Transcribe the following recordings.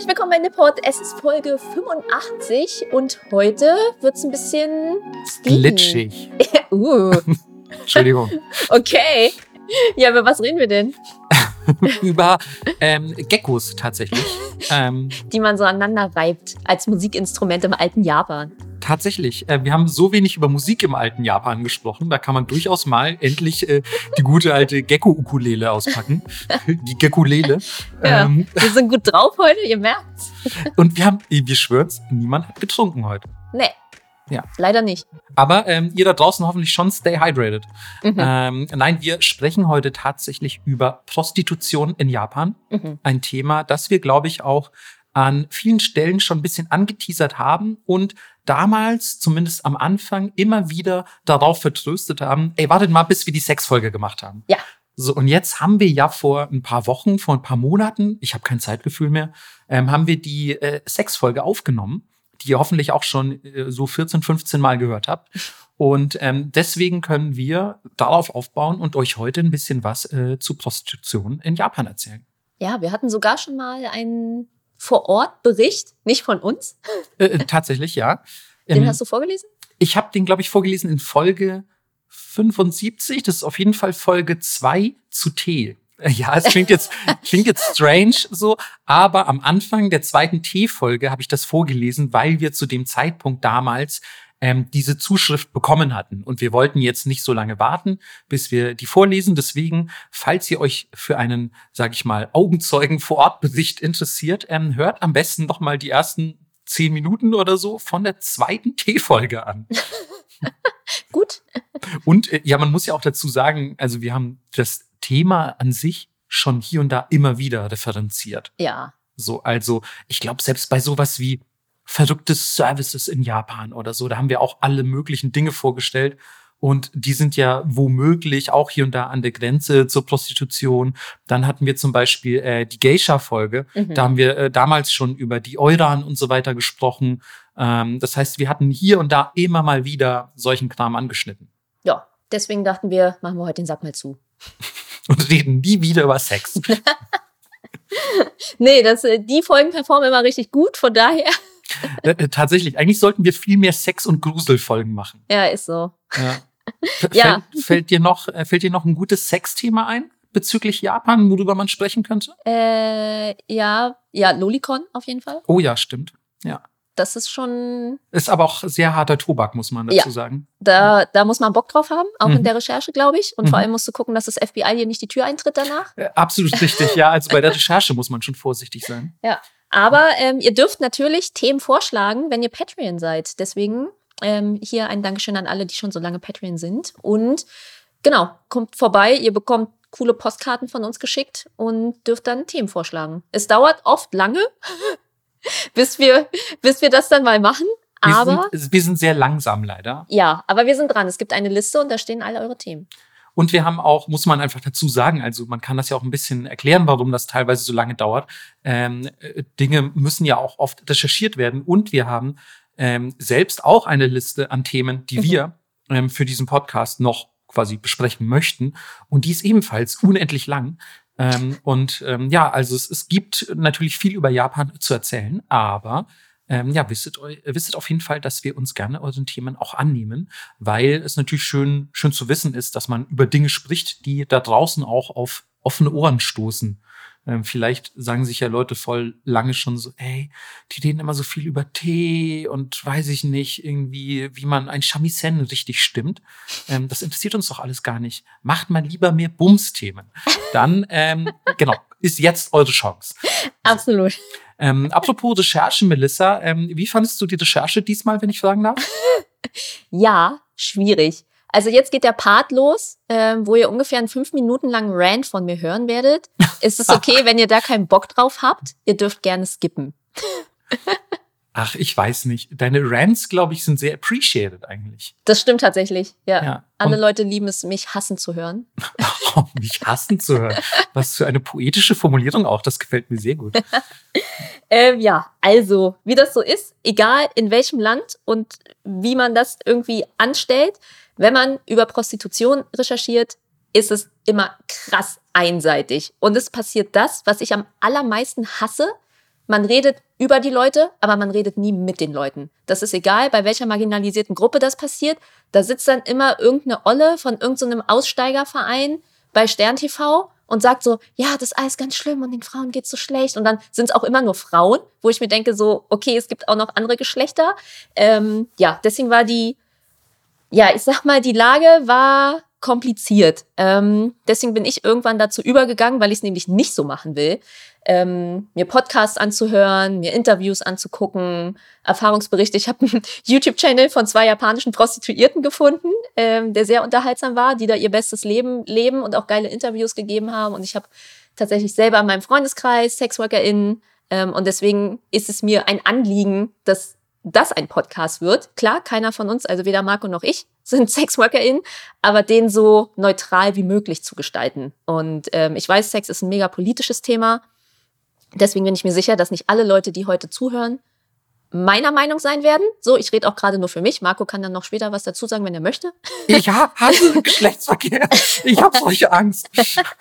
Herzlich willkommen bei Nipport. Es ist Folge 85 und heute wird es ein bisschen glitschig. uh. Entschuldigung. Okay. Ja, über was reden wir denn? über ähm, Geckos tatsächlich. Ähm, Die man so aneinander reibt als Musikinstrument im alten Japan. Tatsächlich. Äh, wir haben so wenig über Musik im alten Japan gesprochen. Da kann man durchaus mal endlich äh, die gute alte Gecko-Ukulele auspacken. die Geckulele. Ja, ähm, wir sind gut drauf heute, ihr merkt's. Und wir haben, wir schwören's, niemand hat getrunken heute. Nee. Ja. Leider nicht. Aber ähm, ihr da draußen hoffentlich schon stay hydrated. Mhm. Ähm, nein, wir sprechen heute tatsächlich über Prostitution in Japan. Mhm. Ein Thema, das wir, glaube ich, auch an vielen Stellen schon ein bisschen angeteasert haben und damals, zumindest am Anfang, immer wieder darauf vertröstet haben, ey, wartet mal, bis wir die Sexfolge gemacht haben. Ja. So, und jetzt haben wir ja vor ein paar Wochen, vor ein paar Monaten, ich habe kein Zeitgefühl mehr, ähm, haben wir die äh, Sexfolge aufgenommen die ihr hoffentlich auch schon äh, so 14, 15 Mal gehört habt. Und ähm, deswegen können wir darauf aufbauen und euch heute ein bisschen was äh, zu Prostitution in Japan erzählen. Ja, wir hatten sogar schon mal einen Vor-Ort-Bericht, nicht von uns. Äh, äh tatsächlich, ja. Den ähm, hast du vorgelesen? Ich habe den, glaube ich, vorgelesen in Folge 75. Das ist auf jeden Fall Folge 2 zu T. Ja, es klingt jetzt, klingt jetzt strange so, aber am Anfang der zweiten T-Folge habe ich das vorgelesen, weil wir zu dem Zeitpunkt damals ähm, diese Zuschrift bekommen hatten. Und wir wollten jetzt nicht so lange warten, bis wir die vorlesen. Deswegen, falls ihr euch für einen, sage ich mal, Augenzeugen vor Ort Bericht interessiert, ähm, hört am besten noch mal die ersten zehn Minuten oder so von der zweiten T-Folge an. Gut. Und äh, ja, man muss ja auch dazu sagen, also wir haben das Thema an sich schon hier und da immer wieder referenziert. Ja. So, also ich glaube, selbst bei sowas wie verrückte Services in Japan oder so, da haben wir auch alle möglichen Dinge vorgestellt. Und die sind ja womöglich auch hier und da an der Grenze zur Prostitution. Dann hatten wir zum Beispiel äh, die Geisha-Folge. Mhm. Da haben wir äh, damals schon über die Euran und so weiter gesprochen. Ähm, das heißt, wir hatten hier und da immer mal wieder solchen Kram angeschnitten. Ja, deswegen dachten wir, machen wir heute den Sack mal zu. und reden nie wieder über Sex. nee, das, äh, die Folgen performen immer richtig gut, von daher. Äh, äh, tatsächlich, eigentlich sollten wir viel mehr Sex- und Gruselfolgen machen. Ja, ist so. Ja. ja. Fällt, fällt, dir noch, fällt dir noch ein gutes Sexthema ein bezüglich Japan, worüber man sprechen könnte? Äh, ja, ja, Lolicon auf jeden Fall. Oh ja, stimmt. Ja das ist schon. Ist aber auch sehr harter Tobak, muss man dazu ja, sagen. Da, da muss man Bock drauf haben, auch mhm. in der Recherche, glaube ich. Und mhm. vor allem musst du gucken, dass das FBI dir nicht die Tür eintritt danach. Äh, absolut richtig, ja. Also bei der Recherche muss man schon vorsichtig sein. Ja. Aber ähm, ihr dürft natürlich Themen vorschlagen, wenn ihr Patreon seid. Deswegen ähm, hier ein Dankeschön an alle, die schon so lange Patreon sind. Und genau, kommt vorbei, ihr bekommt coole Postkarten von uns geschickt und dürft dann Themen vorschlagen. Es dauert oft lange, bis wir, bis wir das dann mal machen. Wir aber sind, wir sind sehr langsam leider. Ja, aber wir sind dran. Es gibt eine Liste und da stehen alle eure Themen. Und wir haben auch, muss man einfach dazu sagen, also man kann das ja auch ein bisschen erklären, warum das teilweise so lange dauert. Ähm, äh, Dinge müssen ja auch oft recherchiert werden. Und wir haben ähm, selbst auch eine Liste an Themen, die mhm. wir ähm, für diesen Podcast noch quasi besprechen möchten. Und die ist ebenfalls unendlich lang. Ähm, und ähm, ja, also es, es gibt natürlich viel über Japan zu erzählen, aber ähm, ja, wisset, wisset auf jeden Fall, dass wir uns gerne euren Themen auch annehmen, weil es natürlich schön, schön zu wissen ist, dass man über Dinge spricht, die da draußen auch auf offene Ohren stoßen. Ähm, vielleicht sagen sich ja Leute voll lange schon so, ey, die reden immer so viel über Tee und weiß ich nicht, irgendwie, wie man ein Shamisen richtig stimmt. Ähm, das interessiert uns doch alles gar nicht. Macht mal lieber mehr Bums-Themen. Dann, ähm, genau, ist jetzt eure Chance. Absolut. Ähm, apropos Recherche, Melissa, ähm, wie fandest du die Recherche diesmal, wenn ich fragen darf? ja, schwierig. Also jetzt geht der Part los, äh, wo ihr ungefähr einen fünf Minuten langen Rant von mir hören werdet. Ist es okay, wenn ihr da keinen Bock drauf habt? Ihr dürft gerne skippen. Ach, ich weiß nicht. Deine Rants, glaube ich, sind sehr appreciated eigentlich. Das stimmt tatsächlich. Ja. ja. Alle Leute lieben es, mich hassen zu hören. oh, mich hassen zu hören. Was für eine poetische Formulierung auch. Das gefällt mir sehr gut. ähm, ja, also, wie das so ist, egal in welchem Land und wie man das irgendwie anstellt, wenn man über Prostitution recherchiert, ist es immer krass einseitig. Und es passiert das, was ich am allermeisten hasse, man redet über die Leute, aber man redet nie mit den Leuten. Das ist egal, bei welcher marginalisierten Gruppe das passiert. Da sitzt dann immer irgendeine Olle von irgendeinem so Aussteigerverein bei Stern TV und sagt so, ja, das ist alles ganz schlimm und den Frauen geht's so schlecht. Und dann sind es auch immer nur Frauen, wo ich mir denke, so, okay, es gibt auch noch andere Geschlechter. Ähm, ja, deswegen war die, ja, ich sag mal, die Lage war kompliziert. Ähm, deswegen bin ich irgendwann dazu übergegangen, weil ich es nämlich nicht so machen will, ähm, mir Podcasts anzuhören, mir Interviews anzugucken, Erfahrungsberichte. Ich habe einen YouTube-Channel von zwei japanischen Prostituierten gefunden, ähm, der sehr unterhaltsam war, die da ihr bestes Leben leben und auch geile Interviews gegeben haben. Und ich habe tatsächlich selber in meinem Freundeskreis SexworkerInnen. Ähm, und deswegen ist es mir ein Anliegen, dass das ein Podcast wird. Klar, keiner von uns, also weder Marco noch ich, sind SexworkerInnen, aber den so neutral wie möglich zu gestalten. Und ähm, ich weiß, Sex ist ein mega politisches Thema. Deswegen bin ich mir sicher, dass nicht alle Leute, die heute zuhören, meiner Meinung sein werden. So, ich rede auch gerade nur für mich. Marco kann dann noch später was dazu sagen, wenn er möchte. Ich habe Geschlechtsverkehr. Ich habe solche Angst.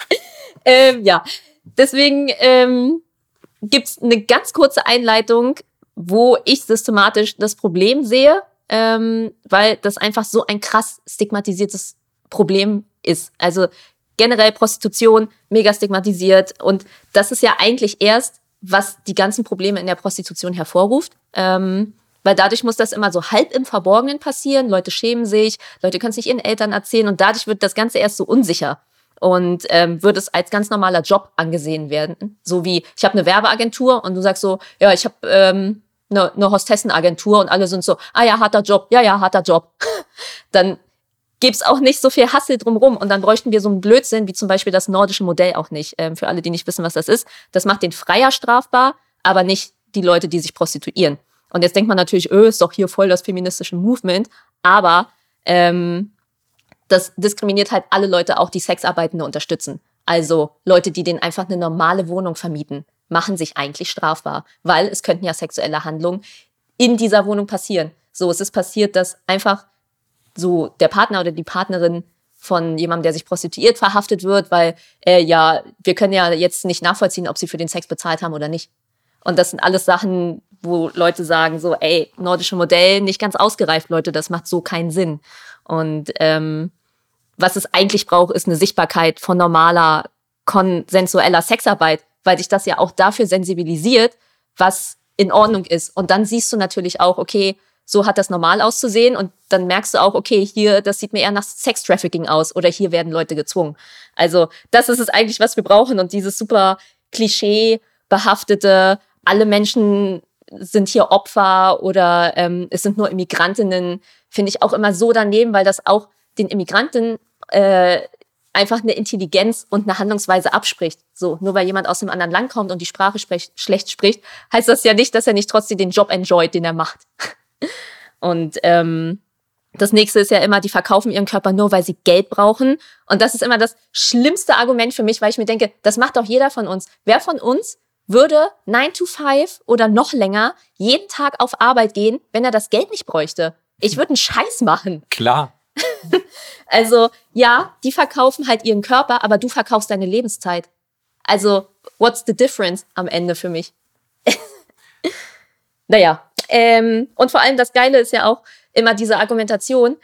ähm, ja, deswegen ähm, gibt eine ganz kurze Einleitung, wo ich systematisch das Problem sehe, ähm, weil das einfach so ein krass stigmatisiertes Problem ist. Also generell Prostitution mega stigmatisiert und das ist ja eigentlich erst, was die ganzen Probleme in der Prostitution hervorruft. Ähm, weil dadurch muss das immer so halb im Verborgenen passieren. Leute schämen sich, Leute können es nicht ihren Eltern erzählen und dadurch wird das Ganze erst so unsicher und ähm, wird es als ganz normaler Job angesehen werden. So wie ich habe eine Werbeagentur und du sagst so, ja, ich habe ähm, eine, eine Hostessenagentur und alle sind so, ah ja, harter Job, ja, ja, harter Job. dann gibt's auch nicht so viel Hassel drumrum und dann bräuchten wir so einen Blödsinn wie zum Beispiel das nordische Modell auch nicht. Ähm, für alle, die nicht wissen, was das ist. Das macht den Freier strafbar, aber nicht die Leute, die sich prostituieren. Und jetzt denkt man natürlich, öh, ist doch hier voll das feministische Movement. Aber ähm, das diskriminiert halt alle Leute auch, die Sexarbeitende unterstützen. Also Leute, die denen einfach eine normale Wohnung vermieten machen sich eigentlich strafbar, weil es könnten ja sexuelle Handlungen in dieser Wohnung passieren. So, es ist passiert, dass einfach so der Partner oder die Partnerin von jemandem, der sich prostituiert, verhaftet wird, weil äh, ja, wir können ja jetzt nicht nachvollziehen, ob sie für den Sex bezahlt haben oder nicht. Und das sind alles Sachen, wo Leute sagen so, ey, nordische Modell nicht ganz ausgereift, Leute, das macht so keinen Sinn. Und ähm, was es eigentlich braucht, ist eine Sichtbarkeit von normaler, konsensueller Sexarbeit, weil dich das ja auch dafür sensibilisiert, was in Ordnung ist. Und dann siehst du natürlich auch, okay, so hat das normal auszusehen und dann merkst du auch, okay, hier, das sieht mir eher nach Sex-Trafficking aus oder hier werden Leute gezwungen. Also das ist es eigentlich, was wir brauchen und dieses super Klischee behaftete, alle Menschen sind hier Opfer oder ähm, es sind nur Immigrantinnen, finde ich auch immer so daneben, weil das auch den Immigranten äh, einfach eine Intelligenz und eine Handlungsweise abspricht. So, nur weil jemand aus einem anderen Land kommt und die Sprache sprech, schlecht spricht, heißt das ja nicht, dass er nicht trotzdem den Job enjoyt, den er macht. und ähm, das nächste ist ja immer, die verkaufen ihren Körper nur, weil sie Geld brauchen. Und das ist immer das schlimmste Argument für mich, weil ich mir denke, das macht doch jeder von uns. Wer von uns würde 9 to 5 oder noch länger jeden Tag auf Arbeit gehen, wenn er das Geld nicht bräuchte? Ich würde einen Scheiß machen. Klar. also ja, die verkaufen halt ihren Körper, aber du verkaufst deine Lebenszeit. Also, what's the difference am Ende für mich? naja, ähm, und vor allem das Geile ist ja auch immer diese Argumentation.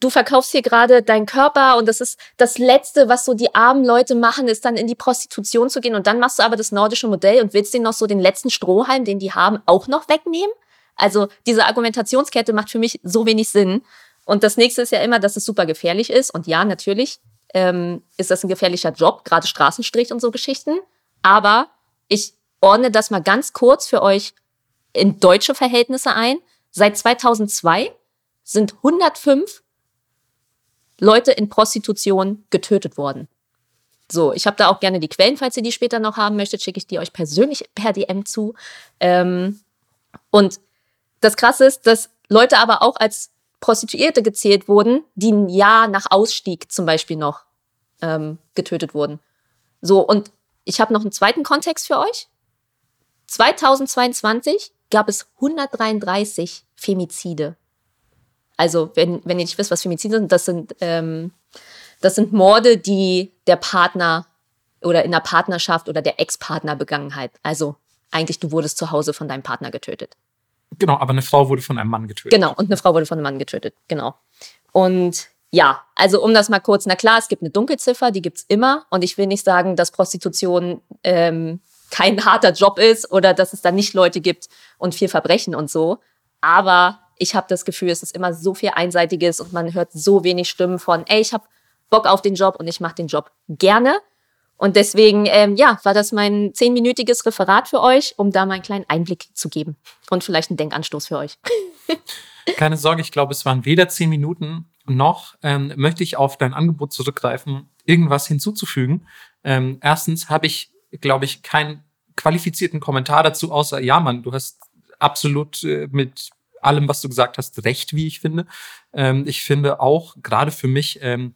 Du verkaufst hier gerade deinen Körper und das ist das Letzte, was so die armen Leute machen, ist dann in die Prostitution zu gehen und dann machst du aber das nordische Modell und willst denen noch so den letzten Strohhalm, den die haben, auch noch wegnehmen. Also diese Argumentationskette macht für mich so wenig Sinn. Und das nächste ist ja immer, dass es super gefährlich ist. Und ja, natürlich ähm, ist das ein gefährlicher Job, gerade Straßenstrich und so Geschichten. Aber ich ordne das mal ganz kurz für euch in deutsche Verhältnisse ein. Seit 2002 sind 105 Leute in Prostitution getötet worden. So, ich habe da auch gerne die Quellen, falls ihr die später noch haben möchtet, schicke ich die euch persönlich per DM zu. Ähm, und das Krasse ist, dass Leute aber auch als Prostituierte gezählt wurden, die ein Jahr nach Ausstieg zum Beispiel noch ähm, getötet wurden. So, und ich habe noch einen zweiten Kontext für euch. 2022 gab es 133 Femizide. Also, wenn, wenn ihr nicht wisst, was Femizide sind, das sind, ähm, das sind Morde, die der Partner oder in der Partnerschaft oder der Ex-Partner begangen hat. Also eigentlich du wurdest zu Hause von deinem Partner getötet. Genau, aber eine Frau wurde von einem Mann getötet. Genau, und eine Frau wurde von einem Mann getötet. Genau. Und ja, also um das mal kurz, na klar, es gibt eine Dunkelziffer, die gibt's immer. Und ich will nicht sagen, dass Prostitution ähm, kein harter Job ist oder dass es da nicht Leute gibt und viel Verbrechen und so. Aber ich habe das Gefühl, es ist immer so viel Einseitiges und man hört so wenig Stimmen von, ey, ich habe Bock auf den Job und ich mache den Job gerne. Und deswegen, ähm, ja, war das mein zehnminütiges Referat für euch, um da mal einen kleinen Einblick zu geben und vielleicht einen Denkanstoß für euch. Keine Sorge, ich glaube, es waren weder zehn Minuten noch ähm, möchte ich auf dein Angebot zurückgreifen, irgendwas hinzuzufügen. Ähm, erstens habe ich, glaube ich, keinen qualifizierten Kommentar dazu, außer ja, Mann, du hast absolut äh, mit allem, was du gesagt hast, recht, wie ich finde. Ähm, ich finde auch, gerade für mich, ähm,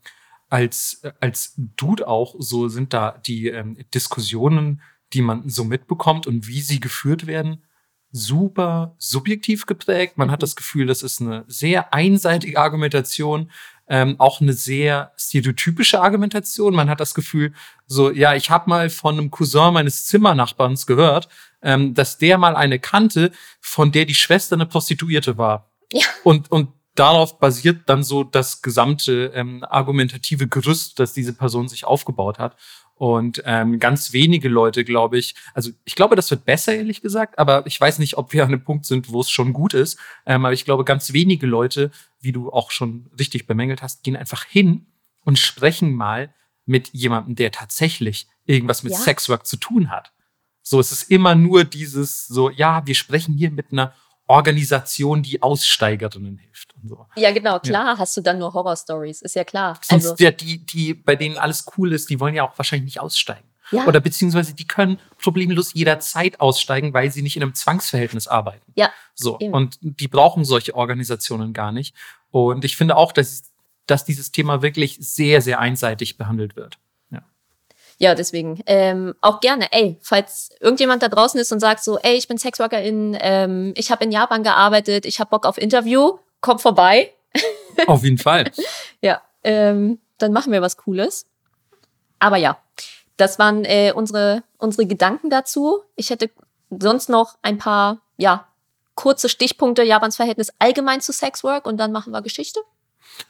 als, als Dude auch, so sind da die ähm, Diskussionen, die man so mitbekommt und wie sie geführt werden, super subjektiv geprägt. Man hat das Gefühl, das ist eine sehr einseitige Argumentation, ähm, auch eine sehr stereotypische Argumentation. Man hat das Gefühl, so, ja, ich habe mal von einem Cousin meines Zimmernachbarns gehört, ähm, dass der mal eine kannte, von der die Schwester eine Prostituierte war. Ja. Und, und darauf basiert dann so das gesamte ähm, argumentative Gerüst, das diese Person sich aufgebaut hat. Und ähm, ganz wenige Leute, glaube ich, also ich glaube, das wird besser, ehrlich gesagt, aber ich weiß nicht, ob wir an einem Punkt sind, wo es schon gut ist. Ähm, aber ich glaube, ganz wenige Leute, wie du auch schon richtig bemängelt hast, gehen einfach hin und sprechen mal mit jemandem, der tatsächlich irgendwas mit ja. Sexwork zu tun hat. So, es ist immer nur dieses so, ja, wir sprechen hier mit einer Organisation, die Aussteigerinnen hilft und so. Ja, genau, klar ja. hast du dann nur Horror-Stories, ist ja klar. Sonst also, ja, die, die, bei denen alles cool ist, die wollen ja auch wahrscheinlich nicht aussteigen. Ja. Oder beziehungsweise die können problemlos jederzeit aussteigen, weil sie nicht in einem Zwangsverhältnis arbeiten. Ja. So. Eben. Und die brauchen solche Organisationen gar nicht. Und ich finde auch, dass, dass dieses Thema wirklich sehr, sehr einseitig behandelt wird ja, deswegen ähm, auch gerne, ey, falls irgendjemand da draußen ist und sagt so, ey, ich bin Sexworkerin, ähm, ich habe in Japan gearbeitet, ich habe Bock auf Interview, komm vorbei. Auf jeden Fall. ja, ähm, dann machen wir was Cooles. Aber ja, das waren äh, unsere, unsere Gedanken dazu. Ich hätte sonst noch ein paar, ja, kurze Stichpunkte Japans Verhältnis allgemein zu Sexwork und dann machen wir Geschichte.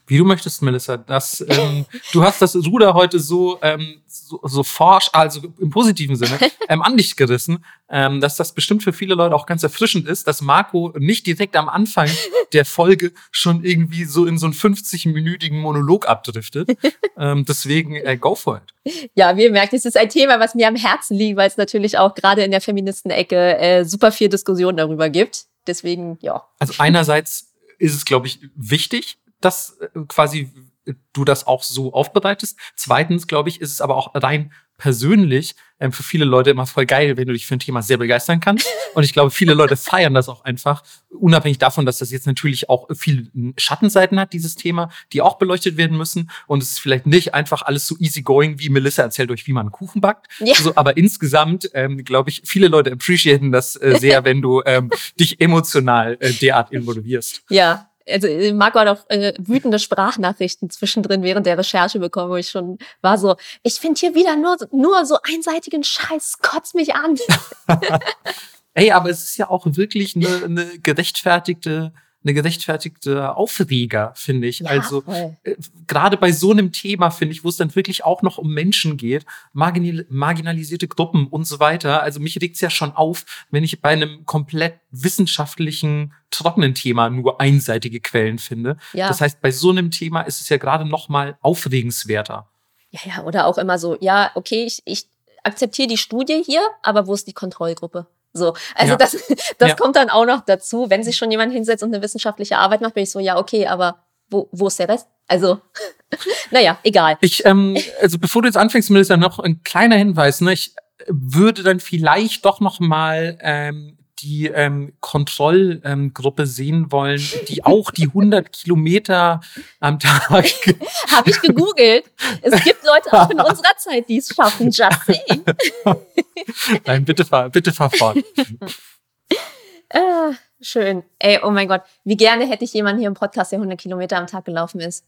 Wie du möchtest, Melissa. Das, ähm, du hast das Ruder heute so, ähm, so, so forsch, also im positiven Sinne, ähm, an dich gerissen, ähm, dass das bestimmt für viele Leute auch ganz erfrischend ist, dass Marco nicht direkt am Anfang der Folge schon irgendwie so in so einen 50-minütigen Monolog abdriftet. ähm, deswegen, äh, go for it. Ja, wie ihr merkt, es ist ein Thema, was mir am Herzen liegt, weil es natürlich auch gerade in der Feministenecke äh, super viel Diskussion darüber gibt. Deswegen, ja. Also einerseits ist es, glaube ich, wichtig, dass äh, quasi du das auch so aufbereitest. Zweitens, glaube ich, ist es aber auch rein persönlich ähm, für viele Leute immer voll geil, wenn du dich für ein Thema sehr begeistern kannst. Und ich glaube, viele Leute feiern das auch einfach, unabhängig davon, dass das jetzt natürlich auch viele Schattenseiten hat, dieses Thema, die auch beleuchtet werden müssen. Und es ist vielleicht nicht einfach alles so easy going, wie Melissa erzählt euch, wie man einen Kuchen backt. Ja. So, aber insgesamt, ähm, glaube ich, viele Leute appreciaten das äh, sehr, wenn du ähm, dich emotional äh, derart involvierst. Ja, also äh, Marco hat auch äh, wütende Sprachnachrichten zwischendrin während der Recherche bekommen, wo ich schon war so, ich finde hier wieder nur, nur so einseitigen Scheiß, kotzt mich an. Ey, aber es ist ja auch wirklich eine, eine gerechtfertigte eine gerechtfertigte Aufreger, finde ich. Ja, also äh, gerade bei so einem Thema, finde ich, wo es dann wirklich auch noch um Menschen geht, marginal marginalisierte Gruppen und so weiter. Also mich regt es ja schon auf, wenn ich bei einem komplett wissenschaftlichen, trockenen Thema nur einseitige Quellen finde. Ja. Das heißt, bei so einem Thema ist es ja gerade noch mal aufregenswerter. Ja, ja, oder auch immer so, ja, okay, ich, ich akzeptiere die Studie hier, aber wo ist die Kontrollgruppe? So, also ja. das, das ja. kommt dann auch noch dazu. Wenn sich schon jemand hinsetzt und eine wissenschaftliche Arbeit macht, bin ich so, ja, okay, aber wo, wo ist der Rest? Also, naja, egal. Ich, ähm, also bevor du jetzt anfängst, Melissa, noch ein kleiner Hinweis. Ne? Ich würde dann vielleicht doch noch mal ähm, die ähm, Kontrollgruppe ähm, sehen wollen, die auch die 100 Kilometer am Tag. Habe ich gegoogelt. Es gibt Leute auch in unserer Zeit, die es schaffen. Just saying. Nein, bitte fahr, bitte fahr fort. Ah, schön. Ey, oh mein Gott. Wie gerne hätte ich jemanden hier im Podcast, der 100 Kilometer am Tag gelaufen ist.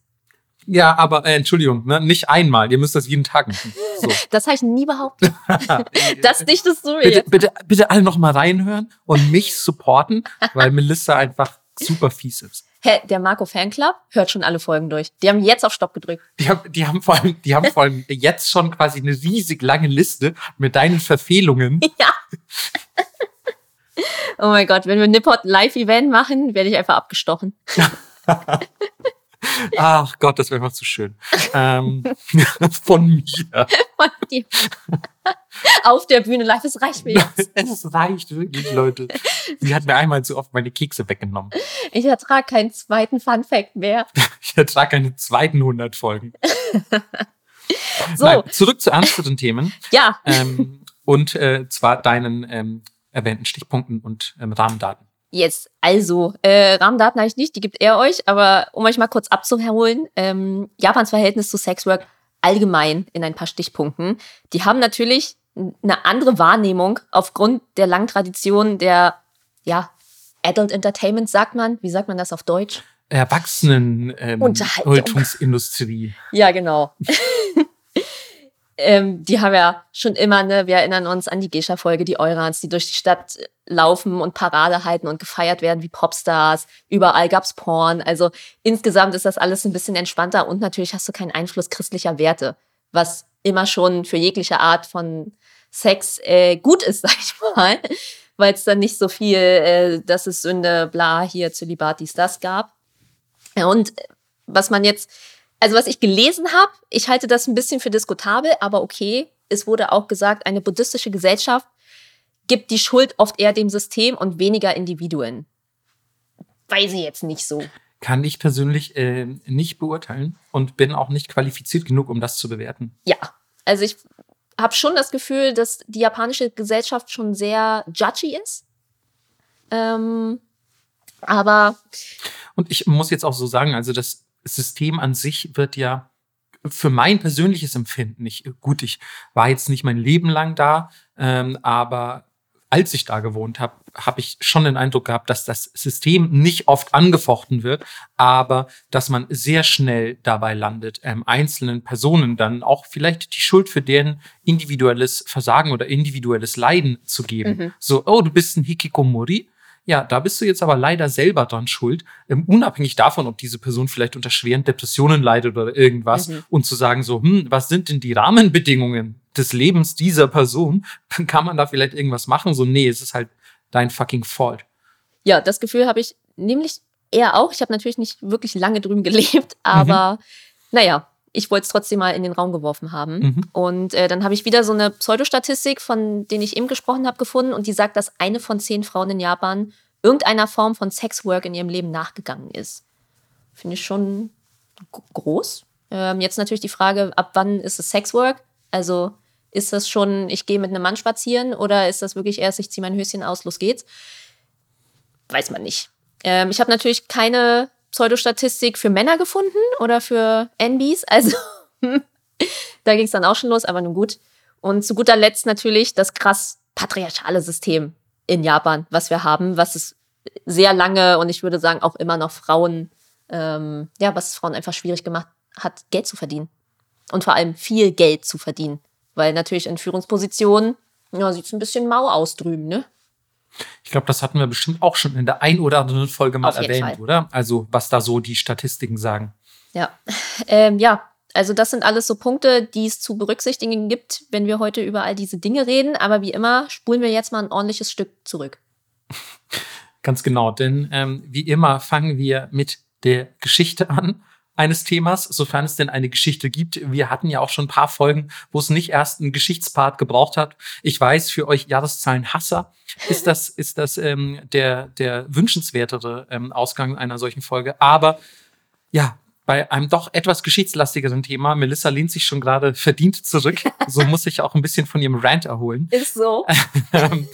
Ja, aber äh, Entschuldigung, ne, nicht einmal. Ihr müsst das jeden Tag machen. So. Das habe ich nie behauptet. das dichtest du mir bitte, jetzt. bitte, bitte alle noch mal reinhören und mich supporten, weil Melissa einfach super fies ist. Hä, der Marco Fanclub hört schon alle Folgen durch. Die haben jetzt auf Stopp gedrückt. Die haben, die haben vor allem, die haben vor allem jetzt schon quasi eine riesig lange Liste mit deinen Verfehlungen. Ja. oh mein Gott, wenn wir ein Nippot Live-Event machen, werde ich einfach abgestochen. Ach Gott, das wäre einfach zu schön. Ähm, von mir. Von dir. Auf der Bühne live, es reicht mir jetzt. Es reicht wirklich, Leute. Sie hat mir einmal zu oft meine Kekse weggenommen. Ich ertrage keinen zweiten Fun-Fact mehr. Ich ertrage keine zweiten 100 Folgen. So, Nein, zurück zu ernsteren Themen. ja, Ähm, und äh, zwar deinen ähm, erwähnten Stichpunkten und ähm, Rahmendaten. Jetzt, also, äh, Rahmendaten habe ich nicht, die gibt er euch, aber um euch mal kurz abzuholen, ähm, Japans Verhältnis zu Sexwork allgemein in ein paar Stichpunkten. Die haben natürlich eine andere Wahrnehmung aufgrund der langen Tradition der, ja, Adult Entertainment, sagt man. Wie sagt man das auf Deutsch? Erwachsenen ähm. Ja, genau. ähm, die haben ja schon immer, ne, wir erinnern uns an die Geisha-Folge, die Eurans, die durch die Stadt äh, laufen und Parade halten und gefeiert werden wie Popstars. Überall gab's Porn. Also insgesamt ist das alles ein bisschen entspannter und natürlich hast du keinen Einfluss christlicher Werte, was immer schon für jegliche Art von Sex äh, gut ist, sag ich mal, weil es dann nicht so viel, äh, das ist Sünde, bla, hier Zölibat, dies, das gab. Ja, und äh, was man jetzt, also was ich gelesen habe, ich halte das ein bisschen für diskutabel, aber okay, es wurde auch gesagt, eine buddhistische Gesellschaft gibt die Schuld oft eher dem System und weniger Individuen. Weiß ich jetzt nicht so. Kann ich persönlich äh, nicht beurteilen und bin auch nicht qualifiziert genug, um das zu bewerten. Ja, also ich habe schon das Gefühl, dass die japanische Gesellschaft schon sehr judgy ist. Ähm, aber Und ich muss jetzt auch so sagen, also das System an sich wird ja für mein persönliches Empfinden nicht gut. Ich war jetzt nicht mein Leben lang da, ähm, aber als ich da gewohnt habe, habe ich schon den Eindruck gehabt, dass das System nicht oft angefochten wird, aber dass man sehr schnell dabei landet, ähm, einzelnen Personen dann auch vielleicht die Schuld für deren individuelles Versagen oder individuelles Leiden zu geben. Mhm. So, oh, du bist ein Hikikomori. Ja, da bist du jetzt aber leider selber dran schuld, ähm, unabhängig davon, ob diese Person vielleicht unter schweren Depressionen leidet oder irgendwas, Mhm. und zu sagen so, hm, was sind denn die Rahmenbedingungen des Lebens dieser Person? Kann man da vielleicht irgendwas machen? So, nee, es ist halt dein fucking Fault. ja, das Gefühl habe ich nämlich eher auch. Ich habe natürlich nicht wirklich lange drüben gelebt, aber naja, ich wollte es trotzdem mal in den Raum geworfen haben. Mhm. Und äh, dann habe ich wieder so eine Pseudostatistik, von denen ich eben gesprochen habe, gefunden und die sagt, dass eine von zehn Frauen in Japan irgendeiner Form von Sexwork in ihrem Leben nachgegangen ist. Finde ich schon groß. Ähm, jetzt natürlich die Frage, ab wann ist es Sexwork? Also ist das schon, ich gehe mit einem Mann spazieren oder ist das wirklich erst, ich ziehe mein Höschen aus, los geht's? Weiß man nicht. Ähm, ich habe natürlich keine Pseudostatistik für Männer gefunden oder für NBs, also da ging es dann auch schon los, aber nun gut. Und zu guter Letzt natürlich das krass patriarchale System in Japan, was wir haben, was es sehr lange und ich würde sagen auch immer noch Frauen, ähm, ja, was Frauen einfach schwierig gemacht hat, Geld zu verdienen. Und vor allem viel Geld zu verdienen. Weil natürlich in Führungspositionen, ja, sieht es ein bisschen mau aus drüben, ne? Ich glaube, das hatten wir bestimmt auch schon in der ein oder anderen Folge mal erwähnt, Fall. oder? Also, was da so die Statistiken sagen. Ja. Ähm, ja, also das sind alles so Punkte, die es zu berücksichtigen gibt, wenn wir heute über all diese Dinge reden. Aber wie immer, spulen wir jetzt mal ein ordentliches Stück zurück. Ganz genau, denn ähm, wie immer fangen wir mit der Geschichte an eines Themas, sofern es denn eine Geschichte gibt. Wir hatten ja auch schon ein paar Folgen, wo es nicht erst einen Geschichtspart gebraucht hat. Ich weiß, für euch Jahreszahlenhasser ist das, ist das ähm, der, der wünschenswertere ähm, Ausgang einer solchen Folge. Aber ja, bei einem doch etwas geschichtslastigeren Thema, Melissa lehnt sich schon gerade verdient zurück. So muss sich auch ein bisschen von ihrem Rant erholen Ist so. ähm,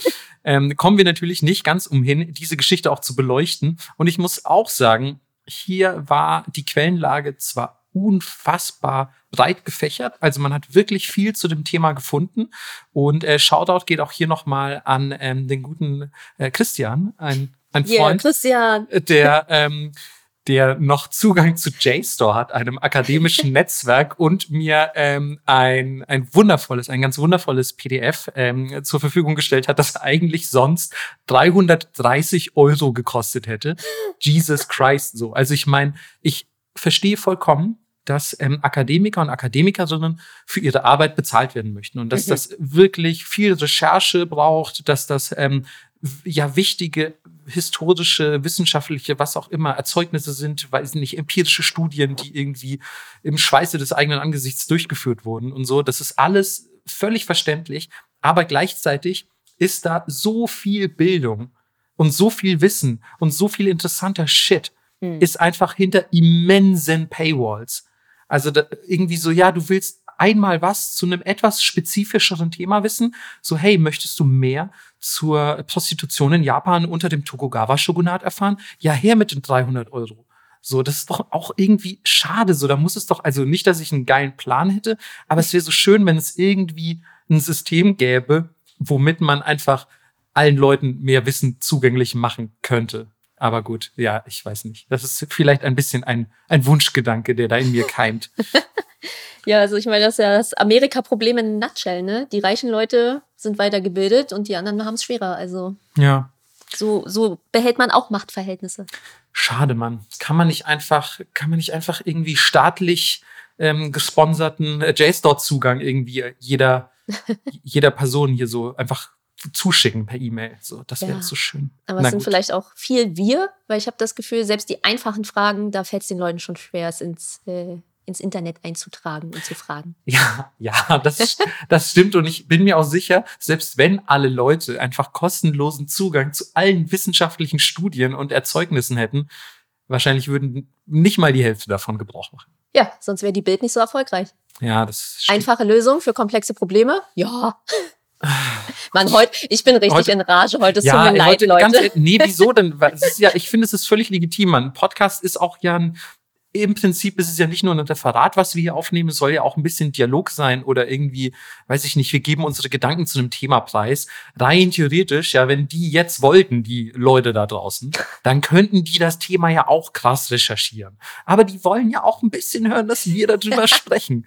ähm, kommen wir natürlich nicht ganz umhin, diese Geschichte auch zu beleuchten. Und ich muss auch sagen, hier war die Quellenlage zwar unfassbar breit gefächert, also man hat wirklich viel zu dem Thema gefunden. Und äh, Shoutout geht auch hier nochmal an ähm, den guten äh, Christian, ein, ein Yeah, Freund, Christian. der ähm, der noch Zugang zu JSTOR hat, einem akademischen Netzwerk und mir ähm, ein, ein wundervolles, ein ganz wundervolles PDF ähm, zur Verfügung gestellt hat, das eigentlich sonst 330 Euro gekostet hätte. Jesus Christ, so. Also ich meine, ich verstehe vollkommen, dass ähm, Akademiker und Akademikerinnen für ihre Arbeit bezahlt werden möchten und dass mhm. das wirklich viel Recherche braucht, dass das ähm, ja wichtige historische, wissenschaftliche, was auch immer, Erzeugnisse sind, weiß nicht, empirische Studien, die irgendwie im Schweiße des eigenen Angesichts durchgeführt wurden und so. Das ist alles völlig verständlich, aber gleichzeitig ist da so viel Bildung und so viel Wissen und so viel interessanter Shit mhm. ist einfach hinter immensen Paywalls. Also da, irgendwie so, ja, du willst einmal was zu einem etwas spezifischeren Thema wissen. So, hey, möchtest du mehr zur Prostitution in Japan unter dem Tokugawa-Shogunat erfahren? Ja, her mit den 300 Euro. So, das ist doch auch irgendwie schade. So, da muss es doch, also nicht, dass ich einen geilen Plan hätte, aber es wäre so schön, wenn es irgendwie ein System gäbe, womit man einfach allen Leuten mehr Wissen zugänglich machen könnte. Aber gut, ja, ich weiß nicht. Das ist vielleicht ein bisschen ein, ein Wunschgedanke, der da in mir keimt. ja, also ich meine, das ist ja das Amerika-Problem in Nutshell, ne? Die reichen Leute sind weitergebildet und die anderen haben es schwerer. Also. Ja. So, so behält man auch Machtverhältnisse. Schade, Mann. Kann man nicht einfach, kann man nicht einfach irgendwie staatlich ähm, gesponserten äh, JSTOR-Zugang irgendwie jeder, jeder Person hier so einfach zuschicken per E-Mail. So, das wäre ja. so schön. Aber es sind gut. vielleicht auch viel wir, weil ich habe das Gefühl, selbst die einfachen Fragen, da fällt es den Leuten schon schwer, es ins, äh, ins Internet einzutragen und zu fragen. Ja, ja, das, das stimmt. Und ich bin mir auch sicher, selbst wenn alle Leute einfach kostenlosen Zugang zu allen wissenschaftlichen Studien und Erzeugnissen hätten, wahrscheinlich würden nicht mal die Hälfte davon Gebrauch machen. Ja, sonst wäre die Bild nicht so erfolgreich. Ja, das stimmt. Einfache Lösung für komplexe Probleme? Ja. Mann, heute, ich bin richtig heute, in Rage heute. Es ja, tut mir leid, heute, Leute. Ganz, nee, wieso denn? ja, ich finde, es ist völlig legitim. Ein Podcast ist auch ja ein im Prinzip ist es ja nicht nur ein Referat, was wir hier aufnehmen, es soll ja auch ein bisschen Dialog sein oder irgendwie, weiß ich nicht, wir geben unsere Gedanken zu einem Thema preis. Rein theoretisch, ja, wenn die jetzt wollten, die Leute da draußen, dann könnten die das Thema ja auch krass recherchieren. Aber die wollen ja auch ein bisschen hören, dass wir darüber sprechen.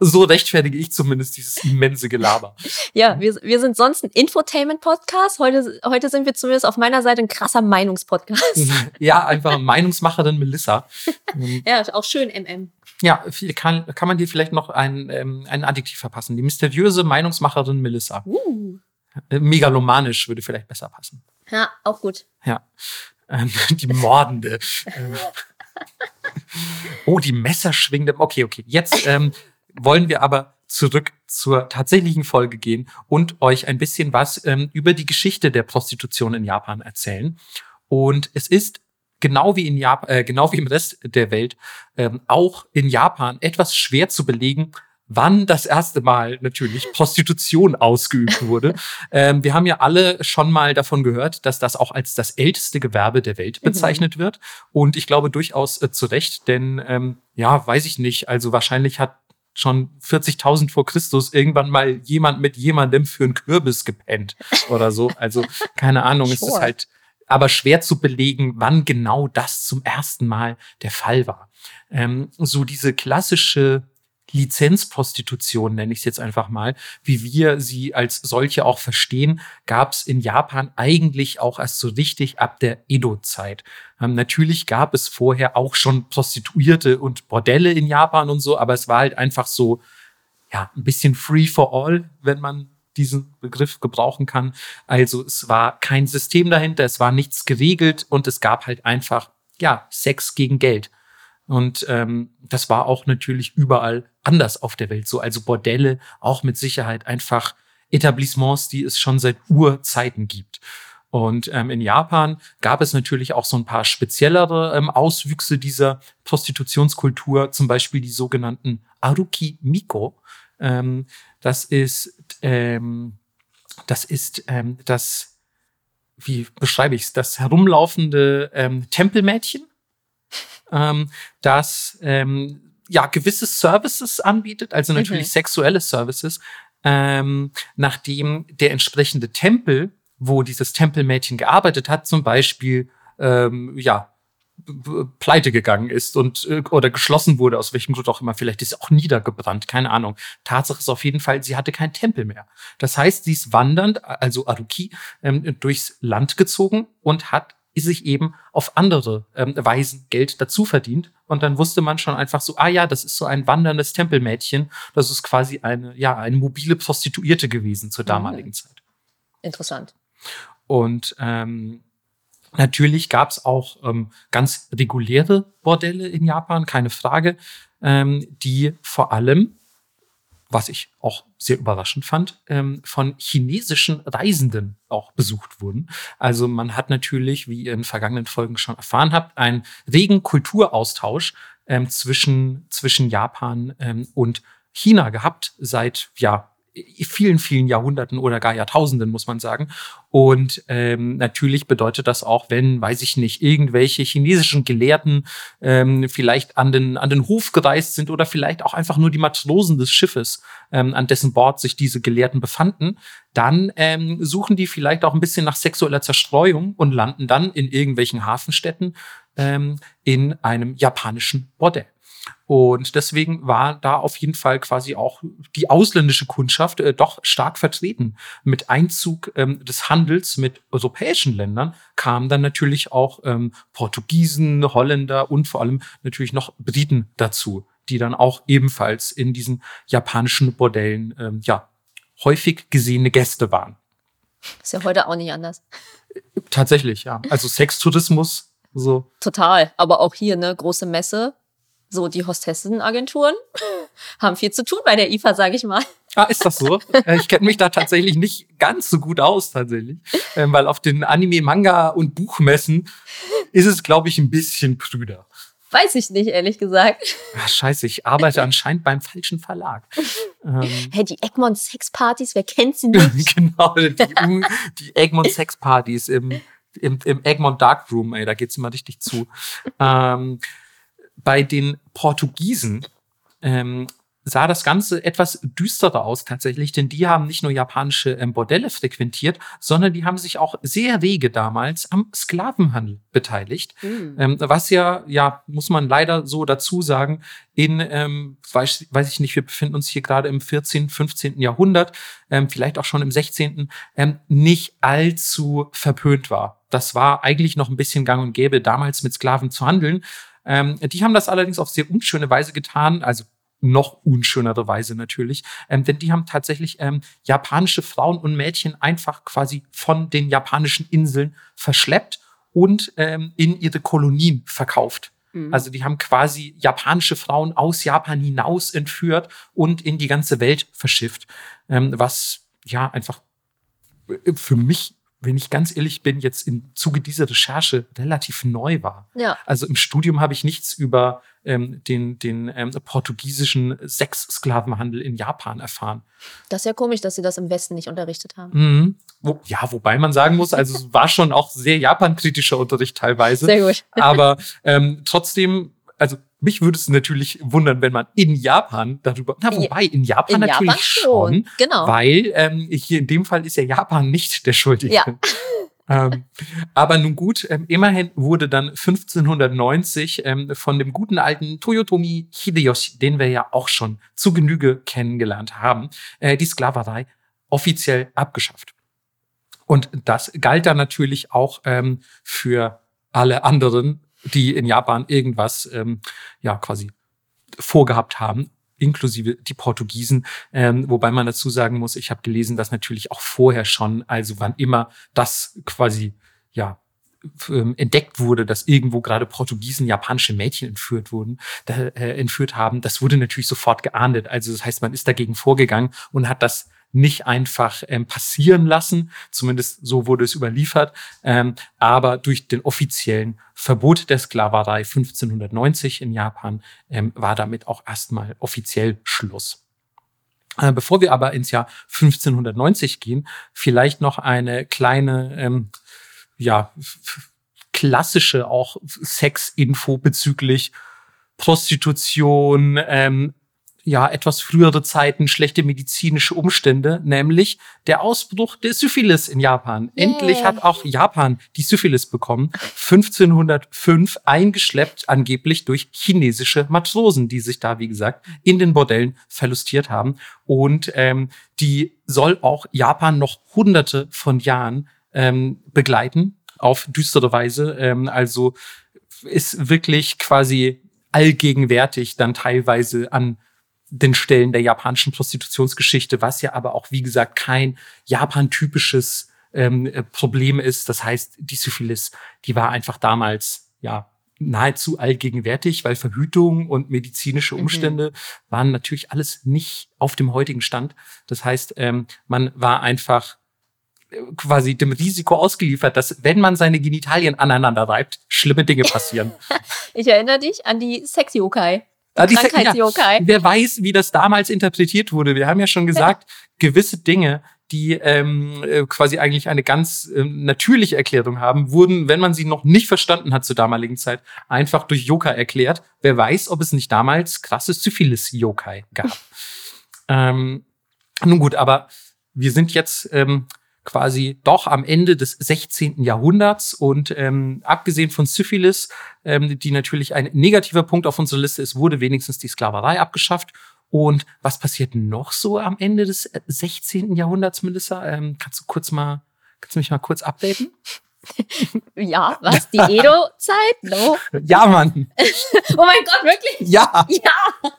So rechtfertige ich zumindest dieses immense Gelaber. Ja, wir, wir sind sonst ein Infotainment-Podcast. Heute, heute sind wir zumindest auf meiner Seite ein krasser Meinungspodcast. ja, einfach Meinungsmacherin Melissa. Ja, auch schön MM. Ja, kann, kann man dir vielleicht noch ein, ähm, ein Adjektiv verpassen. Die mysteriöse Meinungsmacherin Melissa. Uh. Äh, megalomanisch würde vielleicht besser passen. Ja, auch gut. Ja. Ähm, die Mordende. oh, die Messerschwingende. Okay, okay. Jetzt ähm, wollen wir aber zurück zur tatsächlichen Folge gehen und euch ein bisschen was ähm, über die Geschichte der Prostitution in Japan erzählen. Und es ist genau wie in Japan, äh, genau wie im Rest der Welt, ähm, auch in Japan etwas schwer zu belegen, wann das erste Mal natürlich Prostitution ausgeübt wurde. Ähm, wir haben ja alle schon mal davon gehört, dass das auch als das älteste Gewerbe der Welt mhm. bezeichnet mhm. wird. Und ich glaube durchaus äh, zu Recht, denn ähm, ja, weiß ich nicht. Also wahrscheinlich hat schon 40.000 vor Christus irgendwann mal jemand mit jemandem für einen Kürbis gepennt oder so. Also keine Ahnung, sure. es ist halt aber schwer zu belegen, wann genau das zum ersten Mal der Fall war. Ähm, so diese klassische Lizenzprostitution, nenne ich es jetzt einfach mal, wie wir sie als solche auch verstehen, gab es in Japan eigentlich auch erst so richtig ab der Edo-Zeit. Ähm, natürlich gab es vorher auch schon Prostituierte und Bordelle in Japan und so, aber es war halt einfach so, ja, ein bisschen free for all, wenn man diesen Begriff gebrauchen kann. Also es war kein System dahinter, es war nichts geregelt und es gab halt einfach, ja, Sex gegen Geld. Und ähm, das war auch natürlich überall anders auf der Welt so. Also Bordelle, auch mit Sicherheit einfach Etablissements, die es schon seit Urzeiten gibt. Und ähm, in Japan gab es natürlich auch so ein paar speziellere ähm, Auswüchse dieser Prostitutionskultur, zum Beispiel die sogenannten Aruki Miko. Ähm, das ist, ähm, das ist ähm, das, wie beschreibe ich es, das herumlaufende ähm, Tempelmädchen, ähm, das ähm, ja gewisse Services anbietet, also natürlich mhm. sexuelle Services, ähm, nachdem der entsprechende Tempel, wo dieses Tempelmädchen gearbeitet hat, zum Beispiel ähm, ja pleite gegangen ist und äh, oder geschlossen wurde, aus welchem Grund auch immer. Vielleicht ist sie auch niedergebrannt, keine Ahnung. Tatsache ist auf jeden Fall, sie hatte keinen Tempel mehr. Das heißt, sie ist wandernd, also Aruki, ähm, durchs Land gezogen und hat sich eben auf andere ähm, Weisen Geld dazu verdient. Und dann wusste man schon einfach so, ah ja, das ist so ein wanderndes Tempelmädchen. Das ist quasi eine, ja, eine mobile Prostituierte gewesen zur mhm. damaligen mhm. Zeit. Interessant. Und ähm, Natürlich gab es auch ähm, ganz reguläre Bordelle in Japan, keine Frage, ähm, die vor allem, was ich auch sehr überraschend fand, ähm, von chinesischen Reisenden auch besucht wurden. Also man hat natürlich, wie ihr in vergangenen Folgen schon erfahren habt, einen regen Kulturaustausch ähm, zwischen, zwischen Japan ähm, und China gehabt seit ja vielen, vielen Jahrhunderten oder gar Jahrtausenden, muss man sagen. Und ähm, natürlich bedeutet das auch, wenn, weiß ich nicht, irgendwelche chinesischen Gelehrten ähm, vielleicht an den, an den Hof gereist sind oder vielleicht auch einfach nur die Matrosen des Schiffes, ähm, an dessen Bord sich diese Gelehrten befanden, dann ähm, suchen die vielleicht auch ein bisschen nach sexueller Zerstreuung und landen dann in irgendwelchen Hafenstädten ähm, in einem japanischen Bordell. Und deswegen war da auf jeden Fall quasi auch die ausländische Kundschaft äh, doch stark vertreten. Mit Einzug ähm, des Handels mit europäischen Ländern kamen dann natürlich auch ähm, Portugiesen, Holländer und vor allem natürlich noch Briten dazu, die dann auch ebenfalls in diesen japanischen Bordellen ähm, ja häufig gesehene Gäste waren. Ist ja heute auch nicht anders. Tatsächlich, ja. Also Sextourismus, so. Total. Aber auch hier, ne, große Messe, so die Hostessenagenturen haben viel zu tun bei der IFA, sage ich mal. Ah, ist das so? Äh, ich kenne mich da tatsächlich nicht ganz so gut aus, tatsächlich. Ähm, weil auf den Anime, Manga und Buchmessen ist es, glaube ich, ein bisschen prüder. Weiß ich nicht, ehrlich gesagt. Ach, scheiße, ich arbeite anscheinend beim falschen Verlag. Ähm, Hä, die Egmont Sexpartys, wer kennt sie nicht? genau, die, die Egmont Sexpartys im, im, im Egmont Darkroom, ey, da geht's immer richtig zu. Ähm, bei den Portugiesen ähm, sah das Ganze etwas düsterer aus tatsächlich, denn die haben nicht nur japanische ähm, Bordelle frequentiert, sondern die haben sich auch sehr rege damals am Sklavenhandel beteiligt. Mhm. Was ja, ja, muss man leider so dazu sagen, in, ähm, weiß, weiß ich nicht, wir befinden uns hier gerade im 14., 15. Jahrhundert, ähm, vielleicht auch schon im 16., ähm, nicht allzu verpönt war. Das war eigentlich noch ein bisschen gang und gäbe, damals mit Sklaven zu handeln. Ähm, die haben das allerdings auf sehr unschöne Weise getan, also noch unschönere Weise natürlich, ähm, denn die haben tatsächlich ähm, japanische Frauen und Mädchen einfach quasi von den japanischen Inseln verschleppt und ähm, in ihre Kolonien verkauft. Mhm. Also die haben quasi japanische Frauen aus Japan hinaus entführt und in die ganze Welt verschifft, ähm, was ja einfach äh, für mich wenn ich ganz ehrlich bin, jetzt im Zuge dieser Recherche relativ neu war. Ja. Also im Studium habe ich nichts über ähm, den, den ähm, portugiesischen Sexsklavenhandel in Japan erfahren. Das ist ja komisch, dass Sie das im Westen nicht unterrichtet haben. Mhm. Wo, ja, wobei man sagen muss, also es war schon auch sehr japankritischer Unterricht teilweise. Sehr gut. Aber ähm, trotzdem, also mich würde es natürlich wundern, wenn man in Japan darüber, na wobei, in Japan in natürlich Japan schon, schon, genau. weil ähm, hier in dem Fall ist ja Japan nicht der Schuldige. Ja. ähm, aber nun gut, ähm, immerhin wurde dann 1590 ähm, von dem guten alten Toyotomi Hideyoshi, den wir ja auch schon zu Genüge kennengelernt haben, äh, die Sklaverei offiziell abgeschafft. Und das galt dann natürlich auch ähm, für alle anderen die in Japan irgendwas ähm, ja quasi vorgehabt haben inklusive die Portugiesen, ähm, wobei man dazu sagen muss, ich habe gelesen, dass natürlich auch vorher schon, also wann immer das quasi ja ähm, entdeckt wurde, dass irgendwo gerade Portugiesen japanische Mädchen entführt wurden, da, äh, entführt haben, das wurde natürlich sofort geahndet. Also das heißt, man ist dagegen vorgegangen und hat das nicht einfach ähm, passieren lassen. Zumindest so wurde es überliefert. Ähm, aber durch den offiziellen Verbot der Sklaverei 1590 in Japan ähm, war damit auch erstmal offiziell Schluss. Äh, bevor wir aber ins Jahr 1590 gehen, vielleicht noch eine kleine, ähm, ja, klassische auch Sexinfo bezüglich Prostitution, ähm, ja etwas frühere Zeiten schlechte medizinische Umstände, nämlich der Ausbruch der Syphilis in Japan. Yay. Endlich hat auch Japan die Syphilis bekommen, 1505 eingeschleppt angeblich durch chinesische Matrosen, die sich da wie gesagt in den Bordellen verlustiert haben und ähm, die soll auch Japan noch Hunderte von Jahren ähm, begleiten auf düstere Weise. Ähm, also ist wirklich quasi allgegenwärtig dann teilweise an den Stellen der japanischen Prostitutionsgeschichte, was ja aber auch, wie gesagt, kein Japan-typisches ähm, äh, Problem ist. Das heißt, die Syphilis, die war einfach damals, ja, nahezu allgegenwärtig, weil Verhütung und medizinische mhm. Umstände mhm. waren natürlich alles nicht auf dem heutigen Stand. Das heißt, ähm, man war einfach äh, quasi dem Risiko ausgeliefert, dass wenn man seine Genitalien aneinander reibt, schlimme Dinge passieren. ich erinnere dich an die Sexy-Yokai. Ah, ja, wer weiß, wie das damals interpretiert wurde. Wir haben ja schon gesagt, gewisse Dinge, die ähm, äh, quasi eigentlich eine ganz ähm, natürliche Erklärung haben, wurden, wenn man sie noch nicht verstanden hat zur damaligen Zeit, einfach durch Yokai erklärt. Wer weiß, ob es nicht damals krasses Syphilis-Yokai gab. ähm, nun gut, aber wir sind jetzt ähm, quasi doch am Ende des 16. Jahrhunderts. Und ähm, abgesehen von Syphilis, ähm, die natürlich ein negativer Punkt auf unserer Liste ist, wurde wenigstens die Sklaverei abgeschafft. Und was passiert noch so am Ende des 16. Jahrhunderts, Melissa? Ähm, kannst du kurz mal, kannst du mich mal kurz updaten? Ja, was? Die Edo-Zeit? No. Ja, Mann. oh mein Gott, wirklich? Ja. Ja.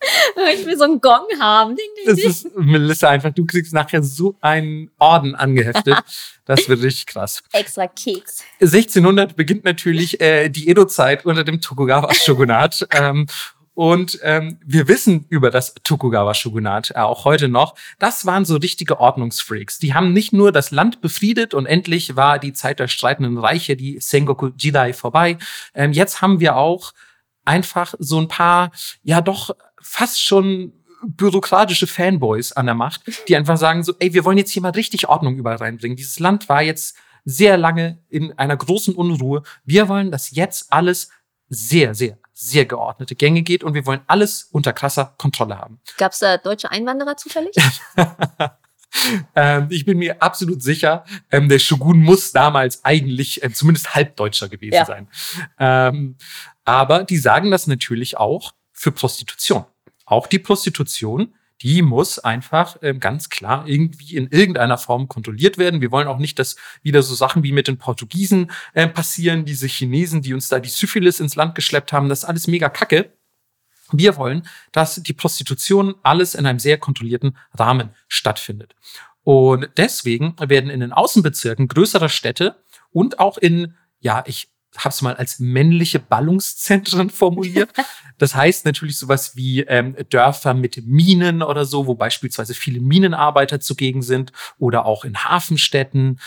Ich will so einen Gong haben. Ding, ding, das ist, Melissa, einfach, du kriegst nachher so einen Orden angeheftet. Das wird richtig krass. Extra Keks. 1600 beginnt natürlich äh, die Edo-Zeit unter dem Tokugawa-Shogunat. ähm, und ähm, wir wissen über das Tokugawa-Shogunat äh, auch heute noch. Das waren so richtige Ordnungsfreaks. Die haben nicht nur das Land befriedet und endlich war die Zeit der streitenden Reiche, die Sengoku Jidai, vorbei. Ähm, jetzt haben wir auch einfach so ein paar, ja doch fast schon bürokratische Fanboys an der Macht, die einfach sagen so, ey, wir wollen jetzt hier mal richtig Ordnung überall reinbringen. Dieses Land war jetzt sehr lange in einer großen Unruhe. Wir wollen, dass jetzt alles sehr, sehr, sehr geordnete Gänge geht und wir wollen alles unter krasser Kontrolle haben. Gab es da deutsche Einwanderer zufällig? ähm, ich bin mir absolut sicher, ähm, der Shogun muss damals eigentlich äh, zumindest halbdeutscher gewesen ja. sein. Ähm, aber die sagen das natürlich auch für Prostitution. Auch die Prostitution, die muss einfach äh, ganz klar irgendwie in irgendeiner Form kontrolliert werden. Wir wollen auch nicht, dass wieder so Sachen wie mit den Portugiesen äh, passieren, diese Chinesen, die uns da die Syphilis ins Land geschleppt haben. Das ist alles mega kacke. Wir wollen, dass die Prostitution alles in einem sehr kontrollierten Rahmen stattfindet. Und deswegen werden in den Außenbezirken größerer Städte und auch in, ja, ich habe es mal als männliche Ballungszentren formuliert. Das heißt natürlich sowas wie ähm, Dörfer mit Minen oder so, wo beispielsweise viele Minenarbeiter zugegen sind oder auch in Hafenstädten,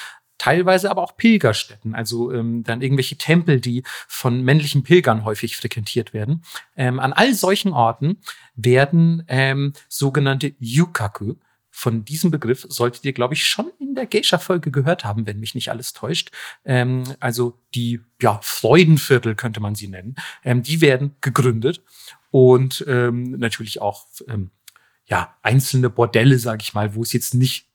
teilweise aber auch Pilgerstätten, also ähm, dann irgendwelche Tempel, die von männlichen Pilgern häufig frequentiert werden. Ähm, an all solchen Orten werden ähm, sogenannte Yukaku, von diesem Begriff solltet ihr, glaube ich, schon in der Geisha-Folge gehört haben, wenn mich nicht alles täuscht. Ähm, also die ja, Freudenviertel könnte man sie nennen. Ähm, die werden gegründet und ähm, natürlich auch ähm, ja, einzelne Bordelle, sage ich mal, wo es jetzt nicht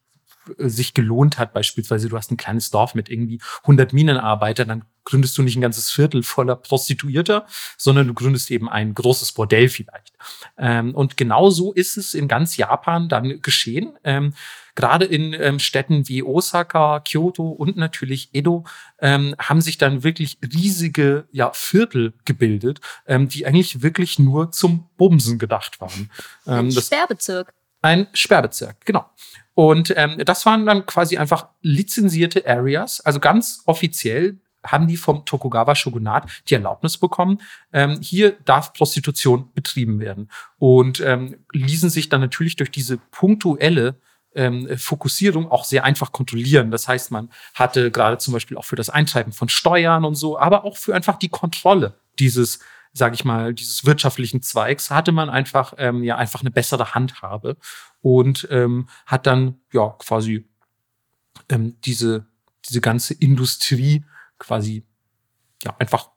äh, sich gelohnt hat. Beispielsweise, du hast ein kleines Dorf mit irgendwie 100 Minenarbeitern, dann gründest du nicht ein ganzes Viertel voller Prostituierter, sondern du gründest eben ein großes Bordell vielleicht. Ähm, und genauso ist es in ganz Japan dann geschehen. Ähm, Gerade in ähm, Städten wie Osaka, Kyoto und natürlich Edo ähm, haben sich dann wirklich riesige ja, Viertel gebildet, ähm, die eigentlich wirklich nur zum Bumsen gedacht waren. ein Sperrbezirk. Ein Sperrbezirk, genau. Und ähm, das waren dann quasi einfach lizenzierte Areas, also ganz offiziell haben die vom Tokugawa Shogunat die Erlaubnis bekommen, ähm, hier darf Prostitution betrieben werden. Und ähm, ließen sich dann natürlich durch diese punktuelle ähm, Fokussierung auch sehr einfach kontrollieren. Das heißt, man hatte gerade zum Beispiel auch für das Eintreiben von Steuern und so, aber auch für einfach die Kontrolle dieses sage ich mal, dieses wirtschaftlichen Zweigs, hatte man einfach ähm, ja einfach eine bessere Handhabe und ähm, hat dann ja quasi ähm, diese diese ganze Industrie quasi ja einfach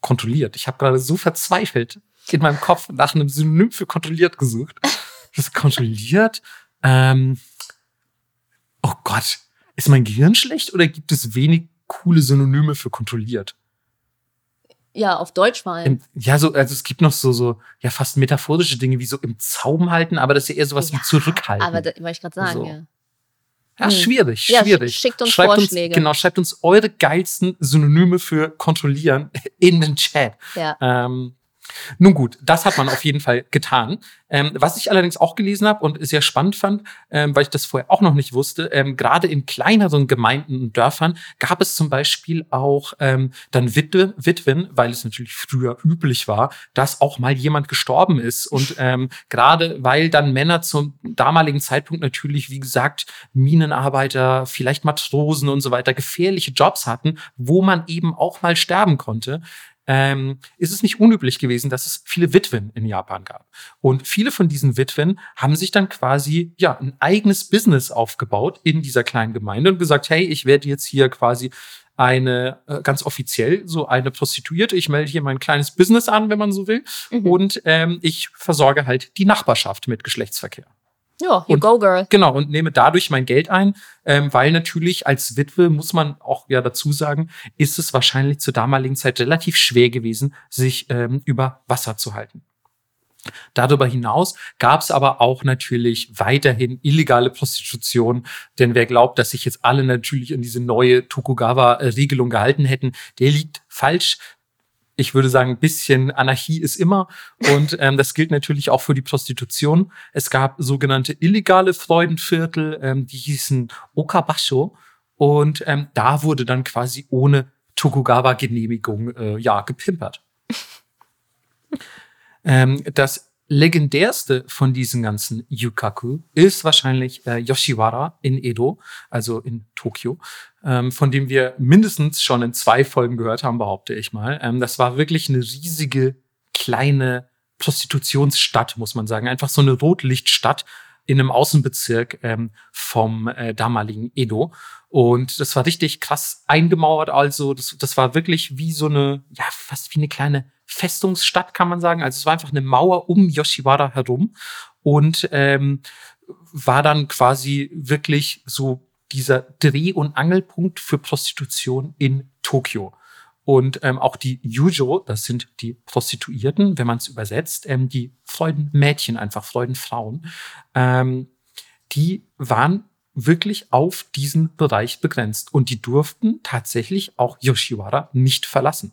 kontrolliert. Ich habe gerade so verzweifelt in meinem Kopf nach einem Synonym für kontrolliert gesucht. Das ist kontrolliert. Ähm, oh Gott, ist mein Gehirn schlecht oder gibt es wenig coole Synonyme für kontrolliert? Ja, auf Deutsch vor allem. ja, so, also es gibt noch so, so, ja, fast metaphorische Dinge wie so im Zaum halten, aber das ist ja eher sowas ja, wie zurückhalten. Aber da wollte ich gerade sagen, so. ja. Ja, hm. schwierig, schwierig. Ja, schickt uns schreibt Vorschläge. Uns, genau, schreibt uns eure geilsten Synonyme für kontrollieren in den Chat. Ja. Ähm, nun gut, das hat man auf jeden Fall getan. Ähm, was ich allerdings auch gelesen habe und sehr spannend fand, ähm, weil ich das vorher auch noch nicht wusste, ähm, gerade in kleineren Gemeinden und Dörfern gab es zum Beispiel auch ähm, dann Witwe, Witwen, weil es natürlich früher üblich war, dass auch mal jemand gestorben ist. Und ähm, gerade weil dann Männer zum damaligen Zeitpunkt natürlich, wie gesagt, Minenarbeiter, vielleicht Matrosen und so weiter, gefährliche Jobs hatten, wo man eben auch mal sterben konnte, ähm, ist es nicht unüblich gewesen, dass es viele Witwen in Japan gab. Und viele von diesen Witwen haben sich dann quasi ja ein eigenes Business aufgebaut in dieser kleinen Gemeinde und gesagt, hey, ich werde jetzt hier quasi eine äh, ganz offiziell so eine Prostituierte. Ich melde hier mein kleines Business an, wenn man so will, mhm. und ähm, ich versorge halt die Nachbarschaft mit Geschlechtsverkehr. Ja, you und, go, girl. Genau, und nehme dadurch mein Geld ein, ähm, weil natürlich als Witwe, muss man auch ja dazu sagen, ist es wahrscheinlich zur damaligen Zeit relativ schwer gewesen, sich ähm, über Wasser zu halten. Darüber hinaus gab es aber auch natürlich weiterhin illegale Prostitution, denn wer glaubt, dass sich jetzt alle natürlich an diese neue Tokugawa-Regelung gehalten hätten, der liegt falsch ich würde sagen, ein bisschen Anarchie ist immer. Und ähm, das gilt natürlich auch für die Prostitution. Es gab sogenannte illegale Freudenviertel, ähm, die hießen Okabasho. Und ähm, da wurde dann quasi ohne Tokugawa-Genehmigung äh, ja, gepimpert. ähm, das legendärste von diesen ganzen Yukaku ist wahrscheinlich äh, Yoshiwara in Edo, also in Tokio, ähm, von dem wir mindestens schon in zwei Folgen gehört haben, behaupte ich mal. Ähm, das war wirklich eine riesige, kleine Prostitutionsstadt, muss man sagen. Einfach so eine Rotlichtstadt in einem Außenbezirk ähm, vom äh, damaligen Edo. Und das war richtig krass eingemauert. Also das, das war wirklich wie so eine, ja, fast wie eine kleine Festungsstadt, kann man sagen. Also es war einfach eine Mauer um Yoshiwara herum und ähm, war dann quasi wirklich so dieser Dreh- und Angelpunkt für Prostitution in Tokio. Und ähm, auch die Yujo, das sind die Prostituierten, wenn man es übersetzt, ähm, die Freudenmädchen, einfach Freudenfrauen, ähm, die waren wirklich auf diesen Bereich begrenzt. Und die durften tatsächlich auch Yoshiwara nicht verlassen.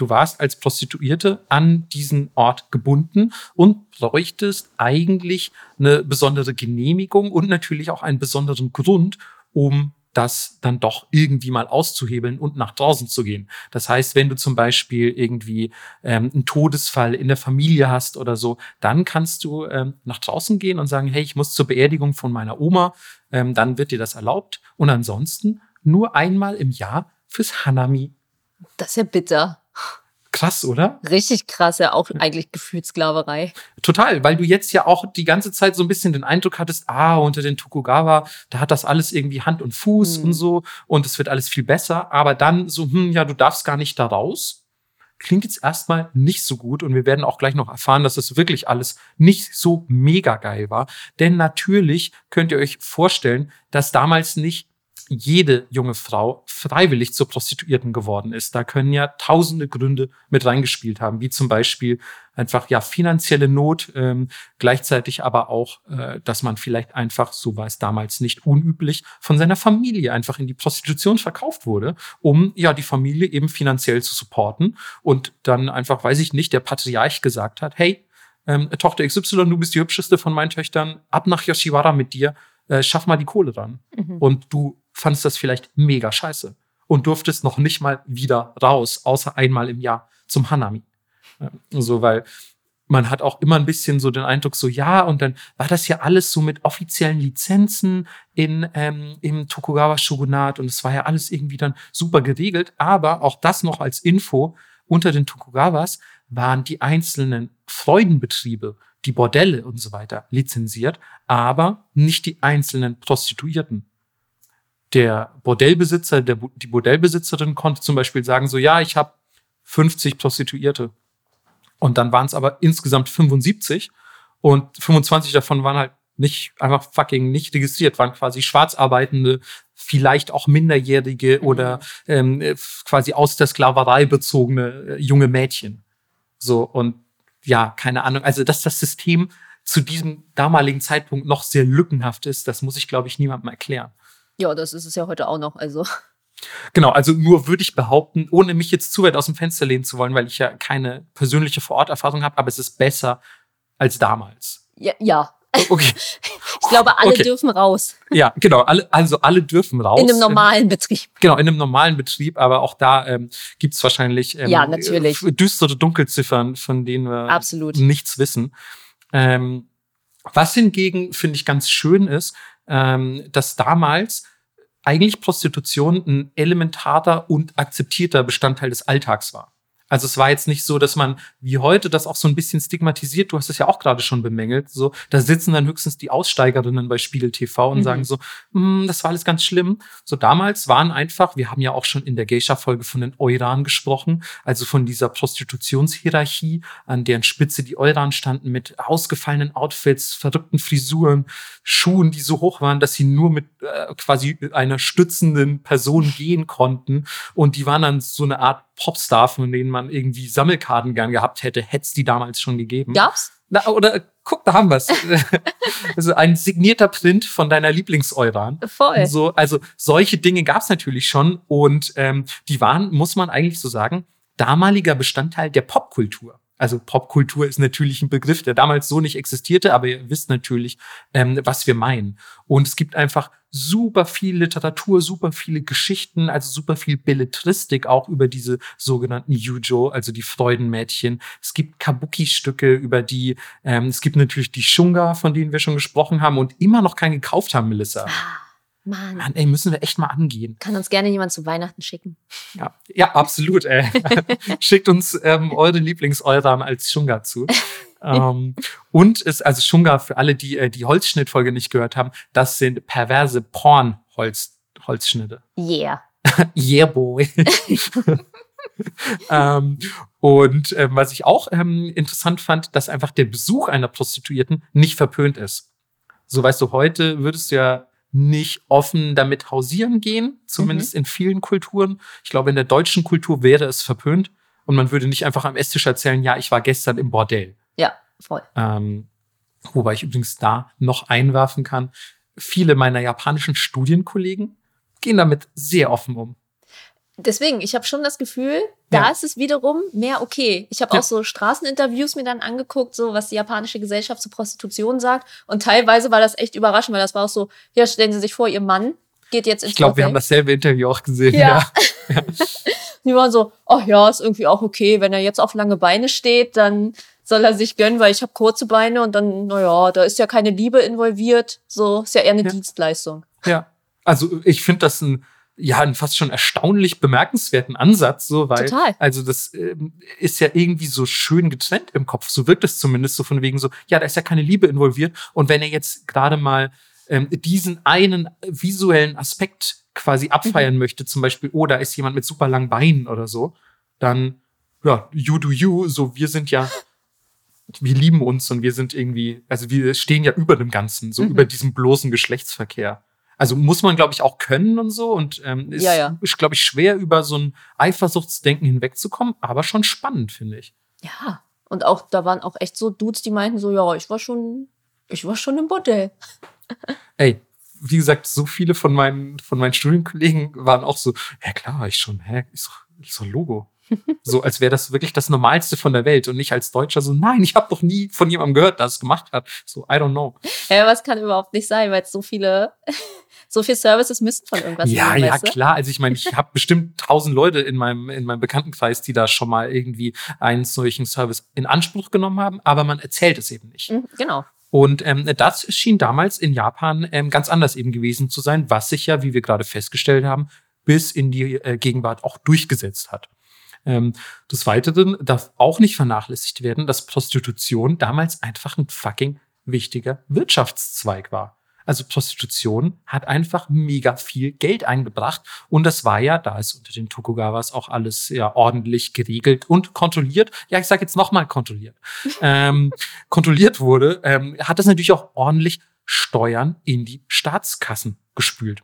Du warst als Prostituierte an diesen Ort gebunden und bräuchtest eigentlich eine besondere Genehmigung und natürlich auch einen besonderen Grund, um das dann doch irgendwie mal auszuhebeln und nach draußen zu gehen. Das heißt, wenn du zum Beispiel irgendwie ähm, einen Todesfall in der Familie hast oder so, dann kannst du ähm, nach draußen gehen und sagen, hey, ich muss zur Beerdigung von meiner Oma, ähm, dann wird dir das erlaubt. Und ansonsten nur einmal im Jahr fürs Hanami. Das ist ja bitter. Krass, oder? Richtig krass, ja, auch eigentlich Gefühlssklaverei. Total, weil du jetzt ja auch die ganze Zeit so ein bisschen den Eindruck hattest, ah, unter den Tokugawa, da hat das alles irgendwie Hand und Fuß mhm. und so und es wird alles viel besser, aber dann so, hm, ja, du darfst gar nicht da raus. Klingt jetzt erstmal nicht so gut und wir werden auch gleich noch erfahren, dass das wirklich alles nicht so mega geil war. Denn natürlich könnt ihr euch vorstellen, dass damals nicht jede junge Frau freiwillig zur Prostituierten geworden ist. Da können ja tausende Gründe mit reingespielt haben, wie zum Beispiel einfach ja finanzielle Not, ähm, gleichzeitig aber auch, äh, dass man vielleicht einfach, so war es damals nicht unüblich, von seiner Familie einfach in die Prostitution verkauft wurde, um ja die Familie eben finanziell zu supporten und dann einfach, weiß ich nicht, der Patriarch gesagt hat, hey, ähm, Tochter XY, du bist die hübscheste von meinen Töchtern, ab nach Yoshiwara mit dir, äh, schaff mal die Kohle dran. Mhm. Und du fandest das vielleicht mega scheiße und durftest noch nicht mal wieder raus, außer einmal im Jahr zum Hanami. So, weil man hat auch immer ein bisschen so den Eindruck, so ja, und dann war das ja alles so mit offiziellen Lizenzen in, ähm, im Tokugawa-Shogunat und es war ja alles irgendwie dann super geregelt. Aber auch das noch als Info, unter den Tokugawas waren die einzelnen Freudenbetriebe, die Bordelle und so weiter lizenziert, aber nicht die einzelnen Prostituierten der Bordellbesitzer, der, die Bordellbesitzerin konnte zum Beispiel sagen, so ja, ich habe 50 Prostituierte. Und dann waren es aber insgesamt 75 und 25 davon waren halt nicht einfach fucking nicht registriert, waren quasi Schwarzarbeitende, vielleicht auch Minderjährige mhm. oder ähm, quasi aus der Sklaverei bezogene äh, junge Mädchen. So und ja, keine Ahnung. Also, dass das System zu diesem damaligen Zeitpunkt noch sehr lückenhaft ist, das muss ich, glaube ich, niemandem erklären. Ja, das ist es ja heute auch noch. Also. Genau, also nur würde ich behaupten, ohne mich jetzt zu weit aus dem Fenster lehnen zu wollen, weil ich ja keine persönliche Vororterfahrung habe, aber es ist besser als damals. Ja, ja. Okay. Ich glaube, alle okay. dürfen raus. Ja, genau. Alle, also alle dürfen raus. In einem normalen Betrieb. Genau, in einem normalen Betrieb, aber auch da ähm, gibt es wahrscheinlich ähm, ja, natürlich. düstere Dunkelziffern, von denen wir Absolut. nichts wissen. Ähm, was hingegen, finde ich, ganz schön ist, ähm, dass damals eigentlich Prostitution ein elementarer und akzeptierter Bestandteil des Alltags war. Also es war jetzt nicht so, dass man wie heute das auch so ein bisschen stigmatisiert. Du hast es ja auch gerade schon bemängelt. So, da sitzen dann höchstens die Aussteigerinnen bei Spiegel TV und mhm. sagen so, hm, das war alles ganz schlimm. So damals waren einfach, wir haben ja auch schon in der Geisha-Folge von den Euran gesprochen, also von dieser Prostitutionshierarchie, an deren Spitze die Euran standen mit ausgefallenen Outfits, verrückten Frisuren, Schuhen, die so hoch waren, dass sie nur mit äh, quasi einer stützenden Person gehen konnten. Und die waren dann so eine Art Popstar, von denen man irgendwie Sammelkarten gern gehabt hätte, hätte es die damals schon gegeben. Gab's? Na, oder guck, da haben wir's. also ein signierter Print von deiner Lieblingseuran. Voll. So, also solche Dinge gab's natürlich schon und ähm, die waren, muss man eigentlich so sagen, damaliger Bestandteil der Popkultur. Also Popkultur ist natürlich ein Begriff, der damals so nicht existierte, aber ihr wisst natürlich, ähm, was wir meinen. Und es gibt einfach super viel Literatur, super viele Geschichten, also super viel Belletristik auch über diese sogenannten Yujo, also die Freudenmädchen. Es gibt Kabuki-Stücke über die, ähm, es gibt natürlich die Shunga, von denen wir schon gesprochen haben und immer noch keinen gekauft haben, Melissa. Mann. Mann, ey, müssen wir echt mal angehen. Kann uns gerne jemand zu Weihnachten schicken. Ja, ja absolut, ey. Schickt uns ähm, eure Lieblings-Euran als Shunga zu. ähm, und ist, also Shunga, für alle, die äh, die Holzschnittfolge nicht gehört haben, das sind perverse Porn-Holzschnitte. Yeah. yeah, boy. ähm, und ähm, was ich auch ähm, interessant fand, dass einfach der Besuch einer Prostituierten nicht verpönt ist. So weißt du, heute würdest du ja nicht offen damit hausieren gehen, zumindest mhm. in vielen Kulturen. Ich glaube, in der deutschen Kultur wäre es verpönt und man würde nicht einfach am Esstisch erzählen, ja, ich war gestern im Bordell. Ja, voll. Ähm, wobei ich übrigens da noch einwerfen kann, viele meiner japanischen Studienkollegen gehen damit sehr offen um deswegen, ich habe schon das Gefühl, da ja. ist es wiederum mehr okay. Ich habe ja. auch so Straßeninterviews mir dann angeguckt, so was die japanische Gesellschaft zur Prostitution sagt. Und teilweise war das echt überraschend, weil das war auch so, ja, stellen Sie sich vor, Ihr Mann geht jetzt ins Ich glaube, wir haben dasselbe Interview auch gesehen, ja. ja. die waren so, ach ja, ist irgendwie auch okay, wenn er jetzt auf lange Beine steht, dann soll er sich gönnen, weil ich habe kurze Beine und dann, naja, da ist ja keine Liebe involviert. So, ist ja eher eine Dienstleistung. Ja. Also ich finde das ein ja einen fast schon erstaunlich bemerkenswerten Ansatz, so weil Total. also das ähm, ist ja irgendwie so schön getrennt im Kopf, so wirkt es zumindest so von wegen so, ja, da ist ja keine Liebe involviert und wenn er jetzt gerade mal ähm, diesen einen visuellen Aspekt quasi abfeiern mhm. möchte, zum Beispiel, oh, da ist jemand mit super langen Beinen oder so, dann ja, you do you, so wir sind ja wir lieben uns und wir sind irgendwie, also wir stehen ja über dem Ganzen, so mhm. über diesem bloßen Geschlechtsverkehr. Also muss man, glaube ich, auch können und so. Und ähm, ist, ja, ja. ist glaube ich, schwer über so ein Eifersuchtsdenken hinwegzukommen, aber schon spannend, finde ich. Ja. Und auch, da waren auch echt so Dudes, die meinten so, ja, ich war schon, ich war schon im Bordell. Ey, wie gesagt, so viele von meinen, von meinen Studienkollegen waren auch so, ja klar, ich schon, hä, ist doch, ist doch Logo. So als wäre das wirklich das Normalste von der Welt und nicht als Deutscher so, nein, ich habe doch nie von jemandem gehört, der es gemacht hat. So, I don't know. Ja, was kann überhaupt nicht sein, weil es so viele so viel Services müssten von irgendwas Ja, sein, ja, klar. Also ich meine, ich habe bestimmt tausend Leute in meinem, in meinem Bekanntenkreis, die da schon mal irgendwie einen solchen Service in Anspruch genommen haben, aber man erzählt es eben nicht. Mhm, genau. Und ähm, das schien damals in Japan ähm, ganz anders eben gewesen zu sein, was sich ja, wie wir gerade festgestellt haben, bis in die äh, Gegenwart auch durchgesetzt hat. Ähm, des Weiteren darf auch nicht vernachlässigt werden, dass Prostitution damals einfach ein fucking wichtiger Wirtschaftszweig war. Also Prostitution hat einfach mega viel Geld eingebracht. Und das war ja, da ist unter den Tokugawas auch alles ja ordentlich geregelt und kontrolliert. Ja, ich sage jetzt nochmal kontrolliert. ähm, kontrolliert wurde, ähm, hat das natürlich auch ordentlich Steuern in die Staatskassen gespült.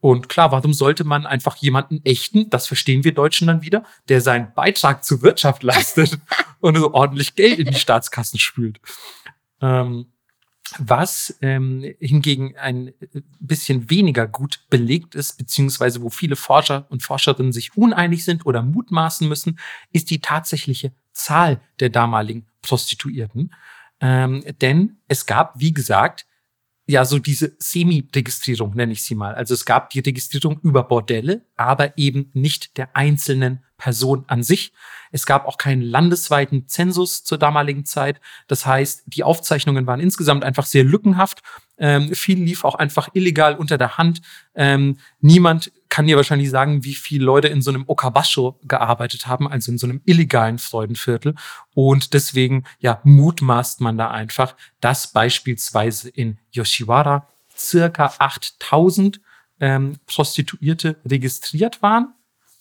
Und klar, warum sollte man einfach jemanden echten, das verstehen wir Deutschen dann wieder, der seinen Beitrag zur Wirtschaft leistet und so ordentlich Geld in die Staatskassen spült. Ähm, was ähm, hingegen ein bisschen weniger gut belegt ist, beziehungsweise wo viele Forscher und Forscherinnen sich uneinig sind oder mutmaßen müssen, ist die tatsächliche Zahl der damaligen Prostituierten. Ähm, denn es gab, wie gesagt, ja so diese Semi-Registrierung, nenne ich sie mal. Also es gab die Registrierung über Bordelle, aber eben nicht der einzelnen Person an sich. Es gab auch keinen landesweiten Zensus zur damaligen Zeit. Das heißt, die Aufzeichnungen waren insgesamt einfach sehr lückenhaft. Ähm, viel lief auch einfach illegal unter der Hand. Ähm, niemand kann dir wahrscheinlich sagen, wie viele Leute in so einem Okabasho gearbeitet haben, also in so einem illegalen Freudenviertel. Und deswegen, ja, mutmaßt man da einfach, dass beispielsweise in Yoshiwara circa 8000 ähm, Prostituierte registriert waren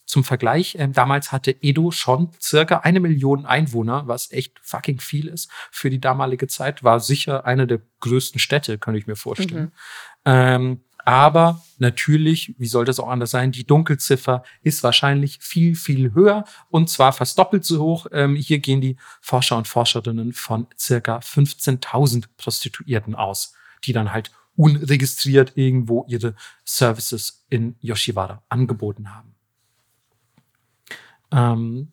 zum Vergleich, ähm, damals hatte Edo schon circa eine Million Einwohner, was echt fucking viel ist für die damalige Zeit, war sicher eine der größten Städte, könnte ich mir vorstellen. Mhm. Ähm, aber natürlich, wie soll das auch anders sein, die Dunkelziffer ist wahrscheinlich viel, viel höher und zwar fast doppelt so hoch. Ähm, hier gehen die Forscher und Forscherinnen von circa 15.000 Prostituierten aus, die dann halt unregistriert irgendwo ihre Services in Yoshiwara angeboten haben. Ähm,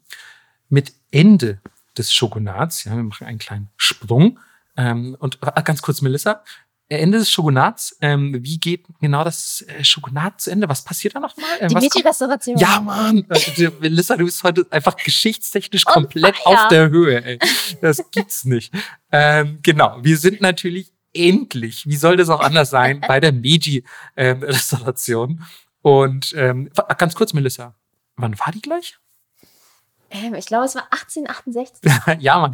mit Ende des Shogunats, ja, wir machen einen kleinen Sprung. Ähm, und äh, ganz kurz, Melissa, Ende des Shogunats, ähm, wie geht genau das äh, Shogunat zu Ende? Was passiert da nochmal? Ähm, die Meiji-Restauration. Ja, Mann. Äh, Melissa, du bist heute einfach geschichtstechnisch komplett oh, auf der Höhe. Ey. Das gibt's nicht. Ähm, genau, wir sind natürlich endlich, wie soll das auch anders sein, bei der Meiji-Restauration. Ähm, und ähm, ganz kurz, Melissa, wann war die gleich? Ähm, ich glaube, es war 1868. ja, Mann.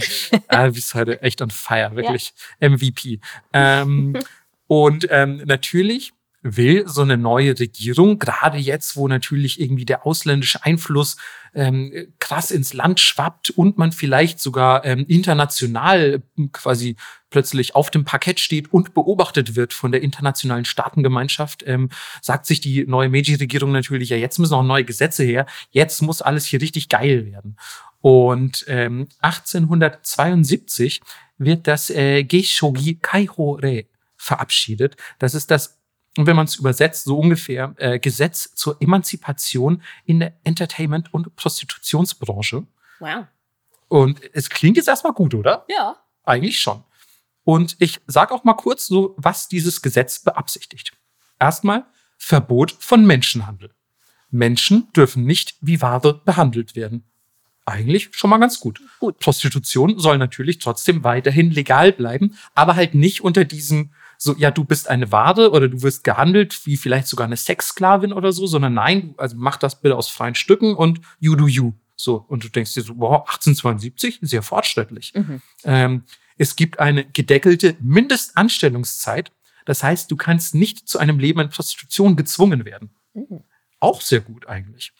äh, du bist heute echt on fire, wirklich ja. MVP. Ähm, und ähm, natürlich will so eine neue Regierung, gerade jetzt, wo natürlich irgendwie der ausländische Einfluss ähm, krass ins Land schwappt und man vielleicht sogar ähm, international quasi plötzlich auf dem Parkett steht und beobachtet wird von der internationalen Staatengemeinschaft, ähm, sagt sich die neue Meiji-Regierung natürlich, ja, jetzt müssen auch neue Gesetze her, jetzt muss alles hier richtig geil werden. Und ähm, 1872 wird das äh, Geishogi Kaihore verabschiedet. Das ist das wenn man es übersetzt, so ungefähr äh, Gesetz zur Emanzipation in der Entertainment- und Prostitutionsbranche. Wow. Und es klingt jetzt erstmal gut, oder? Ja. Eigentlich schon. Und ich sage auch mal kurz so, was dieses Gesetz beabsichtigt. Erstmal Verbot von Menschenhandel. Menschen dürfen nicht wie Ware behandelt werden. Eigentlich schon mal ganz gut. gut. Prostitution soll natürlich trotzdem weiterhin legal bleiben, aber halt nicht unter diesen so, ja, du bist eine Ware oder du wirst gehandelt wie vielleicht sogar eine Sexsklavin oder so, sondern nein, also mach das bitte aus freien Stücken und you do you. So, und du denkst dir so, wow, 1872, sehr fortschrittlich. Mhm. Ähm, es gibt eine gedeckelte Mindestanstellungszeit. Das heißt, du kannst nicht zu einem Leben in Prostitution gezwungen werden. Mhm. Auch sehr gut eigentlich.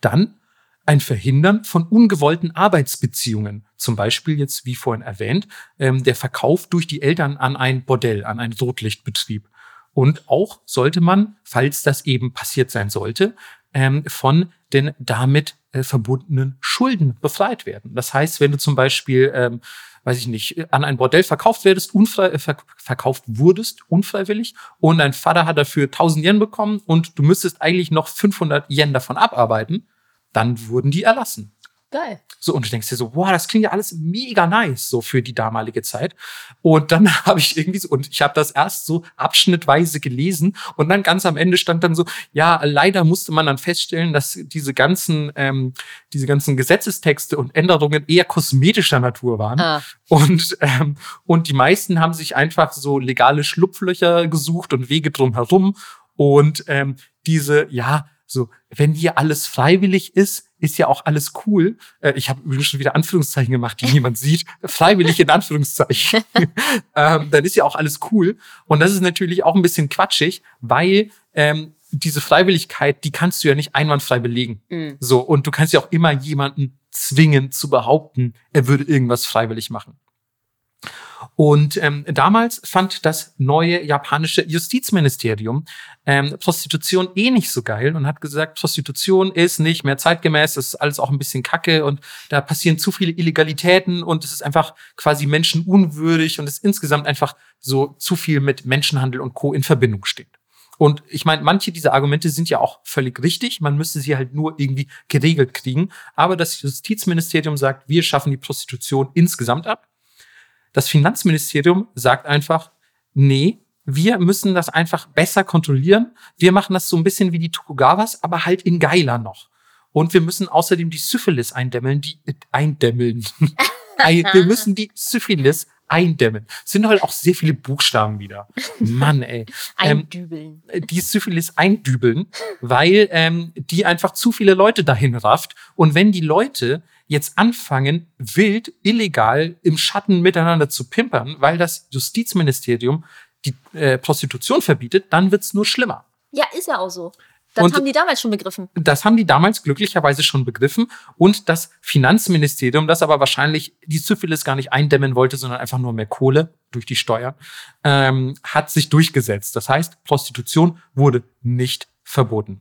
Dann ein Verhindern von ungewollten Arbeitsbeziehungen. Zum Beispiel jetzt, wie vorhin erwähnt, ähm, der Verkauf durch die Eltern an ein Bordell, an einen Rotlichtbetrieb. Und auch sollte man, falls das eben passiert sein sollte, ähm, von den damit äh, verbundenen Schulden befreit werden. Das heißt, wenn du zum Beispiel, ähm, weiß ich nicht, an ein Bordell verkauft werdest, unfrei, äh, ver verkauft wurdest, unfreiwillig, und dein Vater hat dafür 1000 Yen bekommen und du müsstest eigentlich noch 500 Yen davon abarbeiten, dann wurden die erlassen. Geil. So, und du denkst dir so, wow, das klingt ja alles mega nice, so für die damalige Zeit. Und dann habe ich irgendwie so, und ich habe das erst so abschnittweise gelesen und dann ganz am Ende stand dann so, ja, leider musste man dann feststellen, dass diese ganzen, ähm, diese ganzen Gesetzestexte und Änderungen eher kosmetischer Natur waren. Ah. Und, ähm, und die meisten haben sich einfach so legale Schlupflöcher gesucht und Wege drumherum. Und ähm, diese, ja, So, wenn hier alles freiwillig ist, ist ja auch alles cool. Äh, ich habe übrigens schon wieder Anführungszeichen gemacht, die niemand sieht. Freiwillig in Anführungszeichen. ähm, dann ist ja auch alles cool. Und das ist natürlich auch ein bisschen quatschig, weil ähm, diese Freiwilligkeit, die kannst du ja nicht einwandfrei belegen. Mhm. So, und du kannst ja auch immer jemanden zwingen zu behaupten, er würde irgendwas freiwillig machen. Und ähm, damals fand das neue japanische Justizministerium ähm, Prostitution eh nicht so geil und hat gesagt, Prostitution ist nicht mehr zeitgemäß, das ist alles auch ein bisschen kacke und da passieren zu viele Illegalitäten und es ist einfach quasi menschenunwürdig und es insgesamt einfach so zu viel mit Menschenhandel und Co. in Verbindung steht. Und ich meine, manche dieser Argumente sind ja auch völlig richtig. Man müsste sie halt nur irgendwie geregelt kriegen. Aber das Justizministerium sagt, wir schaffen die Prostitution insgesamt ab. Das Finanzministerium sagt einfach, nee, wir müssen das einfach besser kontrollieren. Wir machen das so ein bisschen wie die Tokugawas, aber halt in geiler noch. Und wir müssen außerdem die Syphilis eindämmeln, die äh, eindämmeln. wir müssen die Syphilis eindämmen. Es sind halt auch sehr viele Buchstaben wieder. Mann, ey. Ähm, eindübeln. Die Syphilis eindübeln, weil ähm, die einfach zu viele Leute dahin rafft. Und wenn die Leute jetzt anfangen, wild, illegal im Schatten miteinander zu pimpern, weil das Justizministerium die äh, Prostitution verbietet, dann wird's nur schlimmer. Ja, ist ja auch so. Das und haben die damals schon begriffen. Das haben die damals glücklicherweise schon begriffen. Und das Finanzministerium, das aber wahrscheinlich die Syphilis gar nicht eindämmen wollte, sondern einfach nur mehr Kohle durch die Steuer, ähm, hat sich durchgesetzt. Das heißt, Prostitution wurde nicht verboten.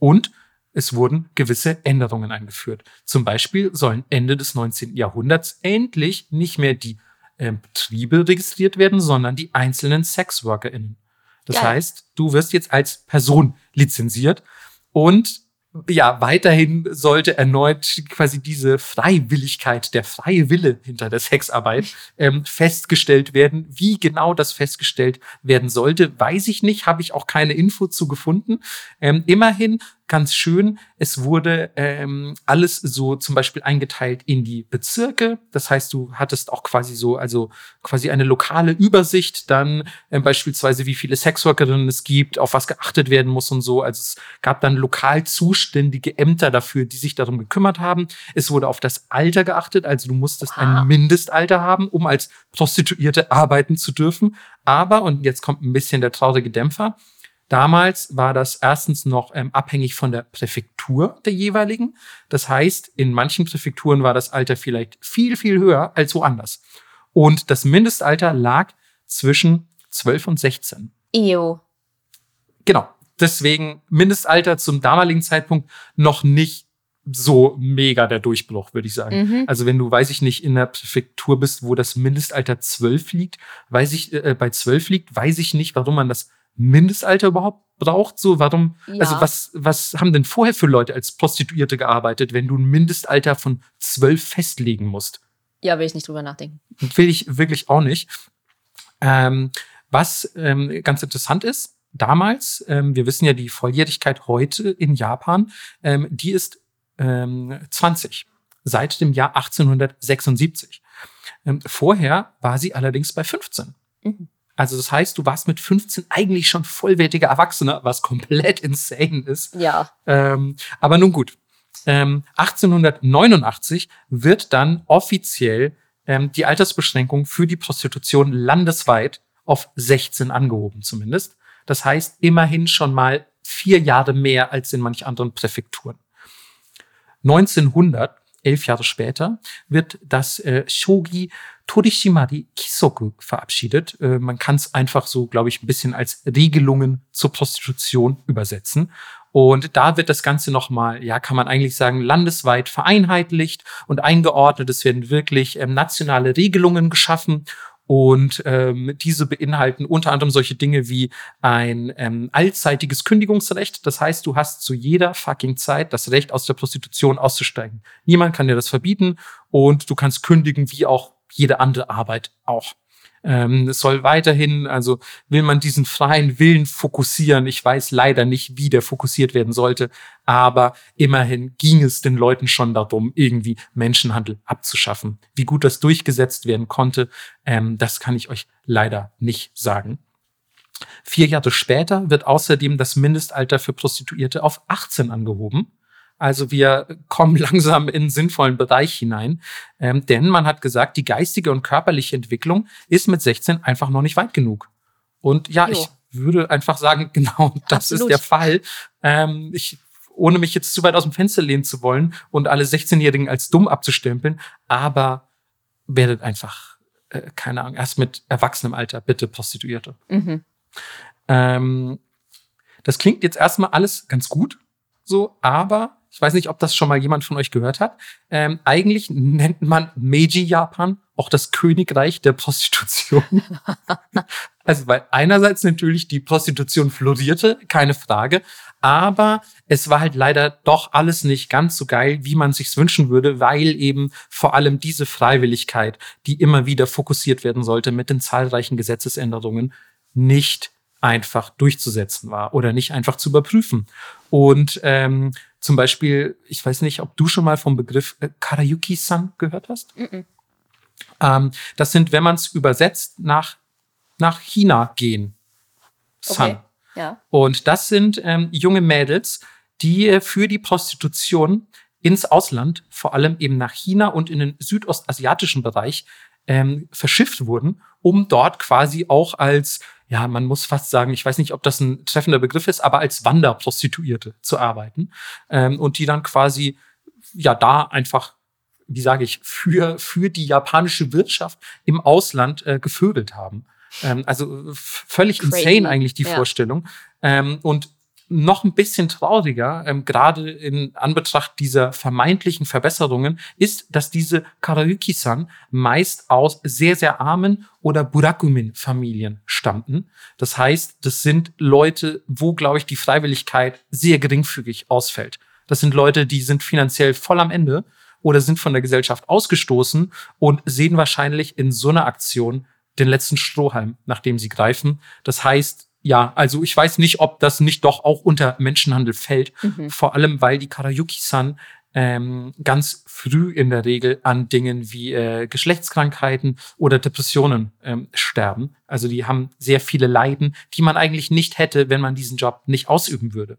Und es wurden gewisse Änderungen eingeführt. Zum Beispiel sollen Ende des 19. Jahrhunderts endlich nicht mehr die äh, Betriebe registriert werden, sondern die einzelnen SexworkerInnen. Das Geil. heißt, du wirst jetzt als Person lizenziert und ja, weiterhin sollte erneut quasi diese Freiwilligkeit, der freie Wille hinter der Sexarbeit ähm, festgestellt werden. Wie genau das festgestellt werden sollte, weiß ich nicht, habe ich auch keine Info zu gefunden. Ähm, immerhin ganz schön. Es wurde ähm, alles so zum Beispiel eingeteilt in die Bezirke. Das heißt, du hattest auch quasi so, also quasi eine lokale Übersicht, dann ähm, beispielsweise, wie viele Sexworkerinnen es gibt, auf was geachtet werden muss und so. Also es gab dann lokal zuständige Ämter dafür, die sich darum gekümmert haben. Es wurde auf das Alter geachtet, also du musstest Aha. ein Mindestalter haben, um als Prostituierte arbeiten zu dürfen. Aber, und jetzt kommt ein bisschen der traurige Dämpfer, Damals war das erstens noch ähm, abhängig von der Präfektur der jeweiligen. Das heißt, in manchen Präfekturen war das Alter vielleicht viel, viel höher als woanders. Und das Mindestalter lag zwischen 12 und 16. Io. Genau. Deswegen Mindestalter zum damaligen Zeitpunkt noch nicht so mega der Durchbruch, würde ich sagen. Mhm. Also wenn du, weiß ich nicht, in der Präfektur bist, wo das Mindestalter 12 liegt, weiß ich, äh, bei 12 liegt, weiß ich nicht, warum man das Mindestalter überhaupt braucht? So, warum, ja. also was, was haben denn vorher für Leute als Prostituierte gearbeitet, wenn du ein Mindestalter von zwölf festlegen musst? Ja, will ich nicht drüber nachdenken. Will ich wirklich auch nicht. Ähm, was ähm, ganz interessant ist, damals, ähm, wir wissen ja die Volljährigkeit heute in Japan, ähm, die ist ähm, 20, seit dem Jahr 1876. Ähm, vorher war sie allerdings bei 15. Mhm. Also das heißt, du warst mit 15 eigentlich schon vollwertiger Erwachsener, was komplett insane ist. Ja. Ähm, aber nun gut. Ähm, 1889 wird dann offiziell ähm, die Altersbeschränkung für die Prostitution landesweit auf 16 angehoben zumindest. Das heißt immerhin schon mal vier Jahre mehr als in manch anderen Präfekturen. 1900 elf Jahre später, wird das äh, Shogi Torishimari Kisoku verabschiedet. Äh, man kann es einfach so, glaube ich, ein bisschen als Regelungen zur Prostitution übersetzen. Und da wird das Ganze nochmal, ja, kann man eigentlich sagen, landesweit vereinheitlicht und eingeordnet. Es werden wirklich ähm, nationale Regelungen geschaffen und ähm, diese beinhalten unter anderem solche Dinge wie ein ähm, allzeitiges Kündigungsrecht. Das heißt, du hast zu jeder fucking Zeit das Recht, aus der Prostitution auszusteigen. Niemand kann dir das verbieten und du kannst kündigen, wie auch jede andere Arbeit auch. Ähm, es soll weiterhin, also will man diesen freien Willen fokussieren. Ich weiß leider nicht, wie der fokussiert werden sollte, aber immerhin ging es den Leuten schon darum, irgendwie Menschenhandel abzuschaffen. Wie gut das durchgesetzt werden konnte, ähm, das kann ich euch leider nicht sagen. Vier Jahre später wird außerdem das Mindestalter für Prostituierte auf 18 angehoben. Also wir kommen langsam in einen sinnvollen Bereich hinein. Ähm, denn man hat gesagt, die geistige und körperliche Entwicklung ist mit 16 einfach noch nicht weit genug. Und ja, jo. ich würde einfach sagen, genau das Absolut. ist der Fall. Ähm, ich, ohne mich jetzt zu weit aus dem Fenster lehnen zu wollen und alle 16-Jährigen als dumm abzustempeln, aber werdet einfach, äh, keine Ahnung, erst mit erwachsenem Alter bitte Prostituierte. Mhm. Ähm, das klingt jetzt erstmal alles ganz gut, so, aber ich weiß nicht, ob das schon mal jemand von euch gehört hat. Ähm, eigentlich nennt man Meiji Japan auch das Königreich der Prostitution. also, weil einerseits natürlich die Prostitution florierte, keine Frage, aber es war halt leider doch alles nicht ganz so geil, wie man sich's wünschen würde, weil eben vor allem diese Freiwilligkeit, die immer wieder fokussiert werden sollte mit den zahlreichen Gesetzesänderungen, nicht einfach durchzusetzen war oder nicht einfach zu überprüfen. Und ähm, zum Beispiel, ich weiß nicht, ob du schon mal vom Begriff äh, Karayuki-san gehört hast. Mm -mm. Ähm, das sind, wenn man es übersetzt, nach, nach China gehen. San. Okay. Ja. Und das sind ähm, junge Mädels, die äh, für die Prostitution ins Ausland, vor allem eben nach China und in den südostasiatischen Bereich, ähm, verschifft wurden, um dort quasi auch als ja, man muss fast sagen, ich weiß nicht, ob das ein treffender Begriff ist, aber als Wanderprostituierte zu arbeiten ähm, und die dann quasi ja da einfach, wie sage ich, für für die japanische Wirtschaft im Ausland äh, gevögelt haben. Ähm, also völlig Crazy. insane eigentlich die ja. Vorstellung. Ähm, und noch ein bisschen trauriger, ähm, gerade in Anbetracht dieser vermeintlichen Verbesserungen, ist, dass diese Karayuki-san meist aus sehr, sehr armen oder Burakumin-Familien stammten. Das heißt, das sind Leute, wo, glaube ich, die Freiwilligkeit sehr geringfügig ausfällt. Das sind Leute, die sind finanziell voll am Ende oder sind von der Gesellschaft ausgestoßen und sehen wahrscheinlich in so einer Aktion den letzten Strohhalm, nachdem sie greifen. Das heißt, ja, also ich weiß nicht, ob das nicht doch auch unter Menschenhandel fällt. Mhm. Vor allem, weil die Karayuki-san ähm, ganz früh in der Regel an Dingen wie äh, Geschlechtskrankheiten oder Depressionen ähm, sterben. Also die haben sehr viele Leiden, die man eigentlich nicht hätte, wenn man diesen Job nicht ausüben würde.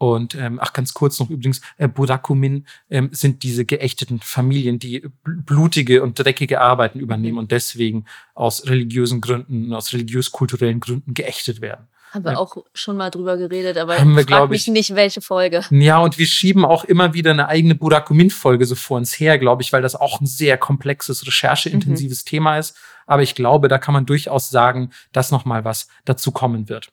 Und ähm, ach, ganz kurz noch übrigens, äh, Burakumin ähm, sind diese geächteten Familien, die blutige und dreckige Arbeiten übernehmen und deswegen aus religiösen Gründen, aus religiös-kulturellen Gründen geächtet werden. Haben wir auch schon mal drüber geredet, aber Haben wir, frag mich ich, nicht, welche Folge. Ja, und wir schieben auch immer wieder eine eigene Burakumin-Folge so vor uns her, glaube ich, weil das auch ein sehr komplexes, rechercheintensives mhm. Thema ist. Aber ich glaube, da kann man durchaus sagen, dass noch mal was dazu kommen wird.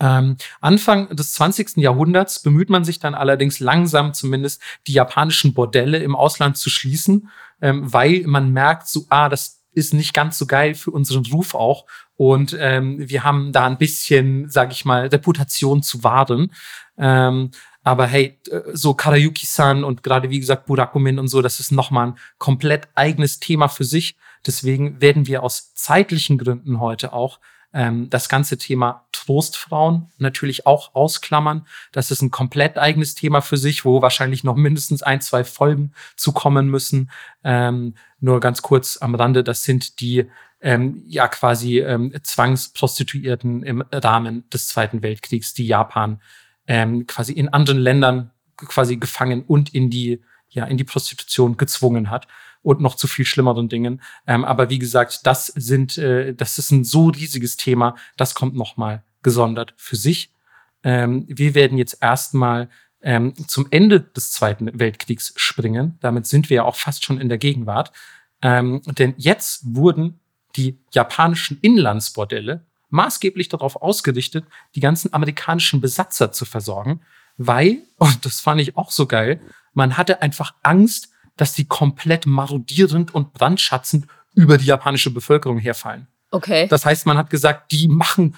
Ähm, Anfang des 20. Jahrhunderts bemüht man sich dann allerdings langsam zumindest die japanischen Bordelle im Ausland zu schließen, ähm, weil man merkt, so, ah, das ist nicht ganz so geil für unseren Ruf auch. Und ähm, wir haben da ein bisschen, sag ich mal, Reputation zu wahren. Ähm, aber hey, äh, so Karayuki-san und gerade wie gesagt Burakumin und so, das ist nochmal ein komplett eigenes Thema für sich. Deswegen werden wir aus zeitlichen Gründen heute auch ähm, das ganze Thema Trostfrauen natürlich auch ausklammern. Das ist ein komplett eigenes Thema für sich, wo wahrscheinlich noch mindestens ein, zwei Folgen zukommen müssen. Ähm, nur ganz kurz am Rande, das sind die ähm, ja quasi ähm, Zwangsprostituierten im Rahmen des Zweiten Weltkriegs, die Japan ähm, quasi in anderen Ländern quasi gefangen und in die ja in die Prostitution gezwungen hat und noch zu viel schlimmeren Dingen. Ähm, aber wie gesagt, das sind, äh, das ist ein so riesiges Thema, das kommt noch mal gesondert für sich. Ähm, wir werden jetzt erstmal ähm, zum Ende des Zweiten Weltkriegs springen. Damit sind wir ja auch fast schon in der Gegenwart. Ähm, denn jetzt wurden die japanischen Inlandsbordelle maßgeblich darauf ausgerichtet, die ganzen amerikanischen Besatzer zu versorgen, weil, und das fand ich auch so geil, man hatte einfach Angst, dass die komplett marodierend und brandschatzend über die japanische Bevölkerung herfallen. Okay. Das heißt, man hat gesagt, die machen,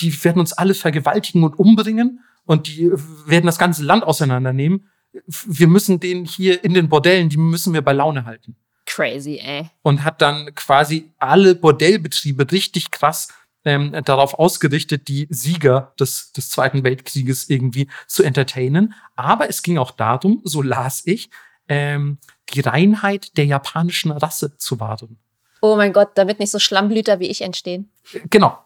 die werden uns alle vergewaltigen und umbringen und die werden das ganze Land auseinandernehmen. Wir müssen den hier in den Bordellen, die müssen wir bei Laune halten. Crazy, ey. Und hat dann quasi alle Bordellbetriebe richtig krass ähm, darauf ausgerichtet, die Sieger des, des Zweiten Weltkrieges irgendwie zu entertainen. Aber es ging auch darum, so las ich, ähm, die Reinheit der japanischen Rasse zu wahren. Oh mein Gott, damit nicht so Schlammblüter wie ich entstehen. Genau.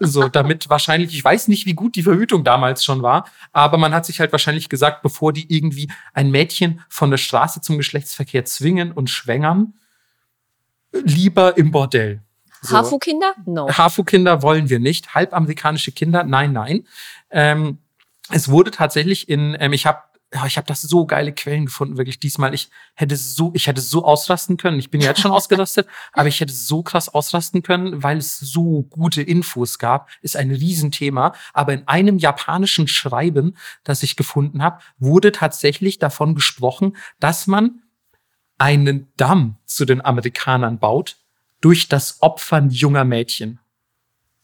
So, damit wahrscheinlich, ich weiß nicht, wie gut die Verhütung damals schon war, aber man hat sich halt wahrscheinlich gesagt, bevor die irgendwie ein Mädchen von der Straße zum Geschlechtsverkehr zwingen und schwängern, lieber im Bordell. So. Hafu-Kinder? No. Hafu-Kinder wollen wir nicht. Halbamerikanische Kinder? Nein, nein. Ähm, es wurde tatsächlich in, ähm, ich habe ja, ich habe das so geile Quellen gefunden, wirklich diesmal. Ich hätte so, ich hätte so ausrasten können. Ich bin jetzt schon ausgerastet, aber ich hätte so krass ausrasten können, weil es so gute Infos gab. Ist ein Riesenthema. Aber in einem japanischen Schreiben, das ich gefunden habe, wurde tatsächlich davon gesprochen, dass man einen Damm zu den Amerikanern baut durch das Opfern junger Mädchen.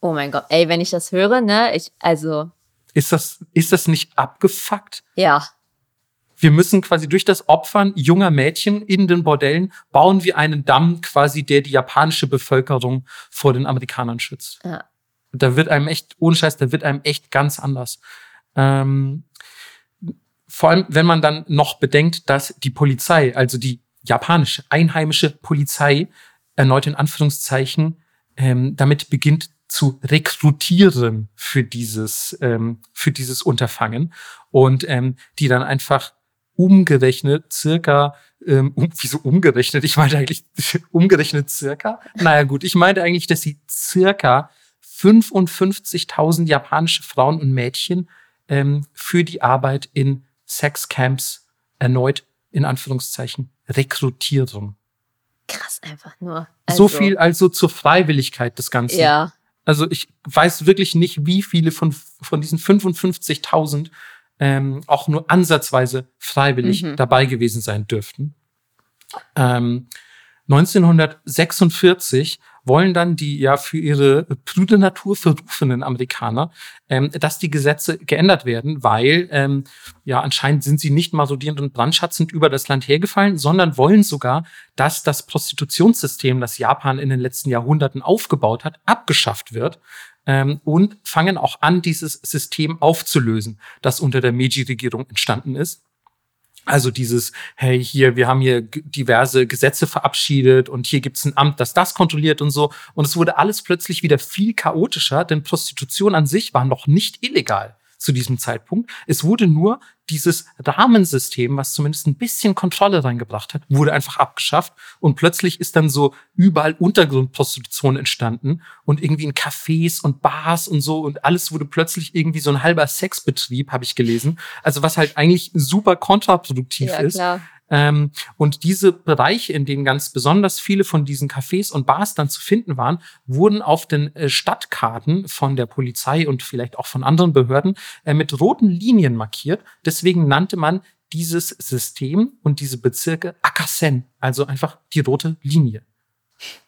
Oh mein Gott, ey, wenn ich das höre, ne, ich, also. Ist das, ist das nicht abgefuckt? Ja. Wir müssen quasi durch das Opfern junger Mädchen in den Bordellen bauen wir einen Damm quasi, der die japanische Bevölkerung vor den Amerikanern schützt. Ja. Da wird einem echt, ohne Scheiß, da wird einem echt ganz anders. Ähm, vor allem, wenn man dann noch bedenkt, dass die Polizei, also die japanische, einheimische Polizei, erneut in Anführungszeichen, ähm, damit beginnt zu rekrutieren für dieses, ähm, für dieses Unterfangen und ähm, die dann einfach umgerechnet circa, ähm, um, wieso umgerechnet? Ich meinte eigentlich umgerechnet circa. Naja gut, ich meinte eigentlich, dass sie circa 55.000 japanische Frauen und Mädchen ähm, für die Arbeit in Sexcamps erneut in Anführungszeichen rekrutieren. Krass einfach nur. Also, so viel also zur Freiwilligkeit des Ganzen. Ja. Also ich weiß wirklich nicht, wie viele von, von diesen 55.000 ähm, auch nur ansatzweise freiwillig mhm. dabei gewesen sein dürften. Ähm, 1946 wollen dann die ja für ihre prüde Natur verrufenen Amerikaner, ähm, dass die Gesetze geändert werden, weil ähm, ja anscheinend sind sie nicht marodierend und brandschatzend über das Land hergefallen, sondern wollen sogar, dass das Prostitutionssystem, das Japan in den letzten Jahrhunderten aufgebaut hat, abgeschafft wird ähm, und fangen auch an, dieses System aufzulösen, das unter der Meiji-Regierung entstanden ist. Also dieses, hey, hier, wir haben hier diverse Gesetze verabschiedet und hier gibt's ein Amt, das das kontrolliert und so. Und es wurde alles plötzlich wieder viel chaotischer, denn Prostitution an sich war noch nicht illegal zu diesem Zeitpunkt. Es wurde nur dieses Rahmensystem, was zumindest ein bisschen Kontrolle reingebracht hat, wurde einfach abgeschafft und plötzlich ist dann so überall Untergrundprostitution entstanden und irgendwie in Cafés und Bars und so und alles wurde plötzlich irgendwie so ein halber Sexbetrieb, habe ich gelesen. Also was halt eigentlich super kontraproduktiv ja, ist. Klar. Ähm, und diese Bereiche, in denen ganz besonders viele von diesen Cafés und Bars dann zu finden waren, wurden auf den äh, Stadtkarten von der Polizei und vielleicht auch von anderen Behörden äh, mit roten Linien markiert. Deswegen nannte man dieses System und diese Bezirke Akasen, also einfach die rote Linie.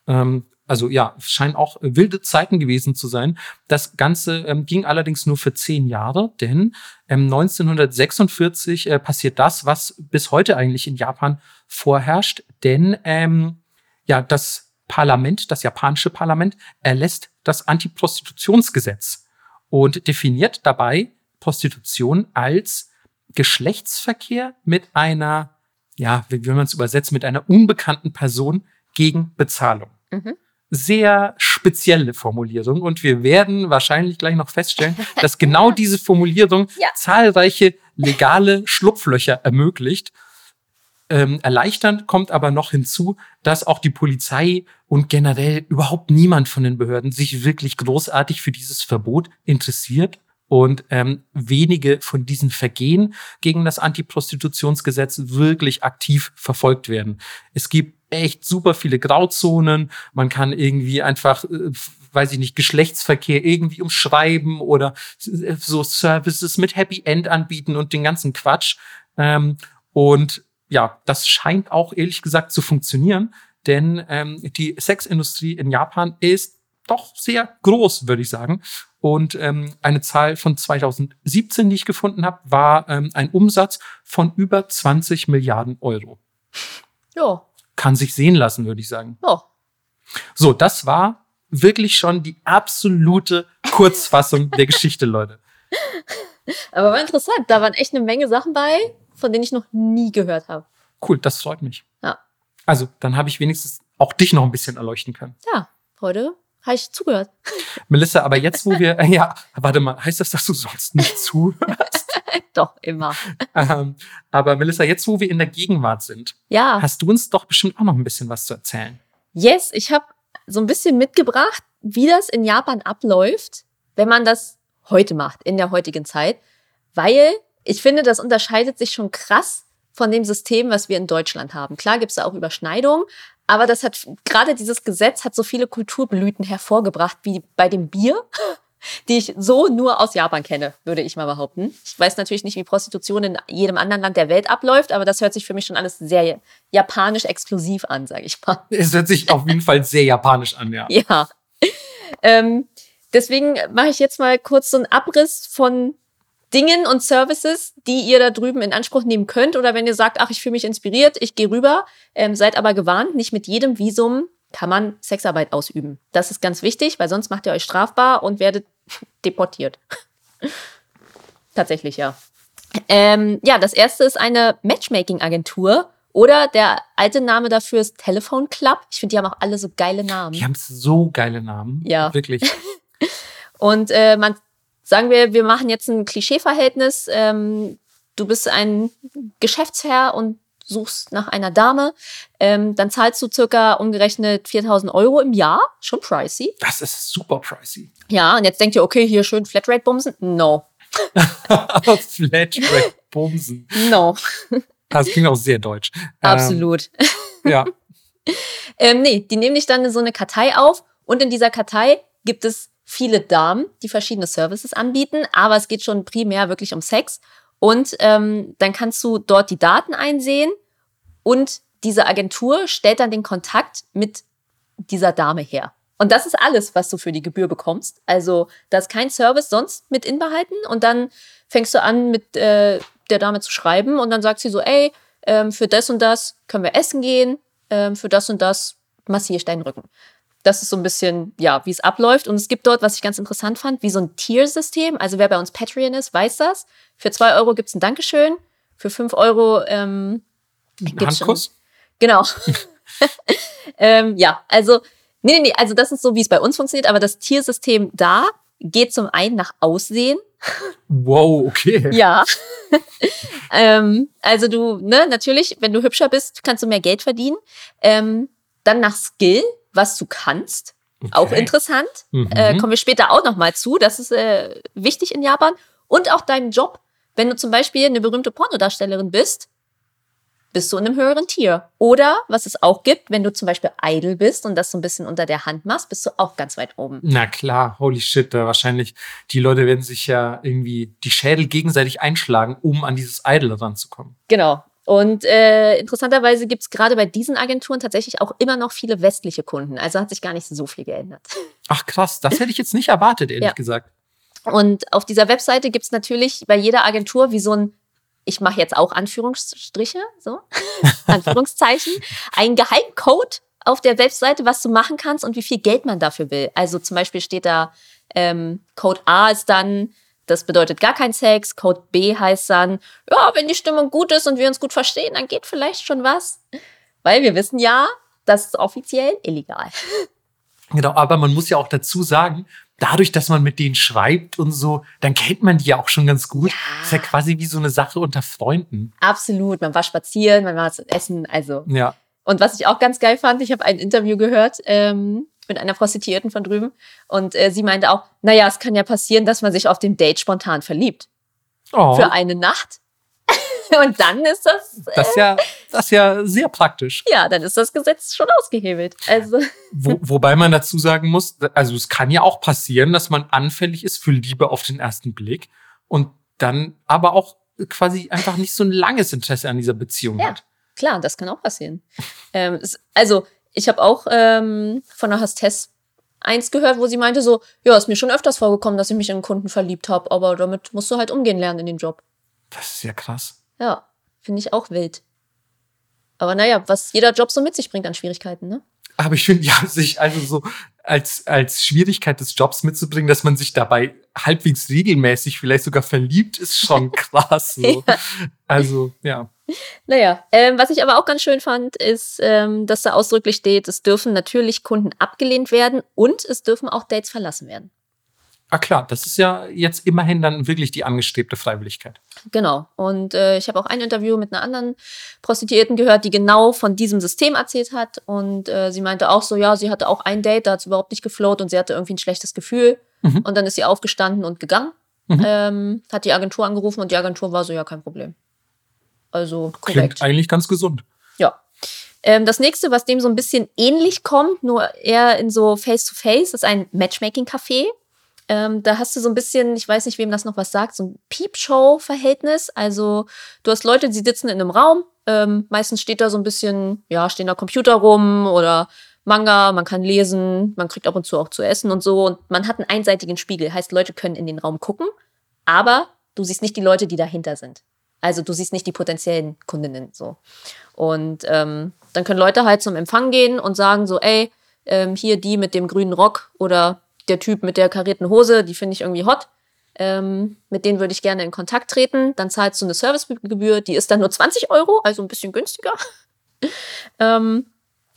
Ähm, also ja, scheinen auch wilde Zeiten gewesen zu sein. Das Ganze ähm, ging allerdings nur für zehn Jahre, denn ähm, 1946 äh, passiert das, was bis heute eigentlich in Japan vorherrscht, denn ähm, ja, das Parlament, das japanische Parlament, erlässt das Antiprostitutionsgesetz und definiert dabei Prostitution als Geschlechtsverkehr mit einer, ja, wie man es übersetzen, mit einer unbekannten Person gegen Bezahlung. Mhm sehr spezielle Formulierung und wir werden wahrscheinlich gleich noch feststellen, dass genau diese Formulierung ja. zahlreiche legale Schlupflöcher ermöglicht. Ähm, erleichternd kommt aber noch hinzu, dass auch die Polizei und generell überhaupt niemand von den Behörden sich wirklich großartig für dieses Verbot interessiert und ähm, wenige von diesen Vergehen gegen das Antiprostitutionsgesetz wirklich aktiv verfolgt werden. Es gibt echt super viele Grauzonen. Man kann irgendwie einfach, äh, weiß ich nicht, Geschlechtsverkehr irgendwie umschreiben oder so Services mit Happy End anbieten und den ganzen Quatsch. Ähm, und ja, das scheint auch ehrlich gesagt zu funktionieren, denn ähm, die Sexindustrie in Japan ist doch sehr groß, würde ich sagen. Und ähm, eine Zahl von 2017, die ich gefunden habe, war ähm, ein Umsatz von über 20 Milliarden Euro. Ja. Kann sich sehen lassen, würde ich sagen. Ja. So, das war wirklich schon die absolute Kurzfassung der Geschichte, Leute. Aber war interessant. Da waren echt eine Menge Sachen bei, von denen ich noch nie gehört habe. Cool, das freut mich. Ja. Also, dann habe ich wenigstens auch dich noch ein bisschen erleuchten können. Ja, heute habe ich zugehört. Melissa, aber jetzt, wo wir, ja, warte mal, heißt das, dass du sonst nicht zuhörst? Doch, immer. ähm, aber Melissa, jetzt, wo wir in der Gegenwart sind, Ja. hast du uns doch bestimmt auch noch ein bisschen was zu erzählen. Yes, ich habe so ein bisschen mitgebracht, wie das in Japan abläuft, wenn man das heute macht, in der heutigen Zeit. Weil ich finde, das unterscheidet sich schon krass von dem System, was wir in Deutschland haben. Klar gibt es da auch Überschneidungen, aber das hat gerade dieses Gesetz hat so viele Kulturblüten hervorgebracht, wie bei dem Bier, die ich so nur aus Japan kenne, würde ich mal behaupten. Ich weiß natürlich nicht, wie Prostitution in jedem anderen Land der Welt abläuft, aber das hört sich für mich schon alles sehr japanisch exklusiv an, sage ich mal. Es hört sich auf jeden Fall sehr japanisch an, ja. Ja. Ähm, deswegen mache ich jetzt mal kurz so einen Abriss von Dingen und Services, die ihr da drüben in Anspruch nehmen könnt. Oder wenn ihr sagt, ach, ich fühle mich inspiriert, ich gehe rüber, ähm, seid aber gewarnt, nicht mit jedem Visum kann man Sexarbeit ausüben. Das ist ganz wichtig, weil sonst macht ihr euch strafbar und werdet deportiert. Tatsächlich, ja. Ähm, ja, das erste ist eine Matchmaking-Agentur. Oder der alte Name dafür ist Telephone Club. Ich finde, die haben auch alle so geile Namen. Die haben so geile Namen. Ja. Wirklich. Und äh, man sagen wir, wir machen jetzt ein Klischeeverhältnis. Ähm, du bist ein Geschäftsherr und suchst nach einer Dame, ähm, dann zahlst du circa umgerechnet 4000 Euro im Jahr. Schon pricey. Das ist super pricey. Ja, und jetzt denkt ihr, okay, hier schön Flatrate bumsen. No. Flatrate Bumsen. No. Das klingt auch sehr deutsch. Absolut. Ähm, ja. Ähm, nee, die nehmen dich dann in so eine Kartei auf und in dieser Kartei gibt es viele Damen, die verschiedene Services anbieten, aber es geht schon primär wirklich um Sex. Und ähm, dann kannst du dort die Daten einsehen und diese Agentur stellt dann den Kontakt mit dieser Dame her. Und das ist alles, was du für die Gebühr bekommst. Also da ist kein Service sonst mit inbehalten und dann fängst du an, mit äh, der Dame zu schreiben und dann sagt sie so, ey, ähm, für das und das können wir essen gehen, ähm, für das und das massiere ich deinen Rücken. Das ist so ein bisschen, ja, wie es abläuft. Und es gibt dort, was ich ganz interessant fand, wie so ein Tier-System. Also wer bei uns Patreon ist, weiß das. Für zwei Euro gibt es ein Dankeschön. Für fünf Euro ähm, gibt's schon- Handkuss? Genau. ähm, ja, also, nee, nee, nee, also das ist so, wie es bei uns funktioniert, aber das Tiersystem da geht zum einen nach Aussehen. Wow, okay. Ja. ähm, also du, ne, natürlich, wenn du hübscher bist, kannst du mehr Geld verdienen. Ähm, dann nach Skill, was du kannst. Auch Okay. interessant. Mhm. Äh, kommen wir später auch noch mal zu. Das ist äh, wichtig in Japan. Und auch deinem Job. Wenn du zum Beispiel eine berühmte Pornodarstellerin bist, bist du in einem höheren Tier. Oder, was es auch gibt, wenn du zum Beispiel idle bist und das so ein bisschen unter der Hand machst, bist du auch ganz weit oben. Na klar, holy shit, da wahrscheinlich, die Leute werden sich ja irgendwie die Schädel gegenseitig einschlagen, um an dieses Idol ranzukommen. Genau. Und äh, interessanterweise gibt es gerade bei diesen Agenturen tatsächlich auch immer noch viele westliche Kunden. Also hat sich gar nicht so viel geändert. Ach krass, das hätte ich jetzt nicht erwartet, ehrlich Ja. gesagt. Und auf dieser Webseite gibt es natürlich bei jeder Agentur wie so ein, ich mache jetzt auch Anführungsstriche, so, Anführungszeichen, ein Geheimcode auf der Webseite, was du machen kannst und wie viel Geld man dafür will. Also zum Beispiel steht da, ähm, Code A ist dann, das bedeutet gar kein Sex. Code B heißt dann, ja, wenn die Stimmung gut ist und wir uns gut verstehen, dann geht vielleicht schon was. Weil wir wissen ja, das ist offiziell illegal. Genau, aber man muss ja auch dazu sagen, dadurch, dass man mit denen schreibt und so, dann kennt man die ja auch schon ganz gut. Ist ja quasi wie so eine Sache unter Freunden. Absolut. Man war spazieren, man war zu essen, also Ja. Und was ich auch ganz geil fand, ich habe ein Interview gehört ähm, mit einer Prostituierten von drüben und äh, sie meinte auch, naja, es kann ja passieren, dass man sich auf dem Date spontan verliebt. Oh, Für eine Nacht. und dann ist das, äh, das ist ja, das ist ja sehr praktisch. ja, dann ist das Gesetz schon ausgehebelt. Also, Wo, wobei man dazu sagen muss, also es kann ja auch passieren, dass man anfällig ist für Liebe auf den ersten Blick und dann aber auch quasi einfach nicht so ein langes Interesse an dieser Beziehung Ja. hat. klar, das kann auch passieren. ähm, es, also, ich habe auch ähm, von einer Hostess eins gehört, wo sie meinte so, ja, ist mir schon öfters vorgekommen, dass ich mich in einen Kunden verliebt habe, aber damit musst du halt umgehen lernen in dem Job. Das ist ja krass. Ja, finde ich auch wild. Aber naja, was jeder Job so mit sich bringt an Schwierigkeiten, ne? Aber ich finde ja sich, also so, als, als Schwierigkeit des Jobs mitzubringen, dass man sich dabei halbwegs regelmäßig vielleicht sogar verliebt, ist schon krass. So. ja. Also, ja. Naja, ähm, was ich aber auch ganz schön fand, ist, ähm, dass da ausdrücklich steht, es dürfen natürlich Kunden abgelehnt werden und es dürfen auch Dates verlassen werden. Ah klar, das ist ja jetzt immerhin dann wirklich die angestrebte Freiwilligkeit. Genau. Und äh, ich habe auch ein Interview mit einer anderen Prostituierten gehört, die genau von diesem System erzählt hat. Und äh, sie meinte auch so, ja, sie hatte auch ein Date, da hat es überhaupt nicht geflowt und sie hatte irgendwie ein schlechtes Gefühl. Mhm. Und dann ist sie aufgestanden und gegangen. Mhm. Ähm, hat die Agentur angerufen und die Agentur war so, ja, kein Problem. Also korrekt. Klingt eigentlich ganz gesund. Ja. Ähm, das nächste, was dem so ein bisschen ähnlich kommt, nur eher in so Face-to-Face, -face, ist ein Matchmaking-Café. Ähm, da hast du so ein bisschen, ich weiß nicht, wem das noch was sagt, so ein Peepshow-Verhältnis. Also du hast Leute, die sitzen in einem Raum. Ähm, meistens steht da so ein bisschen, ja, stehen da Computer rum oder Manga, man kann lesen, man kriegt ab und zu auch zu essen und so. Und man hat einen einseitigen Spiegel. Heißt, Leute können in den Raum gucken, aber du siehst nicht die Leute, die dahinter sind. Also du siehst nicht die potenziellen Kundinnen so. Und ähm, dann können Leute halt zum Empfang gehen und sagen so, ey, ähm, hier die mit dem grünen Rock oder der Typ mit der karierten Hose, die finde ich irgendwie hot. Ähm, mit denen würde ich gerne in Kontakt treten. Dann zahlst du eine Servicegebühr, die ist dann nur 20 Euro, also ein bisschen günstiger. ähm,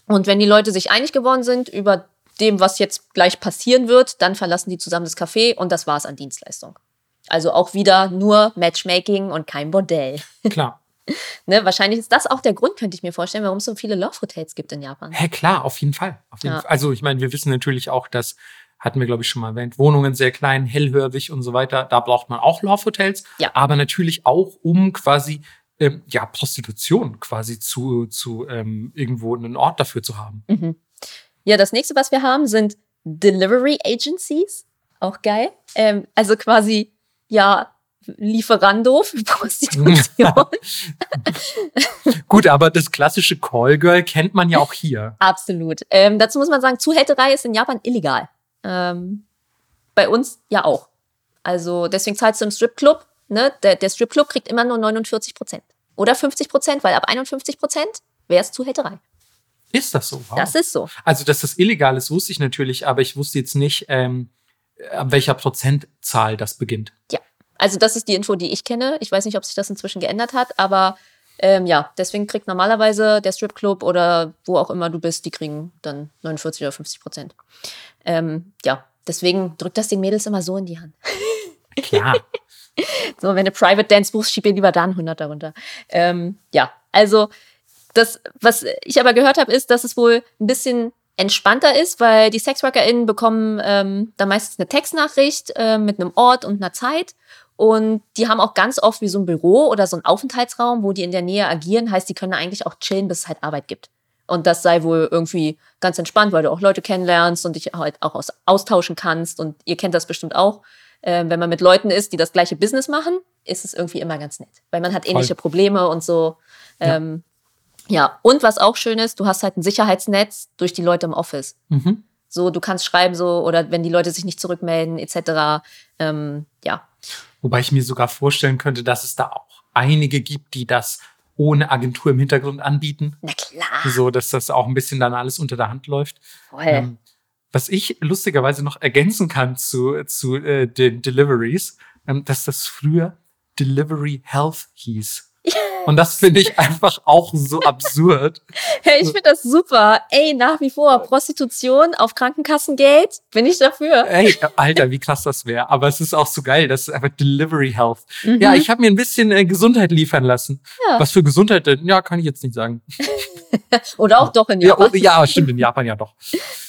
und wenn die Leute sich einig geworden sind über dem, was jetzt gleich passieren wird, dann verlassen die zusammen das Café und das war's an Dienstleistung. Also auch wieder nur Matchmaking und kein Bordell. Klar. ne, wahrscheinlich ist das auch der Grund, könnte ich mir vorstellen, warum es so viele Love Hotels gibt in Japan. Hä, klar, auf jeden Fall. Auf jeden ja. Fall. Also ich meine, wir wissen natürlich auch, dass hatten wir, glaube ich, schon mal erwähnt. Wohnungen sehr klein, hellhörig und so weiter. Da braucht man auch Love-Hotels. Ja. Aber natürlich auch, um quasi ähm, ja, Prostitution quasi zu, zu ähm, irgendwo einen Ort dafür zu haben. Mhm. Ja, das nächste, was wir haben, sind Delivery Agencies. Auch geil. Ähm, also quasi, ja, Lieferando für Prostitution. Gut, aber das klassische Callgirl kennt man ja auch hier. Absolut. Ähm, dazu muss man sagen, Zuhälterei ist in Japan illegal. Ähm, bei uns ja auch. Also deswegen zahlst du im Stripclub, ne? Der, der Stripclub kriegt immer nur 49 Prozent. Oder 50 Prozent, weil ab 51 Prozent wäre es Zuhälterei. Ist das so? Wow. Das ist so. Also, dass das illegal ist, wusste ich natürlich, aber ich wusste jetzt nicht, ähm, ab welcher Prozentzahl das beginnt. Ja, also das ist die Info, die ich kenne. Ich weiß nicht, ob sich das inzwischen geändert hat, aber ähm, ja, deswegen kriegt normalerweise der Stripclub oder wo auch immer du bist, die kriegen dann 49 oder 50 Prozent. Ähm, ja, deswegen drückt das den Mädels immer so in die Hand. Klar. so, wenn du Private Dance buchst, schieb dir lieber da einen 100 darunter. Ähm, ja, also das, was ich aber gehört habe, ist, dass es wohl ein bisschen entspannter ist, weil die SexworkerInnen bekommen ähm, da meistens eine Textnachricht äh, mit einem Ort und einer Zeit. Und die haben auch ganz oft wie so ein Büro oder so ein Aufenthaltsraum, wo die in der Nähe agieren. Heißt, die können eigentlich auch chillen, bis es halt Arbeit gibt. Und das sei wohl irgendwie ganz entspannt, weil du auch Leute kennenlernst und dich halt auch aus, austauschen kannst. Und ihr kennt das bestimmt auch. Äh, wenn man mit Leuten ist, die das gleiche Business machen, ist es irgendwie immer ganz nett. Weil man hat ähnliche Voll. Probleme und so. Ähm, ja. Ja. und was auch schön ist, du hast halt ein Sicherheitsnetz durch die Leute im Office. Mhm. So, du kannst schreiben so, oder wenn die Leute sich nicht zurückmelden, etc. Ähm, ja. Wobei ich mir sogar vorstellen könnte, dass es da auch einige gibt, die das ohne Agentur im Hintergrund anbieten. Na klar. So, dass das auch ein bisschen dann alles unter der Hand läuft. Voll. Ähm, was ich lustigerweise noch ergänzen kann zu, zu äh, den Deliveries, ähm, dass das früher Delivery Health hieß. Und das finde ich einfach auch so absurd. Hey, ich finde das super. Ey, nach wie vor Prostitution auf Krankenkassengeld, bin ich dafür. Ey, Alter, wie krass das wäre. Aber es ist auch so geil, das ist einfach Delivery Health. Mhm. Ja, ich habe mir ein bisschen äh, Gesundheit liefern lassen. Ja. Was für Gesundheit denn? Ja, kann ich jetzt nicht sagen. Oder auch doch in Japan. Ja, ja, stimmt, in Japan ja doch.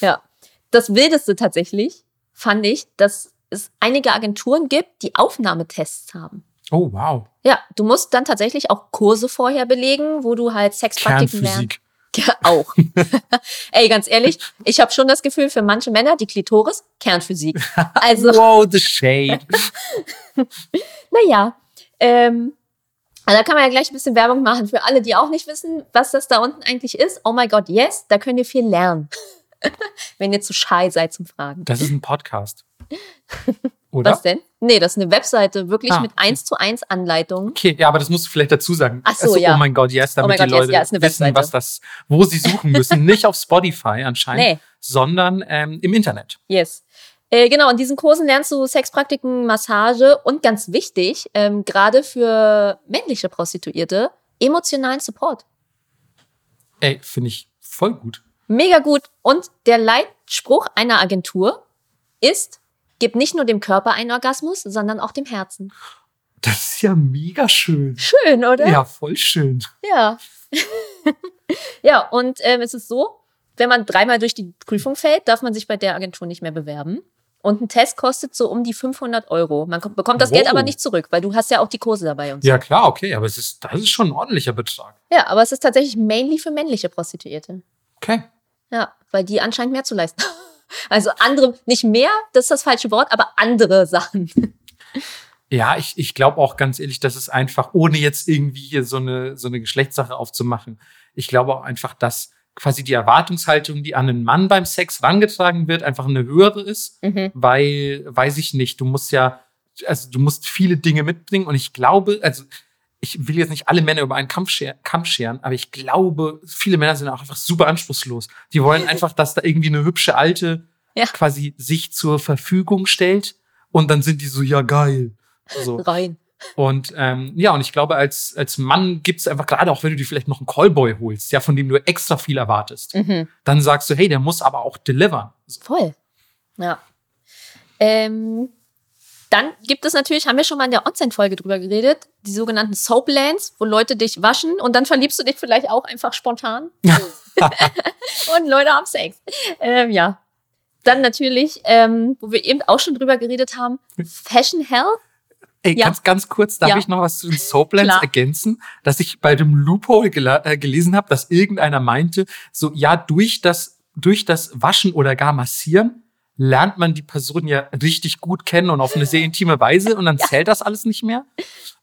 Ja. Das Wildeste tatsächlich fand ich, dass es einige Agenturen gibt, die Aufnahmetests haben. Oh, wow. Ja, du musst dann tatsächlich auch Kurse vorher belegen, wo du halt Sexpraktiken lernst. Ja, auch. Ey, ganz ehrlich, ich habe schon das Gefühl, für manche Männer die Klitoris Kernphysik. Also wow, the shade. naja, ähm, also da kann man ja gleich ein bisschen Werbung machen für alle, die auch nicht wissen, was das da unten eigentlich ist. Oh my God, yes, da könnt ihr viel lernen. Wenn ihr zu shy seid zum Fragen. Das ist ein Podcast. Oder? Was denn? Nee, das ist eine Webseite, wirklich ah. mit 1 zu 1 Anleitungen. Okay, ja, aber das musst du vielleicht dazu sagen. Ach so, also, ja. Oh mein Gott, yes, damit oh die God, Leute yes, ja, wissen, was das, wo sie suchen müssen. Nicht auf Spotify anscheinend, nee. sondern ähm, im Internet. Yes. Äh, genau, in diesen Kursen lernst du Sexpraktiken, Massage und ganz wichtig, ähm, gerade für männliche Prostituierte, emotionalen Support. Ey, finde ich voll gut. Mega gut. Und der Leitspruch einer Agentur ist, gib nicht nur dem Körper einen Orgasmus, sondern auch dem Herzen. Das ist ja mega schön. Schön, oder? Ja, voll schön. Ja. ja, und ähm, es ist so, wenn man dreimal durch die Prüfung fällt, darf man sich bei der Agentur nicht mehr bewerben. Und ein Test kostet so um die 500 Euro. Man kommt- bekommt das Wow. Geld aber nicht zurück, weil du hast ja auch die Kurse dabei und so. Ja, klar, okay, aber es ist, das ist schon ein ordentlicher Betrag. Ja, aber es ist tatsächlich mainly für männliche Prostituierte. Okay. Ja, weil die anscheinend mehr zu leisten. Also andere, nicht mehr, das ist das falsche Wort, aber andere Sachen. Ja, ich, ich glaube auch ganz ehrlich, dass es einfach, ohne jetzt irgendwie hier so eine, so eine Geschlechtssache aufzumachen, ich glaube auch einfach, dass quasi die Erwartungshaltung, die an einen Mann beim Sex rangetragen wird, einfach eine höhere ist, Mhm. weil, weiß ich nicht, du musst ja, also du musst viele Dinge mitbringen und ich glaube, also ich will jetzt nicht alle Männer über einen Kampf, scher Kampf scheren, aber ich glaube, viele Männer sind auch einfach super anspruchslos. Die wollen einfach, dass da irgendwie eine hübsche Alte Ja. quasi sich zur Verfügung stellt und dann sind die so, ja geil. So. Rein. Und ähm, ja, und ich glaube, als, als Mann gibt's einfach, gerade auch wenn du dir vielleicht noch einen Callboy holst, ja, von dem du extra viel erwartest, Mhm. dann sagst du, hey, der muss aber auch delivern. So. Voll. Ja. Ähm, dann gibt es natürlich, haben wir schon mal in der Onsen-Folge drüber geredet, die sogenannten Soaplands, wo Leute dich waschen und dann verliebst du dich vielleicht auch einfach spontan. und Leute haben Sex. Ähm, ja. Dann natürlich, ähm, wo wir eben auch schon drüber geredet haben, Fashion Health. Ey, Ja. ganz, ganz kurz, darf Ja. ich noch was zu den Soaplands ergänzen? Dass ich bei dem Loophole gela- äh, gelesen habe, dass irgendeiner meinte, so, ja, durch das, durch das Waschen oder gar Massieren lernt man die Person ja richtig gut kennen und auf eine sehr intime Weise und dann zählt das alles nicht mehr.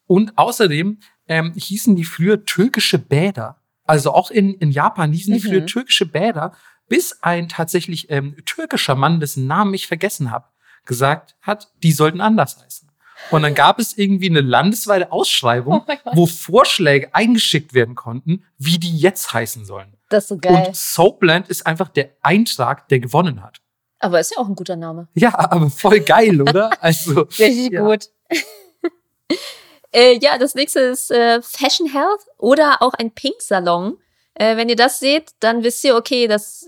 Und außerdem ähm, hießen die früher türkische Bäder. Also auch in, in Japan hießen die Mhm. früher türkische Bäder, bis ein tatsächlich ähm, türkischer Mann, dessen Namen ich vergessen habe, gesagt hat, die sollten anders heißen. Und dann gab es irgendwie eine landesweite Ausschreibung, Oh wo Vorschläge eingeschickt werden konnten, wie die jetzt heißen sollen. Das ist so geil. Und Soapland ist einfach der Eintrag, der gewonnen hat. Aber ist ja auch ein guter Name. Ja, aber voll geil, oder? Also, Richtig Ja. gut. äh, ja, das nächste ist äh, Fashion Health oder auch ein Pink-Salon. Äh, wenn ihr das seht, dann wisst ihr, okay, das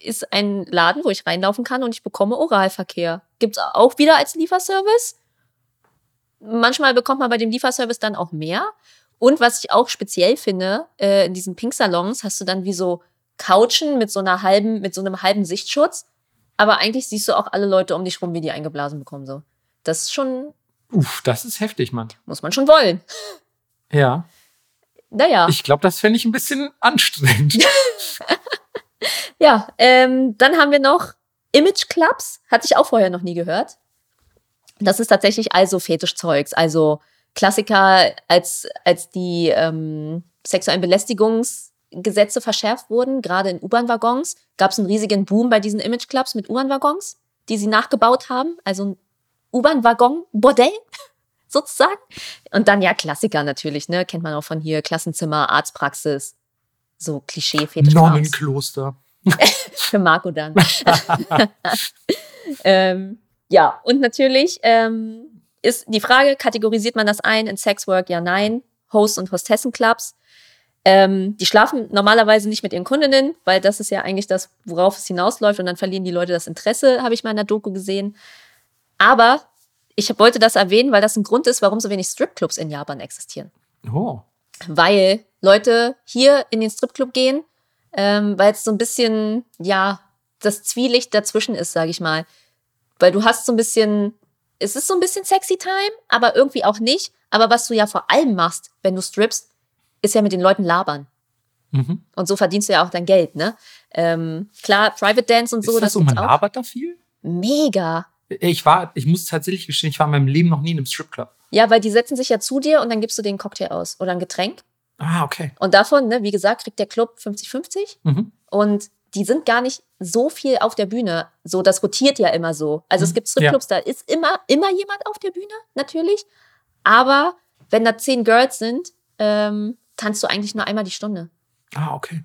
ist ein Laden, wo ich reinlaufen kann und ich bekomme Oralverkehr. Gibt's auch wieder als Lieferservice. Manchmal bekommt man bei dem Lieferservice dann auch mehr. Und was ich auch speziell finde, äh, in diesen Pink-Salons hast du dann wie so Couchen mit so einer halben, mit so einem halben Sichtschutz. Aber eigentlich siehst du auch alle Leute um dich rum, wie die eingeblasen bekommen. So. Das ist schon, uff, das ist heftig, Mann. muss man schon wollen. Ja. Naja. Ich glaube, das fände ich ein bisschen anstrengend. Ja, ähm, dann haben wir noch Image Clubs. Hatte ich auch vorher noch nie gehört. Das ist tatsächlich also Fetischzeugs. Also Klassiker, als, als die ähm, sexuellen Belästigungsgesetze verschärft wurden, gerade in U-Bahn-Waggons, gab es einen riesigen Boom bei diesen Image Clubs mit U-Bahn-Waggons, die sie nachgebaut haben. Also ein U-Bahn-Waggon-Bordell sozusagen. Und dann ja Klassiker natürlich, ne? Kennt man auch von hier, Klassenzimmer, Arztpraxis. So Klischee-Fetisch. Nonnenkloster. Für Marco dann. ähm, ja, und natürlich ähm, ist die Frage, kategorisiert man das ein in Sexwork? Ja, nein. Host- und Hostessenclubs. Ähm, die schlafen normalerweise nicht mit ihren Kundinnen, weil das ist ja eigentlich das, worauf es hinausläuft und dann verlieren die Leute das Interesse, habe ich mal in der Doku gesehen. Aber ich wollte das erwähnen, weil das ein Grund ist, warum so wenig Stripclubs in Japan existieren Oh. weil Leute hier in den Stripclub gehen, ähm, weil es so ein bisschen, ja, das Zwielicht dazwischen ist, sage ich mal. Weil du hast so ein bisschen, es ist so ein bisschen sexy time, aber irgendwie auch nicht. Aber was du ja vor allem machst, wenn du strippst, ist ja mit den Leuten labern. Mhm. Und so verdienst du ja auch dein Geld, ne? Ähm, klar, Private Dance und so, ist das so, gibt's man auch. labert da viel? Mega. Ich war, ich muss tatsächlich gestehen, ich war in meinem Leben noch nie in einem Stripclub. Ja, weil die setzen sich ja zu dir und dann gibst du einen Cocktail aus oder ein Getränk. Ah, okay. Und davon, ne, wie gesagt, kriegt der Club 50-50. Mhm. Und die sind gar nicht so viel auf der Bühne. So, das rotiert ja immer so. Also es Mhm. gibt Stripclubs, da ist immer, immer jemand auf der Bühne, natürlich. Aber wenn da zehn Girls sind, ähm, tanzt du eigentlich nur einmal die Stunde. Ah, okay.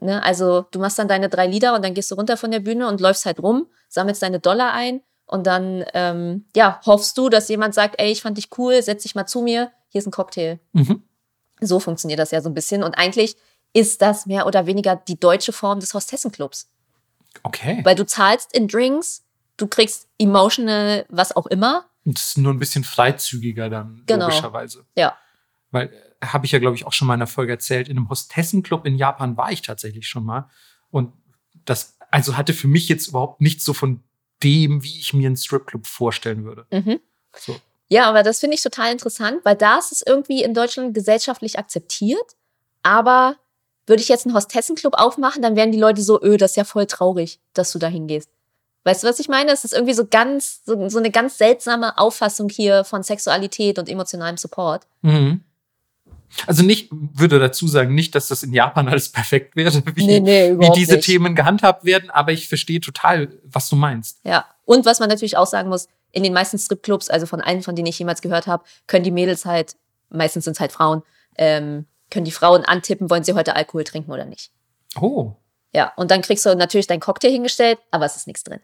Ne? Also du machst dann deine drei Lieder und dann gehst du runter von der Bühne und läufst halt rum, sammelst deine Dollar ein und dann ähm, ja, hoffst du, dass jemand sagt, ey, ich fand dich cool, setz dich mal zu mir, hier ist ein Cocktail. Mhm. So funktioniert das ja so ein bisschen. Und eigentlich ist das mehr oder weniger die deutsche Form des Hostessenclubs. Okay. Weil du zahlst in Drinks, du kriegst emotional was auch immer. Und das ist nur ein bisschen freizügiger dann, Genau. logischerweise. Ja. Weil, äh, habe ich ja, glaube ich, auch schon mal in einer Folge erzählt, in einem Hostessenclub in Japan war ich tatsächlich schon mal. Und das, also hatte für mich jetzt überhaupt nichts so von dem, wie ich mir einen Stripclub vorstellen würde. Mhm. So. Ja, aber das finde ich total interessant, weil da ist irgendwie in Deutschland gesellschaftlich akzeptiert. Aber würde ich jetzt einen Hostessenclub aufmachen, dann wären die Leute so, öh, das ist ja voll traurig, dass du da hingehst. Weißt du, was ich meine? Es ist irgendwie so ganz, so, so eine ganz seltsame Auffassung hier von Sexualität und emotionalem Support. Mhm. Also nicht, würde dazu sagen, nicht, dass das in Japan alles perfekt wäre, wie, Nee, nee, wie diese nicht. Themen gehandhabt werden, aber ich verstehe total, was du meinst. Ja. Und was man natürlich auch sagen muss, in den meisten Stripclubs, also von allen, von denen ich jemals gehört habe, können die Mädels halt, meistens sind es halt Frauen, ähm, können die Frauen antippen, wollen sie heute Alkohol trinken oder nicht. Oh, Ja, und dann kriegst du natürlich deinen Cocktail hingestellt, aber es ist nichts drin.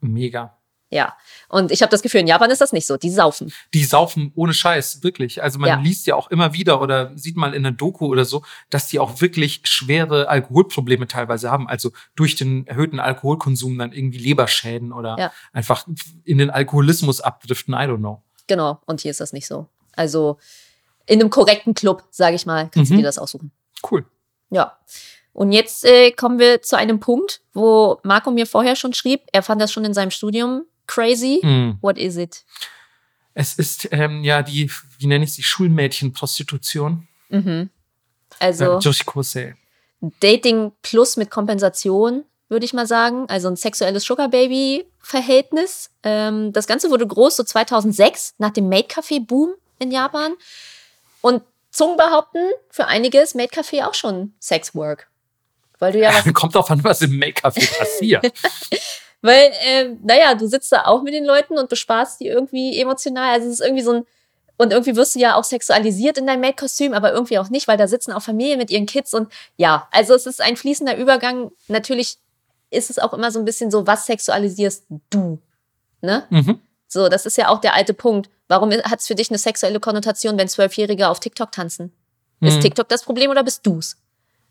mega. Ja. Und ich habe das Gefühl, in Japan ist das nicht so. Die saufen. Die saufen ohne Scheiß, wirklich. Also man Ja. liest ja auch immer wieder oder sieht mal in einer Doku oder so, dass die auch wirklich schwere Alkoholprobleme teilweise haben. Also durch den erhöhten Alkoholkonsum dann irgendwie Leberschäden oder Ja. einfach in den Alkoholismus abdriften. I don't know. Genau. Und hier ist das nicht so. Also in einem korrekten Club, sage ich mal, kannst Mhm. du dir das aussuchen. Cool. Ja. Und jetzt äh, kommen wir zu einem Punkt, wo Marco mir vorher schon schrieb, er fand das schon in seinem Studium crazy. Mm. What is it? Es ist ähm, ja die, wie nenne ich sie, Schulmädchenprostitution. Mhm. Also Äh. Dating plus mit Kompensation, würde ich mal sagen. Also ein sexuelles Sugar Baby-Verhältnis. Ähm, das Ganze wurde groß so 2006 nach dem Maid Café Boom in Japan. Und Zungen behaupten, für einige ist Maid Café auch schon Sexwork. Weil du ja was Kommt drauf an, was im Make-up passiert. Weil, äh, naja, du sitzt da auch mit den Leuten und bespaßt die irgendwie emotional. Also es ist irgendwie so ein. Und irgendwie wirst du ja auch sexualisiert in deinem Maid-Kostüm, aber irgendwie auch nicht, weil da sitzen auch Familien mit ihren Kids und ja, also es ist ein fließender Übergang. Natürlich ist es auch immer so ein bisschen so, was sexualisierst du? Ne? mhm. So, das ist ja auch der alte Punkt. Warum hat es für dich eine sexuelle Konnotation, wenn Zwölfjährige auf TikTok tanzen? Ist Mhm. TikTok das Problem oder bist du's?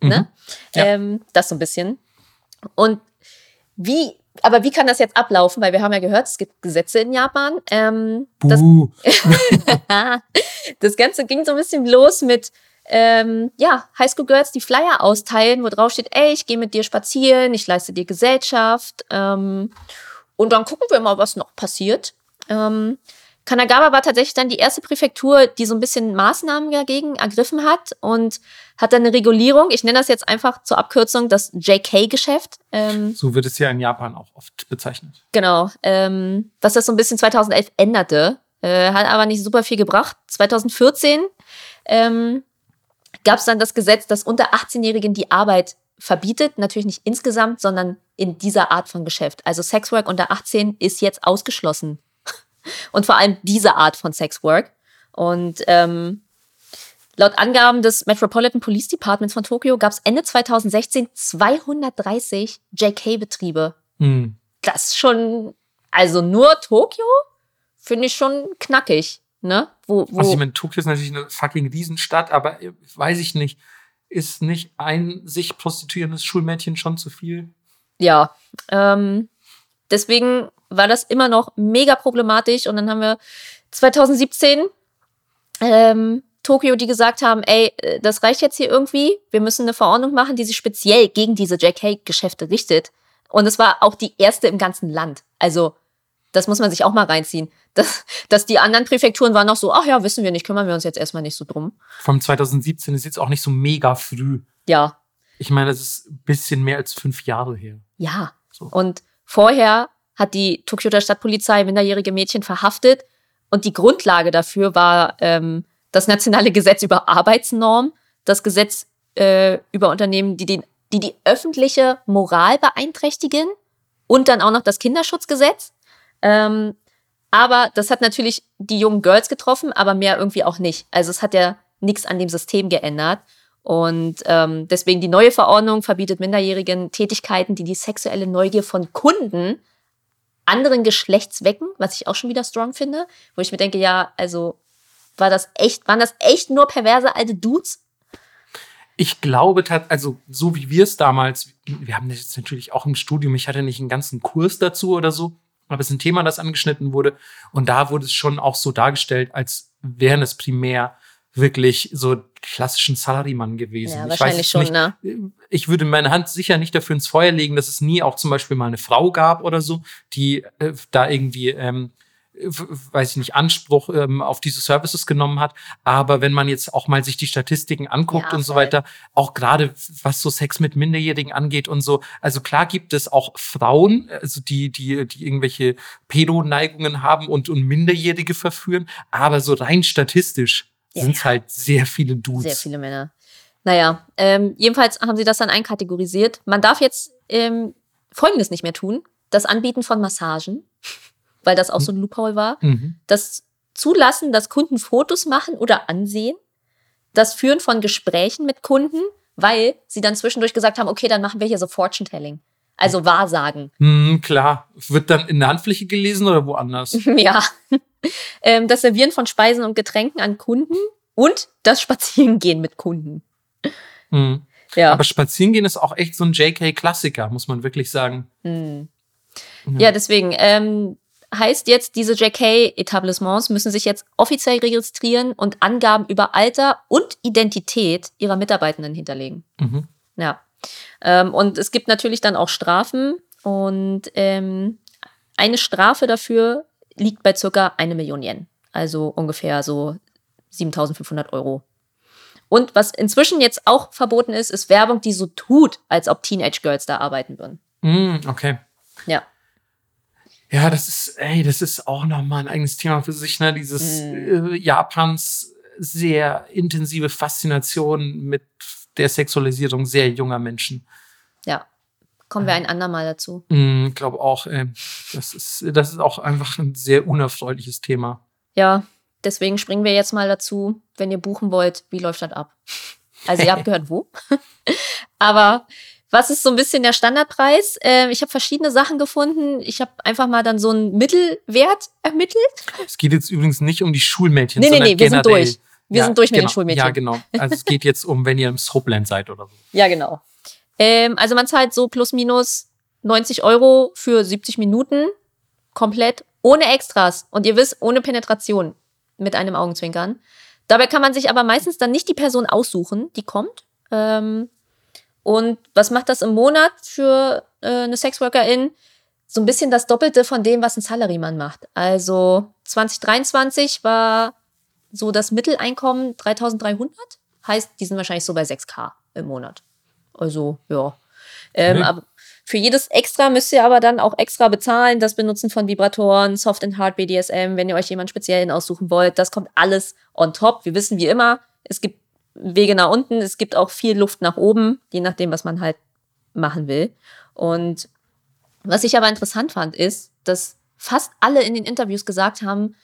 Mhm. Ne? Ja. Ähm, das so ein bisschen. Und wie, aber wie kann das jetzt ablaufen? Weil wir haben ja gehört, es gibt Gesetze in Japan. Ähm, das, das Ganze ging so ein bisschen los mit ähm, ja, Highschool Girls, die Flyer austeilen, wo drauf steht, ey, ich gehe mit dir spazieren, ich leiste dir Gesellschaft. Ähm, und dann gucken wir mal, was noch passiert. Ähm, Kanagawa war tatsächlich dann die erste Präfektur, die so ein bisschen Maßnahmen dagegen ergriffen hat und hat dann eine Regulierung. Ich nenne das jetzt einfach zur Abkürzung das JK-Geschäft. Ähm, So wird es ja in Japan auch oft bezeichnet. Genau, ähm, was das so ein bisschen 2011 änderte, äh, hat aber nicht super viel gebracht. 2014 ähm, gab es dann das Gesetz, das unter 18-Jährigen die Arbeit verbietet. Natürlich nicht insgesamt, sondern in dieser Art von Geschäft. Also Sexwork unter 18 ist jetzt ausgeschlossen. Und vor allem diese Art von Sexwork. Und ähm, laut Angaben des Metropolitan Police Departments von Tokio gab es Ende 2016 230 JK-Betriebe Hm. das ist schon, also nur Tokio finde ich schon knackig, ne? Wo, wo, Also ich meine, Tokio ist natürlich eine fucking Riesenstadt, aber äh, weiß ich nicht, ist nicht ein sich prostituierendes Schulmädchen schon zu viel? ja. Ähm, deswegen war das immer noch mega problematisch und dann haben wir 2017 ähm, Tokio, die gesagt haben, ey, äh, das reicht jetzt hier irgendwie, wir müssen eine Verordnung machen, die sich speziell gegen diese JK-Geschäfte richtet. Und es war auch die erste im ganzen Land. Also, das muss man sich auch mal reinziehen. Dass, dass die anderen Präfekturen waren noch so, ach ja, wissen wir nicht, kümmern wir uns jetzt erstmal nicht so drum. Vom 2017 ist jetzt auch nicht so mega früh. Ja, Ich meine, das ist ein bisschen mehr als fünf Jahre her. ja. So. Und vorher hat die Tokioter Stadtpolizei minderjährige Mädchen verhaftet. Und die Grundlage dafür war ähm, das nationale Gesetz über Arbeitsnorm, das Gesetz äh, über Unternehmen, die, den, die die öffentliche Moral beeinträchtigen und dann auch noch das Kinderschutzgesetz. Ähm, aber das hat natürlich die jungen Girls getroffen, aber mehr irgendwie auch nicht. Also es hat ja nichts an dem System geändert. Und ähm, deswegen die neue Verordnung verbietet Minderjährigen Tätigkeiten, die die sexuelle Neugier von Kunden anderen Geschlechts wecken, was ich auch schon wieder strong finde, wo ich mir denke, ja, also war das echt, waren das echt nur perverse alte Dudes? Ich glaube, also so wie wir es damals, wir haben das jetzt natürlich auch im Studium, ich hatte nicht einen ganzen Kurs dazu oder so, aber es ist ein Thema, das angeschnitten wurde. Und da wurde es schon auch so dargestellt, als wären es primär wirklich so klassischen Salarymann gewesen. Ja, wahrscheinlich schon, nicht, ne? Ich würde meine Hand sicher nicht dafür ins Feuer legen, dass es nie auch zum Beispiel mal eine Frau gab oder so, die äh, da irgendwie ähm, weiß ich nicht, Anspruch ähm, auf diese Services genommen hat. Aber wenn man jetzt auch mal sich die Statistiken anguckt ja, und so weiter, auch gerade was so Sex mit Minderjährigen angeht und so, also klar gibt es auch Frauen, also die, die, die irgendwelche Pedo-Neigungen haben und, und Minderjährige verführen, aber so rein statistisch ja. sind es halt sehr viele Dudes. Sehr viele Männer. Naja, ähm, jedenfalls haben sie das dann einkategorisiert. Man darf jetzt ähm, Folgendes nicht mehr tun. Das Anbieten von Massagen weil das auch so ein Loophole war. Mhm. Das Zulassen, dass Kunden Fotos machen oder ansehen. Das Führen von Gesprächen mit Kunden, weil sie dann zwischendurch gesagt haben, okay, dann machen wir hier so Fortune-Telling. Also Wahrsagen. Mhm, klar. Wird dann in der Handfläche gelesen oder woanders? ja. Ähm, das Servieren von Speisen und Getränken an Kunden und das Spazierengehen mit Kunden. Mhm. Ja. Aber Spazierengehen ist auch echt so ein JK-Klassiker, muss man wirklich sagen. Mhm. Ja. ja, deswegen, ähm, heißt jetzt, diese JK-Etablissements müssen sich jetzt offiziell registrieren und Angaben über Alter und Identität ihrer Mitarbeitenden hinterlegen. Mhm. Ja. Ähm, und es gibt natürlich dann auch Strafen und ähm, eine Strafe dafür liegt bei circa eine Million Yen. Also ungefähr so 7500 Euro. Und was inzwischen jetzt auch verboten ist, ist Werbung, die so tut, als ob Teenage Girls da arbeiten würden. Mm, okay. Ja. Ja, das ist, ey, das ist auch nochmal ein eigenes Thema für sich, ne? Dieses mhm. äh, Japans sehr intensive Faszination mit der Sexualisierung sehr junger Menschen. Ja. Kommen wir ein andermal dazu. Ich mm, glaube auch, ey, das ist, das ist auch einfach ein sehr unerfreuliches Thema. Ja, deswegen springen wir jetzt mal dazu, wenn ihr buchen wollt, wie läuft das ab? Also ihr habt gehört, wo. Aber was ist so ein bisschen der Standardpreis? Äh, ich habe verschiedene Sachen gefunden. Ich habe einfach mal dann so einen Mittelwert ermittelt. Es geht jetzt übrigens nicht um die Schulmädchen, nee, nee, nee, wir sind durch. Wir ja, sind durch mit genau, den Schulmädchen. Ja, genau. Also es geht jetzt um, wenn ihr im Soapland seid oder so. Ja, genau. Ähm, also man zahlt so plus minus 90 Euro für 70 Minuten komplett ohne Extras. Und ihr wisst, ohne Penetration mit einem Augenzwinkern. Dabei kann man sich aber meistens dann nicht die Person aussuchen, die kommt. Ähm, und was macht das im Monat für äh, eine Sexworkerin? So ein bisschen das Doppelte von dem, was ein Salaryman macht. Also 2023 war so das Mitteleinkommen 3300. Heißt, die sind wahrscheinlich so bei 6k im Monat. Also, ja. Ähm, aber für jedes Extra müsst ihr aber dann auch extra bezahlen. Das Benutzen von Vibratoren, Soft and Hard BDSM, wenn ihr euch jemanden speziellen aussuchen wollt. Das kommt alles on top. Wir wissen wie immer, es gibt Wege nach unten, es gibt auch viel Luft nach oben, je nachdem, was man halt machen will. Und was ich aber interessant fand, ist, dass fast alle in den Interviews gesagt haben,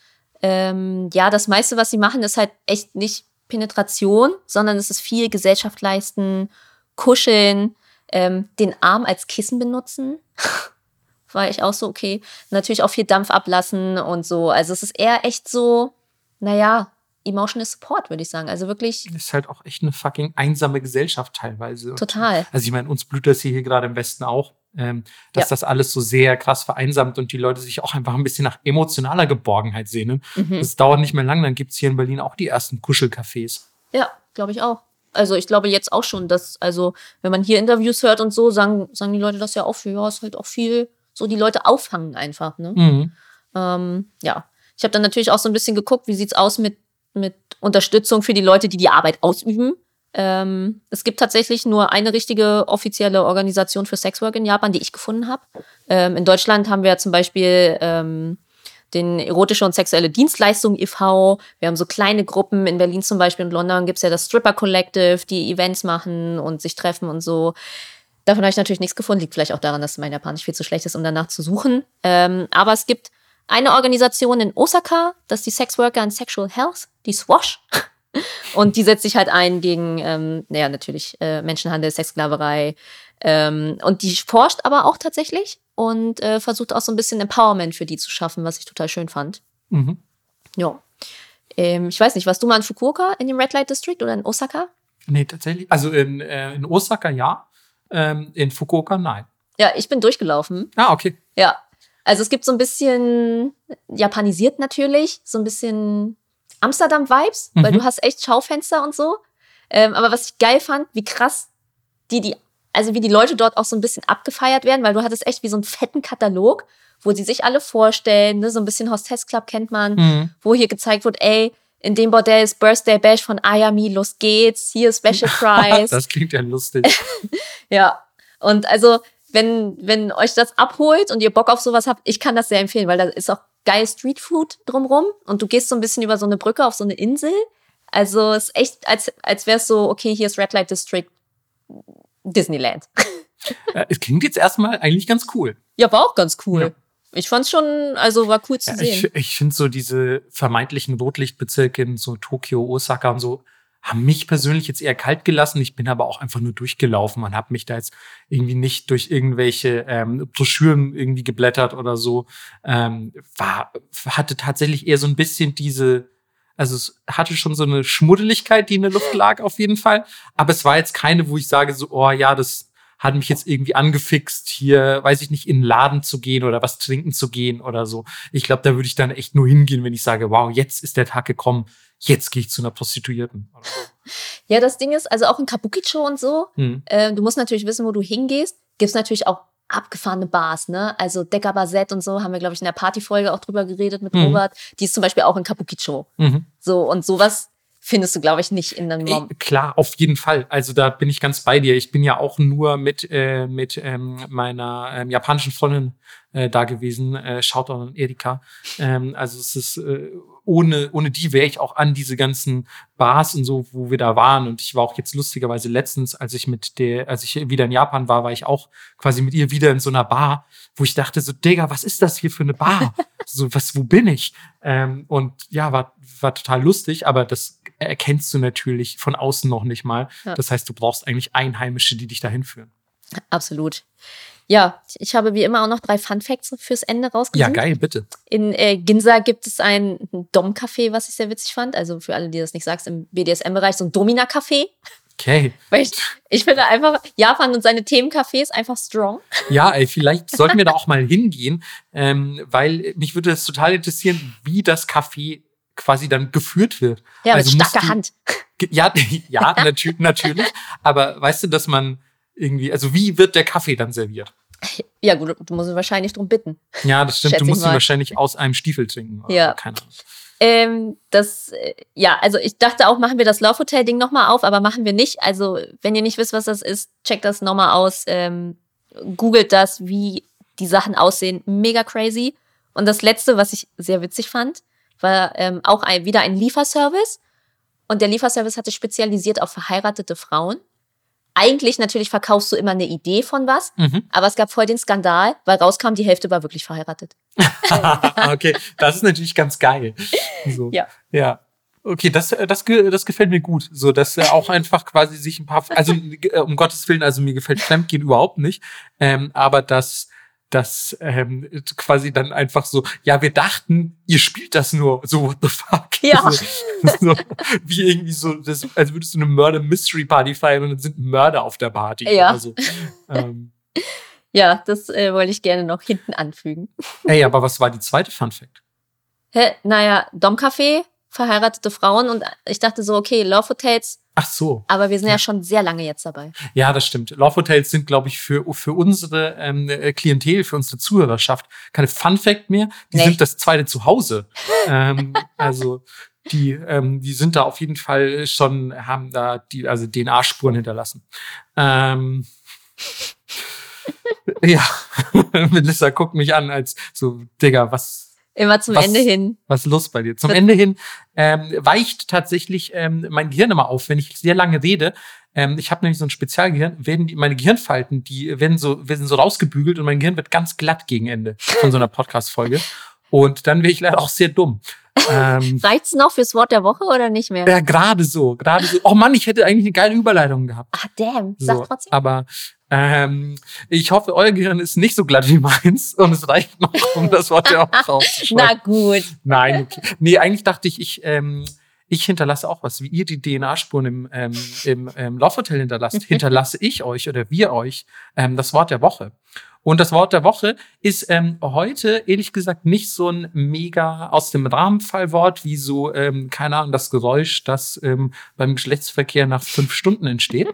ähm, ja, das meiste, was sie machen, ist halt echt nicht Penetration, sondern es ist viel Gesellschaft leisten, kuscheln, ähm, den Arm als Kissen benutzen. War ich auch so, okay. Natürlich auch viel Dampf ablassen und so. Also es ist eher echt so, naja, emotional Support, würde ich sagen. Also wirklich. Das ist halt auch echt eine fucking einsame Gesellschaft teilweise. Total. Also ich meine, uns blüht das hier gerade im Westen auch, ähm, dass ja. das alles so sehr krass vereinsamt und die Leute sich auch einfach ein bisschen nach emotionaler Geborgenheit sehnen. Mhm. Das dauert nicht mehr lang, dann gibt es hier in Berlin auch die ersten Kuschelcafés. Ja, glaube ich auch. Also ich glaube jetzt auch schon, dass, also wenn man hier Interviews hört und so, sagen, sagen die Leute das ja auch für, ja, ist halt auch viel, so die Leute auffangen einfach, ne? Mhm. Ähm, ja. Ich habe dann natürlich auch so ein bisschen geguckt, wie sieht's aus mit mit Unterstützung für die Leute, die die Arbeit ausüben. Ähm, es gibt tatsächlich nur eine richtige offizielle Organisation für Sexwork in Japan, die ich gefunden habe. Ähm, in Deutschland haben wir zum Beispiel ähm, den Erotische und Sexuelle Dienstleistung e.V. Wir haben so kleine Gruppen. In Berlin zum Beispiel und London gibt es ja das Stripper Collective, die Events machen und sich treffen und so. Davon habe ich natürlich nichts gefunden. Liegt vielleicht auch daran, dass mein Japanisch viel zu schlecht ist, um danach zu suchen. Ähm, aber es gibt eine Organisation in Osaka, das ist die Sex Worker and Sexual Health, die SWASH. Und die setzt sich halt ein gegen, ähm, naja, natürlich äh, Menschenhandel, Sexsklaverei. Ähm, und die forscht aber auch tatsächlich und äh, versucht auch so ein bisschen Empowerment für die zu schaffen, was ich total schön fand. Mhm. Ja. Ähm, ich weiß nicht, warst du mal in Fukuoka in dem Red Light District oder in Osaka? Nee, tatsächlich. Also in, äh, in Osaka ja, ähm, in Fukuoka nein. Ja, ich bin durchgelaufen. Ah, okay. Ja. Also es gibt so ein bisschen japanisiert natürlich, so ein bisschen Amsterdam-Vibes, weil Mhm. du hast echt Schaufenster und so. Ähm, aber was ich geil fand, wie krass die, die, also wie die Leute dort auch so ein bisschen abgefeiert werden, weil du hattest echt wie so einen fetten Katalog, wo sie sich alle vorstellen, ne? so ein bisschen Hostess Club kennt man, Mhm. wo hier gezeigt wird, ey, in dem Bordell ist Birthday Bash von Ayami, los geht's, hier Special Prize. Das klingt ja lustig. Ja, und also, wenn, wenn euch das abholt und ihr Bock auf sowas habt, ich kann das sehr empfehlen, weil da ist auch geil Streetfood drumrum und du gehst so ein bisschen über so eine Brücke auf so eine Insel. Also, es ist echt, als, als wäre es so, okay, hier ist Red Light District Disneyland. Es klingt jetzt erstmal eigentlich ganz cool. Ja, war auch ganz cool. Ja. Ich fand's schon, also war cool zu Ja, sehen. ich ich finde so diese vermeintlichen Rotlichtbezirke in so Tokio, Osaka und so haben mich persönlich jetzt eher kalt gelassen. Ich bin aber auch einfach nur durchgelaufen und habe mich da jetzt irgendwie nicht durch irgendwelche ähm, Broschüren irgendwie geblättert oder so. Ähm, war, hatte tatsächlich eher so ein bisschen diese, also es hatte schon so eine Schmuddeligkeit, die in der Luft lag auf jeden Fall. Aber es war jetzt keine, wo ich sage so, oh ja, das hat mich jetzt irgendwie angefixt, hier, weiß ich nicht, in den Laden zu gehen oder was trinken zu gehen oder so. Ich glaube, da würde ich dann echt nur hingehen, wenn ich sage, wow, jetzt ist der Tag gekommen, jetzt gehe ich zu einer Prostituierten. Ja, das Ding ist, also auch in Kabukicho und so, Hm. äh, du musst natürlich wissen, wo du hingehst. Gibt's natürlich auch abgefahrene Bars, ne? Also Decker Barsett und so haben wir, glaube ich, in der Partyfolge auch drüber geredet mit Mhm. Robert. Die ist zum Beispiel auch in Kabukicho. Mhm. So, und sowas findest du, glaube ich, nicht in einem Mom. Klar, auf jeden Fall. Also da bin ich ganz bei dir. Ich bin ja auch nur mit, äh, mit ähm, meiner ähm, japanischen Freundin äh, da gewesen. Äh, Shoutout an Erika. Ähm, also es ist äh, ohne, ohne die wäre ich auch an diese ganzen Bars und so, wo wir da waren. Und ich war auch jetzt lustigerweise letztens, als ich mit der, als ich wieder in Japan war, war ich auch quasi mit ihr wieder in so einer Bar, wo ich dachte so, Digga, was ist das hier für eine Bar? so, was, wo bin ich? Ähm, und ja, war, war total lustig, aber das erkennst du natürlich von außen noch nicht mal. Ja. Das heißt, du brauchst eigentlich Einheimische, die dich dahin führen. Absolut. Ja, ich habe wie immer auch noch drei Fun Facts fürs Ende Ja, rausgesucht. geil, bitte. In äh, Ginza gibt es ein Dom-Café, was ich sehr witzig fand. Also für alle, die das nicht sagst, im BDSM-Bereich so ein Domina-Café. Okay. Weil ich, ich finde einfach, Japan und seine Themencafés einfach strong. Ja, ey, vielleicht sollten wir da auch mal hingehen, ähm, weil mich würde das total interessieren, wie das Café quasi dann geführt wird. Ja, Also mit starker du- Hand. Ja, ja, natür natürlich. Aber weißt du, dass man irgendwie, also wie wird der Kaffee dann serviert? Ja, gut, du musst wahrscheinlich drum bitten. Ja, das stimmt. Schätze Du musst ihn wahrscheinlich aus einem Stiefel trinken. Ja. Keine Ahnung. Ähm, das, äh, ja, also ich dachte auch, machen wir das Love Hotel Ding nochmal auf, aber machen wir nicht. Also, wenn ihr nicht wisst, was das ist, checkt das nochmal aus. Ähm, googelt das, wie die Sachen aussehen. Mega crazy. Und das letzte, was ich sehr witzig fand, war ähm, auch ein, wieder ein Lieferservice. Und der Lieferservice hatte spezialisiert auf verheiratete Frauen. Eigentlich natürlich verkaufst du immer eine Idee von was, Mhm. aber es gab voll den Skandal, weil rauskam, die Hälfte war wirklich verheiratet. okay, das ist natürlich ganz geil. So. Ja. Ja. Okay, das, äh, das, das gefällt mir gut. So, dass er auch einfach quasi sich ein paar, also äh, um Gottes Willen, also mir gefällt Fremdgehen überhaupt nicht. Ähm, aber dass das ähm, quasi dann einfach so, ja, wir dachten, ihr spielt das nur, so what the fuck. Ja. So, so, wie irgendwie so, das, als würdest du eine Murder-Mystery-Party feiern und dann sind Mörder auf der Party. Ja. So. ähm, Ja, das äh, wollte ich gerne noch hinten anfügen. ey, aber was war die zweite Fun Fact? Hä? Naja, Domcafé, verheiratete Frauen und ich dachte so, okay, Love Hotels, Ach so. aber wir sind ja schon sehr lange jetzt dabei. Ja, das stimmt. Love Hotels sind, glaube ich, für, für unsere ähm, äh, Klientel, für unsere Zuhörerschaft keine Fun Fact mehr. Die Nee. sind das zweite Zuhause. ähm, also die, ähm, die sind da auf jeden Fall schon, haben da die, also DNA-Spuren hinterlassen. Ähm, ja, Melissa guckt mich an als so, Digga, was, Immer zum Was- Ende hin. was ist los bei dir? Zum Das- Ende hin ähm, weicht tatsächlich ähm, mein Gehirn immer auf, wenn ich sehr lange rede. Ähm, ich habe nämlich so ein Spezialgehirn, werden die, meine Gehirnfalten, die werden so, werden so rausgebügelt und mein Gehirn wird ganz glatt gegen Ende von so einer Podcast-Folge. Und dann wäre ich leider auch sehr dumm. Ähm, Reicht's noch fürs Wort der Woche oder nicht mehr? ja, gerade so, gerade so. Oh Mann, ich hätte eigentlich eine geile Überleitung gehabt. Ah, damn. Sag So, trotzdem. aber ähm, ich hoffe, euer Gehirn ist nicht so glatt wie meins und es reicht noch, um das Wort der Woche Na aufzuschreiben. gut. Nein, okay. nee, eigentlich dachte ich, ich, ähm, ich hinterlasse auch was. Wie ihr die DNA-Spuren im, ähm, im ähm, Laufhotel hinterlasst, hinterlasse ich euch oder wir euch ähm, das Wort der Woche. Und das Wort der Woche ist ähm, heute, ehrlich gesagt, nicht so ein mega aus dem Rahmenfallwort wie so, ähm, keine Ahnung, das Geräusch, das ähm, beim Geschlechtsverkehr nach fünf Stunden entsteht,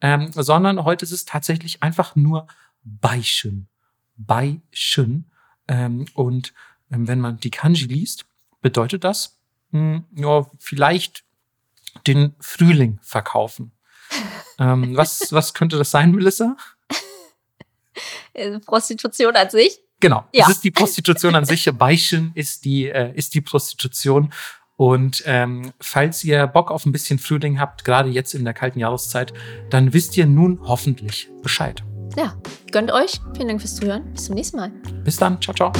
ähm, sondern heute ist es tatsächlich einfach nur Beichen. Beichen. Ähm, und ähm, wenn man die Kanji liest, bedeutet das, mh, ja, vielleicht den Frühling verkaufen. ähm, was, was könnte das sein, Melissa? Äh, Prostitution an sich. Genau, Ja. es ist die Prostitution an sich. Beichen ist die, äh, ist die Prostitution. Und ähm, falls ihr Bock auf ein bisschen Frühling habt, gerade jetzt in der kalten Jahreszeit, dann wisst ihr nun hoffentlich Bescheid. Ja, gönnt euch. Vielen Dank fürs Zuhören. Bis zum nächsten Mal. Bis dann, ciao, ciao.